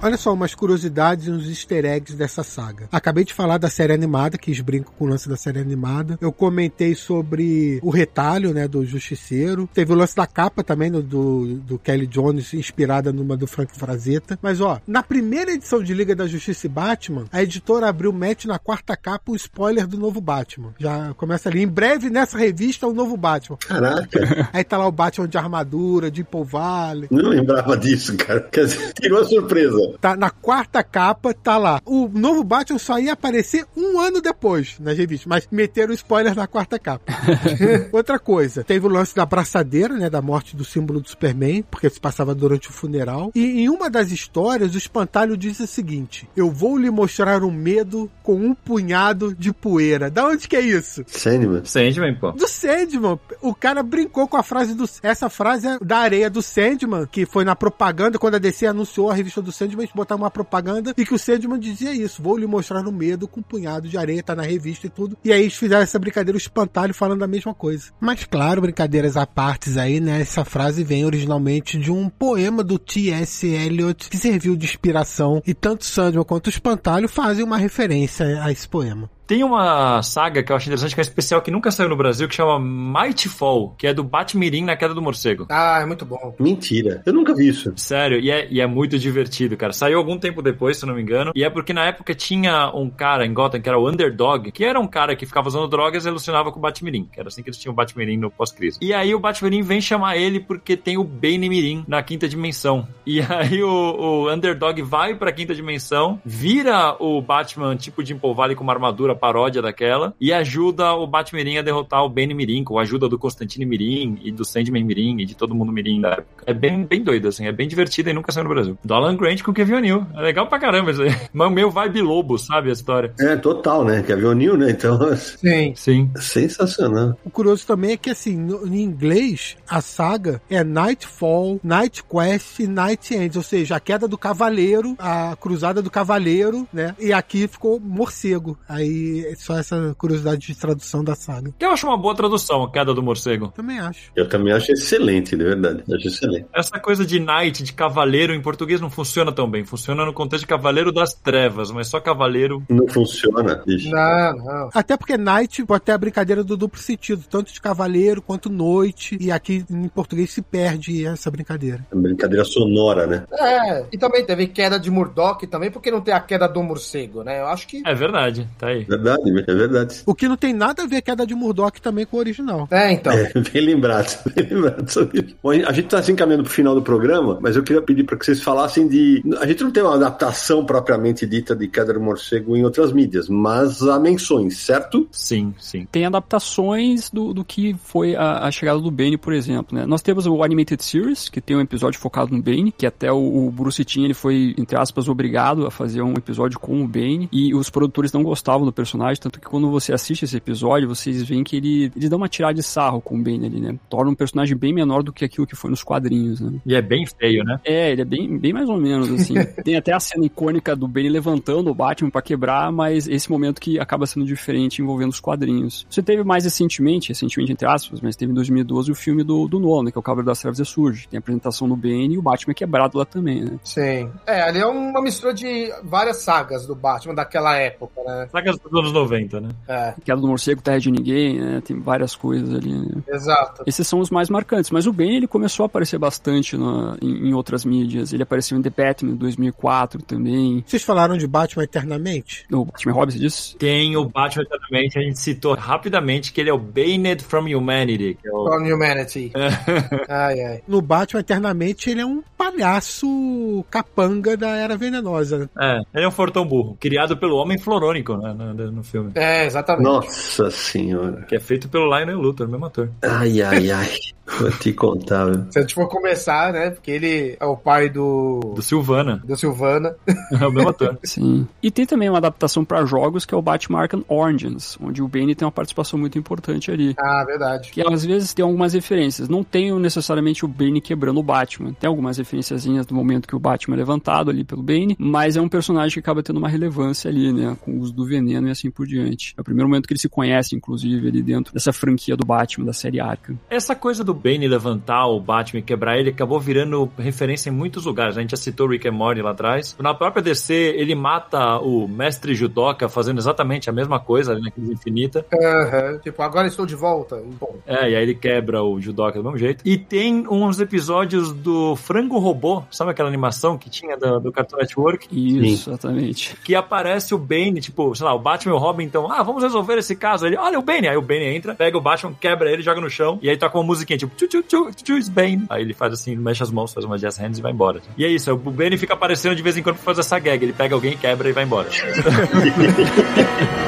Olha só, umas curiosidades e uns easter eggs dessa saga. Acabei de falar da série animada, que brincam com o lance da série animada. Eu comentei sobre o retalho, né, do Justiceiro. Teve o lance da capa também, do, do, Kelly Jones, inspirada numa do Frank Frazetta. Mas, ó, na primeira edição de Liga da Justiça e Batman, a editora abriu mete na quarta capa o spoiler do novo Batman. Já começa ali. Em breve, nessa revista, o novo Batman. Caraca, Aí tá lá o Batman de armadura, de Paul Valley. não lembrava disso, cara. Quer dizer, tirou a surpresa. Tá na quarta capa, tá lá. O novo Batman só ia aparecer um ano depois nas revistas, mas meteram spoiler na quarta capa. Outra coisa, teve o lance da braçadeira, né, da morte do símbolo do Superman, porque se passava durante o funeral. E em uma das histórias, o espantalho diz o seguinte: Eu vou lhe mostrar um medo com um punhado de poeira. Da onde que é isso? Sandman. Sandman, pô. Do Sandman. O cara brincou com a frase do. Essa frase é da areia do Sandman, que foi na propaganda, quando a DC anunciou a revista do Sandman, botaram uma propaganda e que o Sandman dizia isso. Vou lhe mostrar no medo com um punhado de areia, tá na revista e tudo. E aí eles fizeram essa brincadeira, o espantalho, falando a mesma coisa. Mas claro, brincadeiras à partes aí, né? Essa frase vem originalmente de um poema do T.S. Eliot, que serviu de inspiração. E tanto Sandman quanto o espantalho fazem uma referência a esse poema. Tem uma saga que eu acho interessante, que é especial, que nunca saiu no Brasil, que chama Mightfall, que é do Batmirim na Queda do Morcego. Ah, é muito bom. Mentira. Eu nunca vi isso. Sério, e é, e é muito divertido, cara. Saiu algum tempo depois, se eu não me engano. E é porque na época tinha um cara em Gotham, que era o Underdog, que era um cara que ficava usando drogas e alucinava com o Batmirim. Que era assim que eles tinham o Batmirim no pós-crise. E aí o Batmirim vem chamar ele porque tem o Bane Mirim na quinta dimensão. E aí o, o Underdog vai pra quinta dimensão, vira o Batman tipo de Valley com uma armadura paródia daquela e ajuda o Batmirim a derrotar o Bane Mirim, com a ajuda do Constantine Mirim e do Sandman Mirim e de todo mundo Mirim da época. É bem, bem doido, assim, é bem divertido e nunca saiu no Brasil. Do Alan Grant com o Kevin O'Neill. É legal pra caramba isso aí. Mas meu vibe lobo, sabe a história? É, total, né? Quer ver o Neil, né? Então, Sim. Sim. sensacional. O curioso também é que, assim, no, em inglês, a saga é Nightfall, Night Quest e Night Ends, ou seja, a queda do cavaleiro, a cruzada do cavaleiro, né? E aqui ficou morcego. Aí é só essa curiosidade de tradução da saga. Que eu acho uma boa tradução, a queda do morcego. Também acho. Eu também acho excelente, de verdade. Eu acho excelente. Essa coisa de knight, de cavaleiro, em português não funciona tão bem. Funciona no contexto de cavaleiro das trevas, mas só cavaleiro. Não funciona, bicho. Não, não. Até porque Night pode ter a brincadeira do duplo sentido, tanto de cavaleiro quanto noite. E aqui em português se perde essa brincadeira. É Brincadeira sonora, né? É, e também teve queda de Murdoch também, porque não tem a queda do morcego, né? Eu acho que É verdade, tá aí. Verdade, é verdade. O que não tem nada a ver a queda de Murdoch também com o original. É, então. É, bem lembrado, bem lembrado sobre isso. Bom, a gente está se encaminhando para o final do programa, mas eu queria pedir para que vocês falassem de. A gente não tem uma adaptação propriamente dita de Queda do Morcego em outras mídias, mas há menções, certo? Sim, sim. Tem adaptações do, do que foi a, a chegada do Bane, por exemplo, né? Nós temos o Animated Series, que tem um episódio focado no Bane, que até o, o Bruce Timm, ele foi, entre aspas, obrigado a fazer um episódio com o Bane, e os produtores não gostavam do personagem, tanto que quando você assiste esse episódio, vocês veem que ele, ele dá uma tirada de sarro com o Bane ali, né? Torna um personagem bem menor do que aquilo que foi nos quadrinhos, né? E é bem feio, né? É, ele é bem, bem mais ou menos, assim. Tem até a cena icônica do Bane levantando o Batman pra quebrar, mas esse momento que acaba sendo diferente envolvendo os quadrinhos. Você teve mais recentemente, recentemente entre aspas, mas teve em 2012 o filme do, do Nolan, que é o Cavaleiro das Trevas Surge. Tem a apresentação do Bane e o Batman é quebrado lá também, né? Sim. É, ali é uma mistura de várias sagas do Batman daquela época, né? Sagas dos anos 90, né? É, Queda do Morcego, Terra de Ninguém, né? Tem várias coisas ali, né? exato. Esses são os mais marcantes, mas o Bane ele começou a aparecer bastante na- em, em outras mídias. Ele apareceu em The Batman em 2004 também. Vocês falaram de Batman eternamente? O Batman Robin, você disse? Tem o Batman eternamente, a gente citou rapidamente que ele é o Baned from Humanity. Que é o... From Humanity. ai, ai. No Batman eternamente, ele é um palhaço capanga da Era Venenosa. né? É, ele é um fortão burro, criado pelo Homem Florônico né, no, no filme. É, exatamente. Nossa senhora. Que é feito pelo Lionel Luthor, o mesmo ator. Ai, ai, ai. Vou te contar, viu? Se a gente for começar, né? Porque ele é o pai do. Do Silvana. do Silvana. É o mesmo ator. Sim. E tem também uma adaptação para jogos que é o Batman Arkham Origins, onde o Bane tem uma participação muito importante ali. Ah, verdade. Que às vezes tem algumas referências. Não tem necessariamente o Bane quebrando o Batman. Tem algumas referenciazinhas do momento que o Batman é levantado ali pelo Bane, mas é um personagem que acaba tendo uma relevância ali, né? Com o uso do veneno e assim por diante. É o primeiro momento que ele se conhece, inclusive, ali dentro dessa franquia do Batman, da série Arkham. Essa coisa do Bane levantar o Batman e quebrar ele acabou virando referência em muitos lugares. A gente já citou o Rick and Morty lá atrás. Na própria DC, ele mata o mestre judoca fazendo exatamente a mesma coisa ali na crise infinita. Aham. Tipo, agora estou de volta. Bom, É, e aí ele quebra o judoca do mesmo jeito. E tem uns episódios do Frango Robô, sabe aquela animação que tinha do, do Cartoon Network? Isso, exatamente. Que aparece o Bane, tipo, sei lá, o Batman e o Robin, então, ah, vamos resolver esse caso. Ele, olha o Bane. Aí o Bane entra, pega o Batman, quebra ele, joga no chão, e aí toca uma musiquinha, tipo, tchu tchu tchu tchu tchu, Bane. Aí ele faz assim, mexe as mãos, faz uma jazz hands e vai embora. E é isso, o Bane fica aparecendo de vez em quando pra fazer essa gag. Ele pega alguém, quebra e vai embora.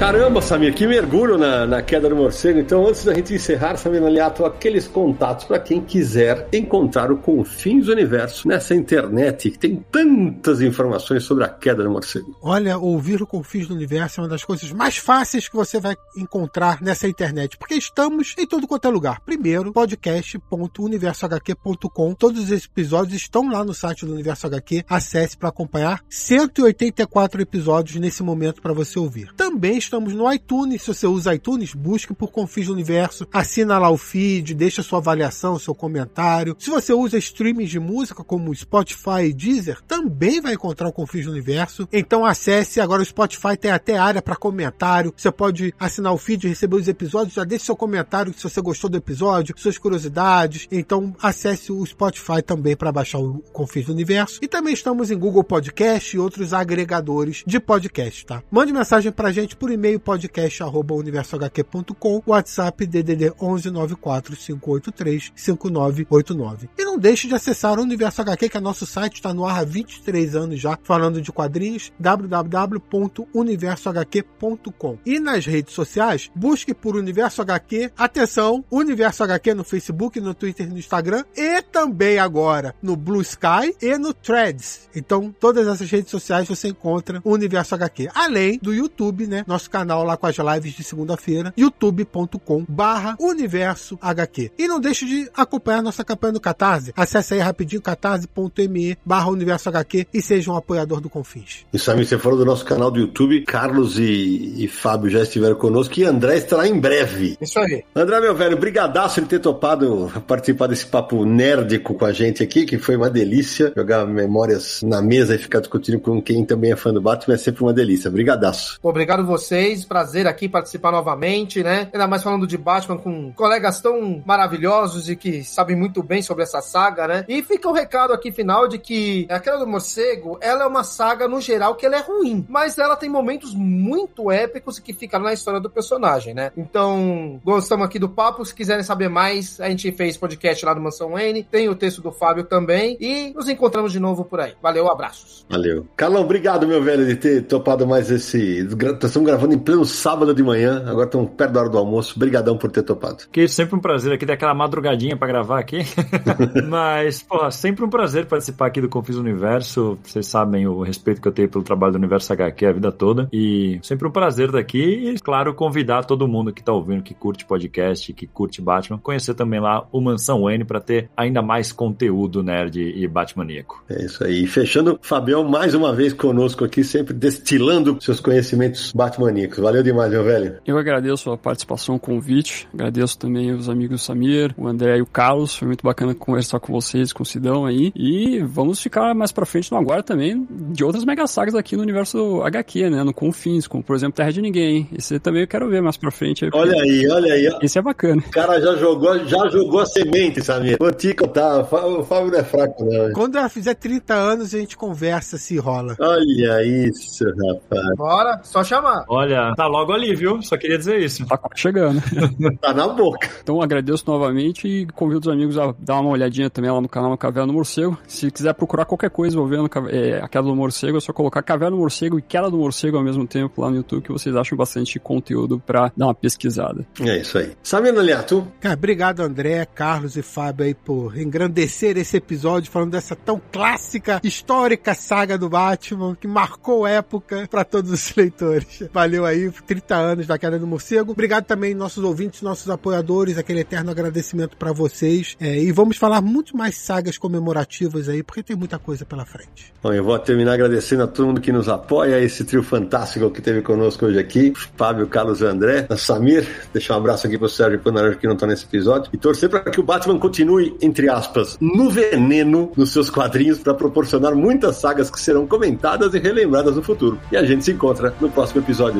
Caramba, Samir, que mergulho na, na queda do morcego. Então, antes da gente encerrar, Samir Aliato, aqueles contatos para quem quiser encontrar o Confins do Universo nessa internet que tem tantas informações sobre a queda do morcego. Olha, ouvir o Confins do Universo é uma das coisas mais fáceis que você vai encontrar nessa internet, porque estamos em todo quanto é lugar. Primeiro, podcast.universohq.com. Todos os episódios estão lá no site do Universo HQ. Acesse para acompanhar 184 episódios nesse momento para você ouvir. Também estamos no iTunes. Se você usa iTunes, busque por Confins do Universo, assina lá o feed, deixa sua avaliação, seu comentário. Se você usa streamings de música como Spotify e Deezer, também vai encontrar o Confins do Universo. Então acesse, agora o Spotify tem até área para comentário. Você pode assinar o feed, receber os episódios, já deixe seu comentário se você gostou do episódio, suas curiosidades. Então acesse o Spotify também para baixar o Confins do Universo. E também estamos em Google Podcast e outros agregadores de podcast, tá? Mande mensagem pra gente por e-mail podcast@universohq.com, WhatsApp DDD 11 94 583 5989. E não deixe de acessar o Universo HQ, que é nosso site, está no ar há 23 anos já, falando de quadrinhos, www.universohq.com. E nas redes sociais, busque por Universo HQ, atenção, Universo HQ no Facebook, no Twitter no Instagram, e também agora no Blue Sky e no Threads. Então, todas essas redes sociais você encontra o Universo HQ. Além do YouTube, né? Nosso canal lá com as lives de segunda-feira, youtube.com barra Universo HQ. E não deixe de acompanhar nossa campanha do Catarse. Acesse aí rapidinho catarse.me barra Universo HQ e seja um apoiador do Confins. E Samir, você falou do nosso canal do YouTube. Carlos e, e Fábio já estiveram conosco e André estará em breve. isso aí. André, meu velho, brigadaço de ter topado participar desse papo nerdico com a gente aqui, que foi uma delícia. Jogar memórias na mesa e ficar discutindo com quem também é fã do Batman é sempre uma delícia. Brigadaço. Obrigado você Prazer aqui participar novamente, né? Ainda mais falando de Batman com colegas tão maravilhosos e que sabem muito bem sobre essa saga, né? E fica o um recado aqui final de que aquela do morcego, ela é uma saga no geral que ela é ruim, mas ela tem momentos muito épicos que ficaram na história do personagem, né? Então, gostamos aqui do papo. Se quiserem saber mais, a gente fez podcast lá no Mansão N, tem o texto do Fábio também e nos encontramos de novo por aí. Valeu, abraços. Valeu. Carlão, obrigado, meu velho, de ter topado mais esse. Estamos gravando em pleno sábado de manhã, agora estamos perto da hora do almoço. Obrigadão por ter topado. Que sempre um prazer aqui, daquela madrugadinha para gravar aqui. Mas, pô, sempre um prazer participar aqui do Confis Universo. Vocês sabem o respeito que eu tenho pelo trabalho do Universo HQ a vida toda. E sempre um prazer estar aqui. E, claro, convidar todo mundo que está ouvindo, que curte podcast, que curte Batman, conhecer também lá o Mansão N para ter ainda mais conteúdo nerd e Batmaníaco. É isso aí. Fechando, Fabião, mais uma vez conosco aqui, sempre destilando seus conhecimentos Batmaníacos. Valeu demais, meu velho. Eu agradeço a participação, o convite. Agradeço também os amigos Samir, o André e o Carlos. Foi muito bacana conversar com vocês, com o Sidão aí. E vamos ficar mais pra frente no aguardo também de outras mega sagas aqui no universo HQ, né? No Confins, como por exemplo Terra de Ninguém. Esse também eu quero ver mais pra frente. Aí, olha aí, olha aí. Esse é bacana. O cara já jogou, já jogou a semente, Samir. Vou te contar, o Fábio não é fraco, não. Quando ela fizer 30 anos, a gente conversa se rola. Olha isso, rapaz. Bora, só chamar. Olha, tá logo ali, viu? Só queria dizer isso. Tá chegando. tá na boca. Então agradeço novamente e convido os amigos a dar uma olhadinha também lá no canal Caverna do Morcego. Se quiser procurar qualquer coisa envolvendo é, a queda do morcego, é só colocar Caverna do Morcego e Queda do Morcego ao mesmo tempo lá no YouTube, que vocês acham bastante conteúdo pra dar uma pesquisada. É isso aí. Sabendo, Aliato? Cara, obrigado, André, Carlos e Fábio aí por engrandecer esse episódio falando dessa tão clássica, histórica saga do Batman que marcou época para todos os leitores. Valeu aí, 30 anos da Queda do Morcego. Obrigado também nossos ouvintes, nossos apoiadores, aquele eterno agradecimento para vocês. É, e vamos falar muito mais sagas comemorativas aí, porque tem muita coisa pela frente. Bom, eu vou terminar agradecendo a todo mundo que nos apoia, esse trio fantástico que teve conosco hoje aqui, Fábio, Carlos e André, a Samir, deixar um abraço aqui pro Sérgio Panarello que não tá nesse episódio, e torcer para que o Batman continue, entre aspas, no veneno nos seus quadrinhos para proporcionar muitas sagas que serão comentadas e relembradas no futuro. E a gente se encontra no próximo episódio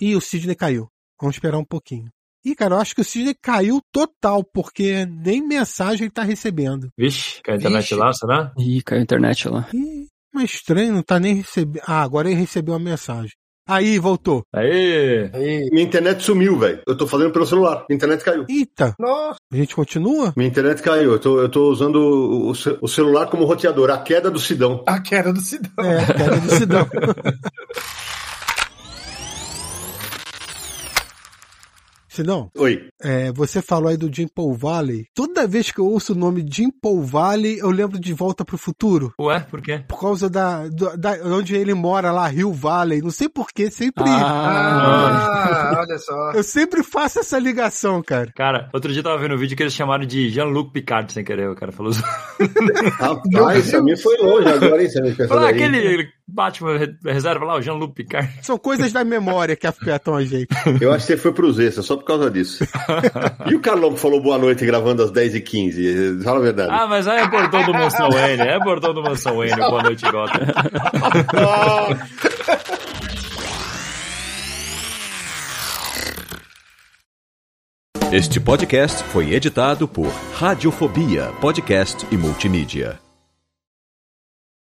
E o Sidney caiu. Vamos esperar um pouquinho. Ih, cara, eu acho que o Sidney caiu total, porque nem mensagem ele tá recebendo. Vixe, caiu a internet Vixe. lá, será? Ih, caiu a internet lá. Ih, mas estranho, não tá nem recebendo. Ah, agora ele recebeu uma mensagem. Aí, voltou. Aí. Aí. Minha internet sumiu, velho. Eu tô fazendo pelo celular. Minha internet caiu. Eita. Nossa. A gente continua? Minha internet caiu. Eu tô, eu tô usando o, o, celular como roteador. A queda do Sidão. A queda do Sidão. É, a queda do Sidão. Senão, Oi. É, você falou aí do Jim Paul Valley. Toda vez que eu ouço o nome Jim Paul Valley, eu lembro de Volta pro Futuro. Ué, por quê? Por causa da, da, da onde ele mora lá, Rio Valley. Não sei porquê, sempre. Ah, olha só. Eu sempre faço essa ligação, cara. Cara, outro dia eu tava vendo um vídeo que eles chamaram de Jean-Luc Picard sem querer, o cara falou. Rapaz, isso a mim foi longe agora, hein? Falou aquele Batman reserva lá, o Jean-Luc Picard. São coisas da memória que afetam a gente. Eu acho que você foi pro Zessa, só por causa disso. e o Carlão que falou boa noite gravando às 10h15? Fala a verdade. Ah, mas aí é portão do Mansão N, é portão do Mansão N, boa noite, Gota. Este podcast foi editado por Radiofobia, podcast e multimídia.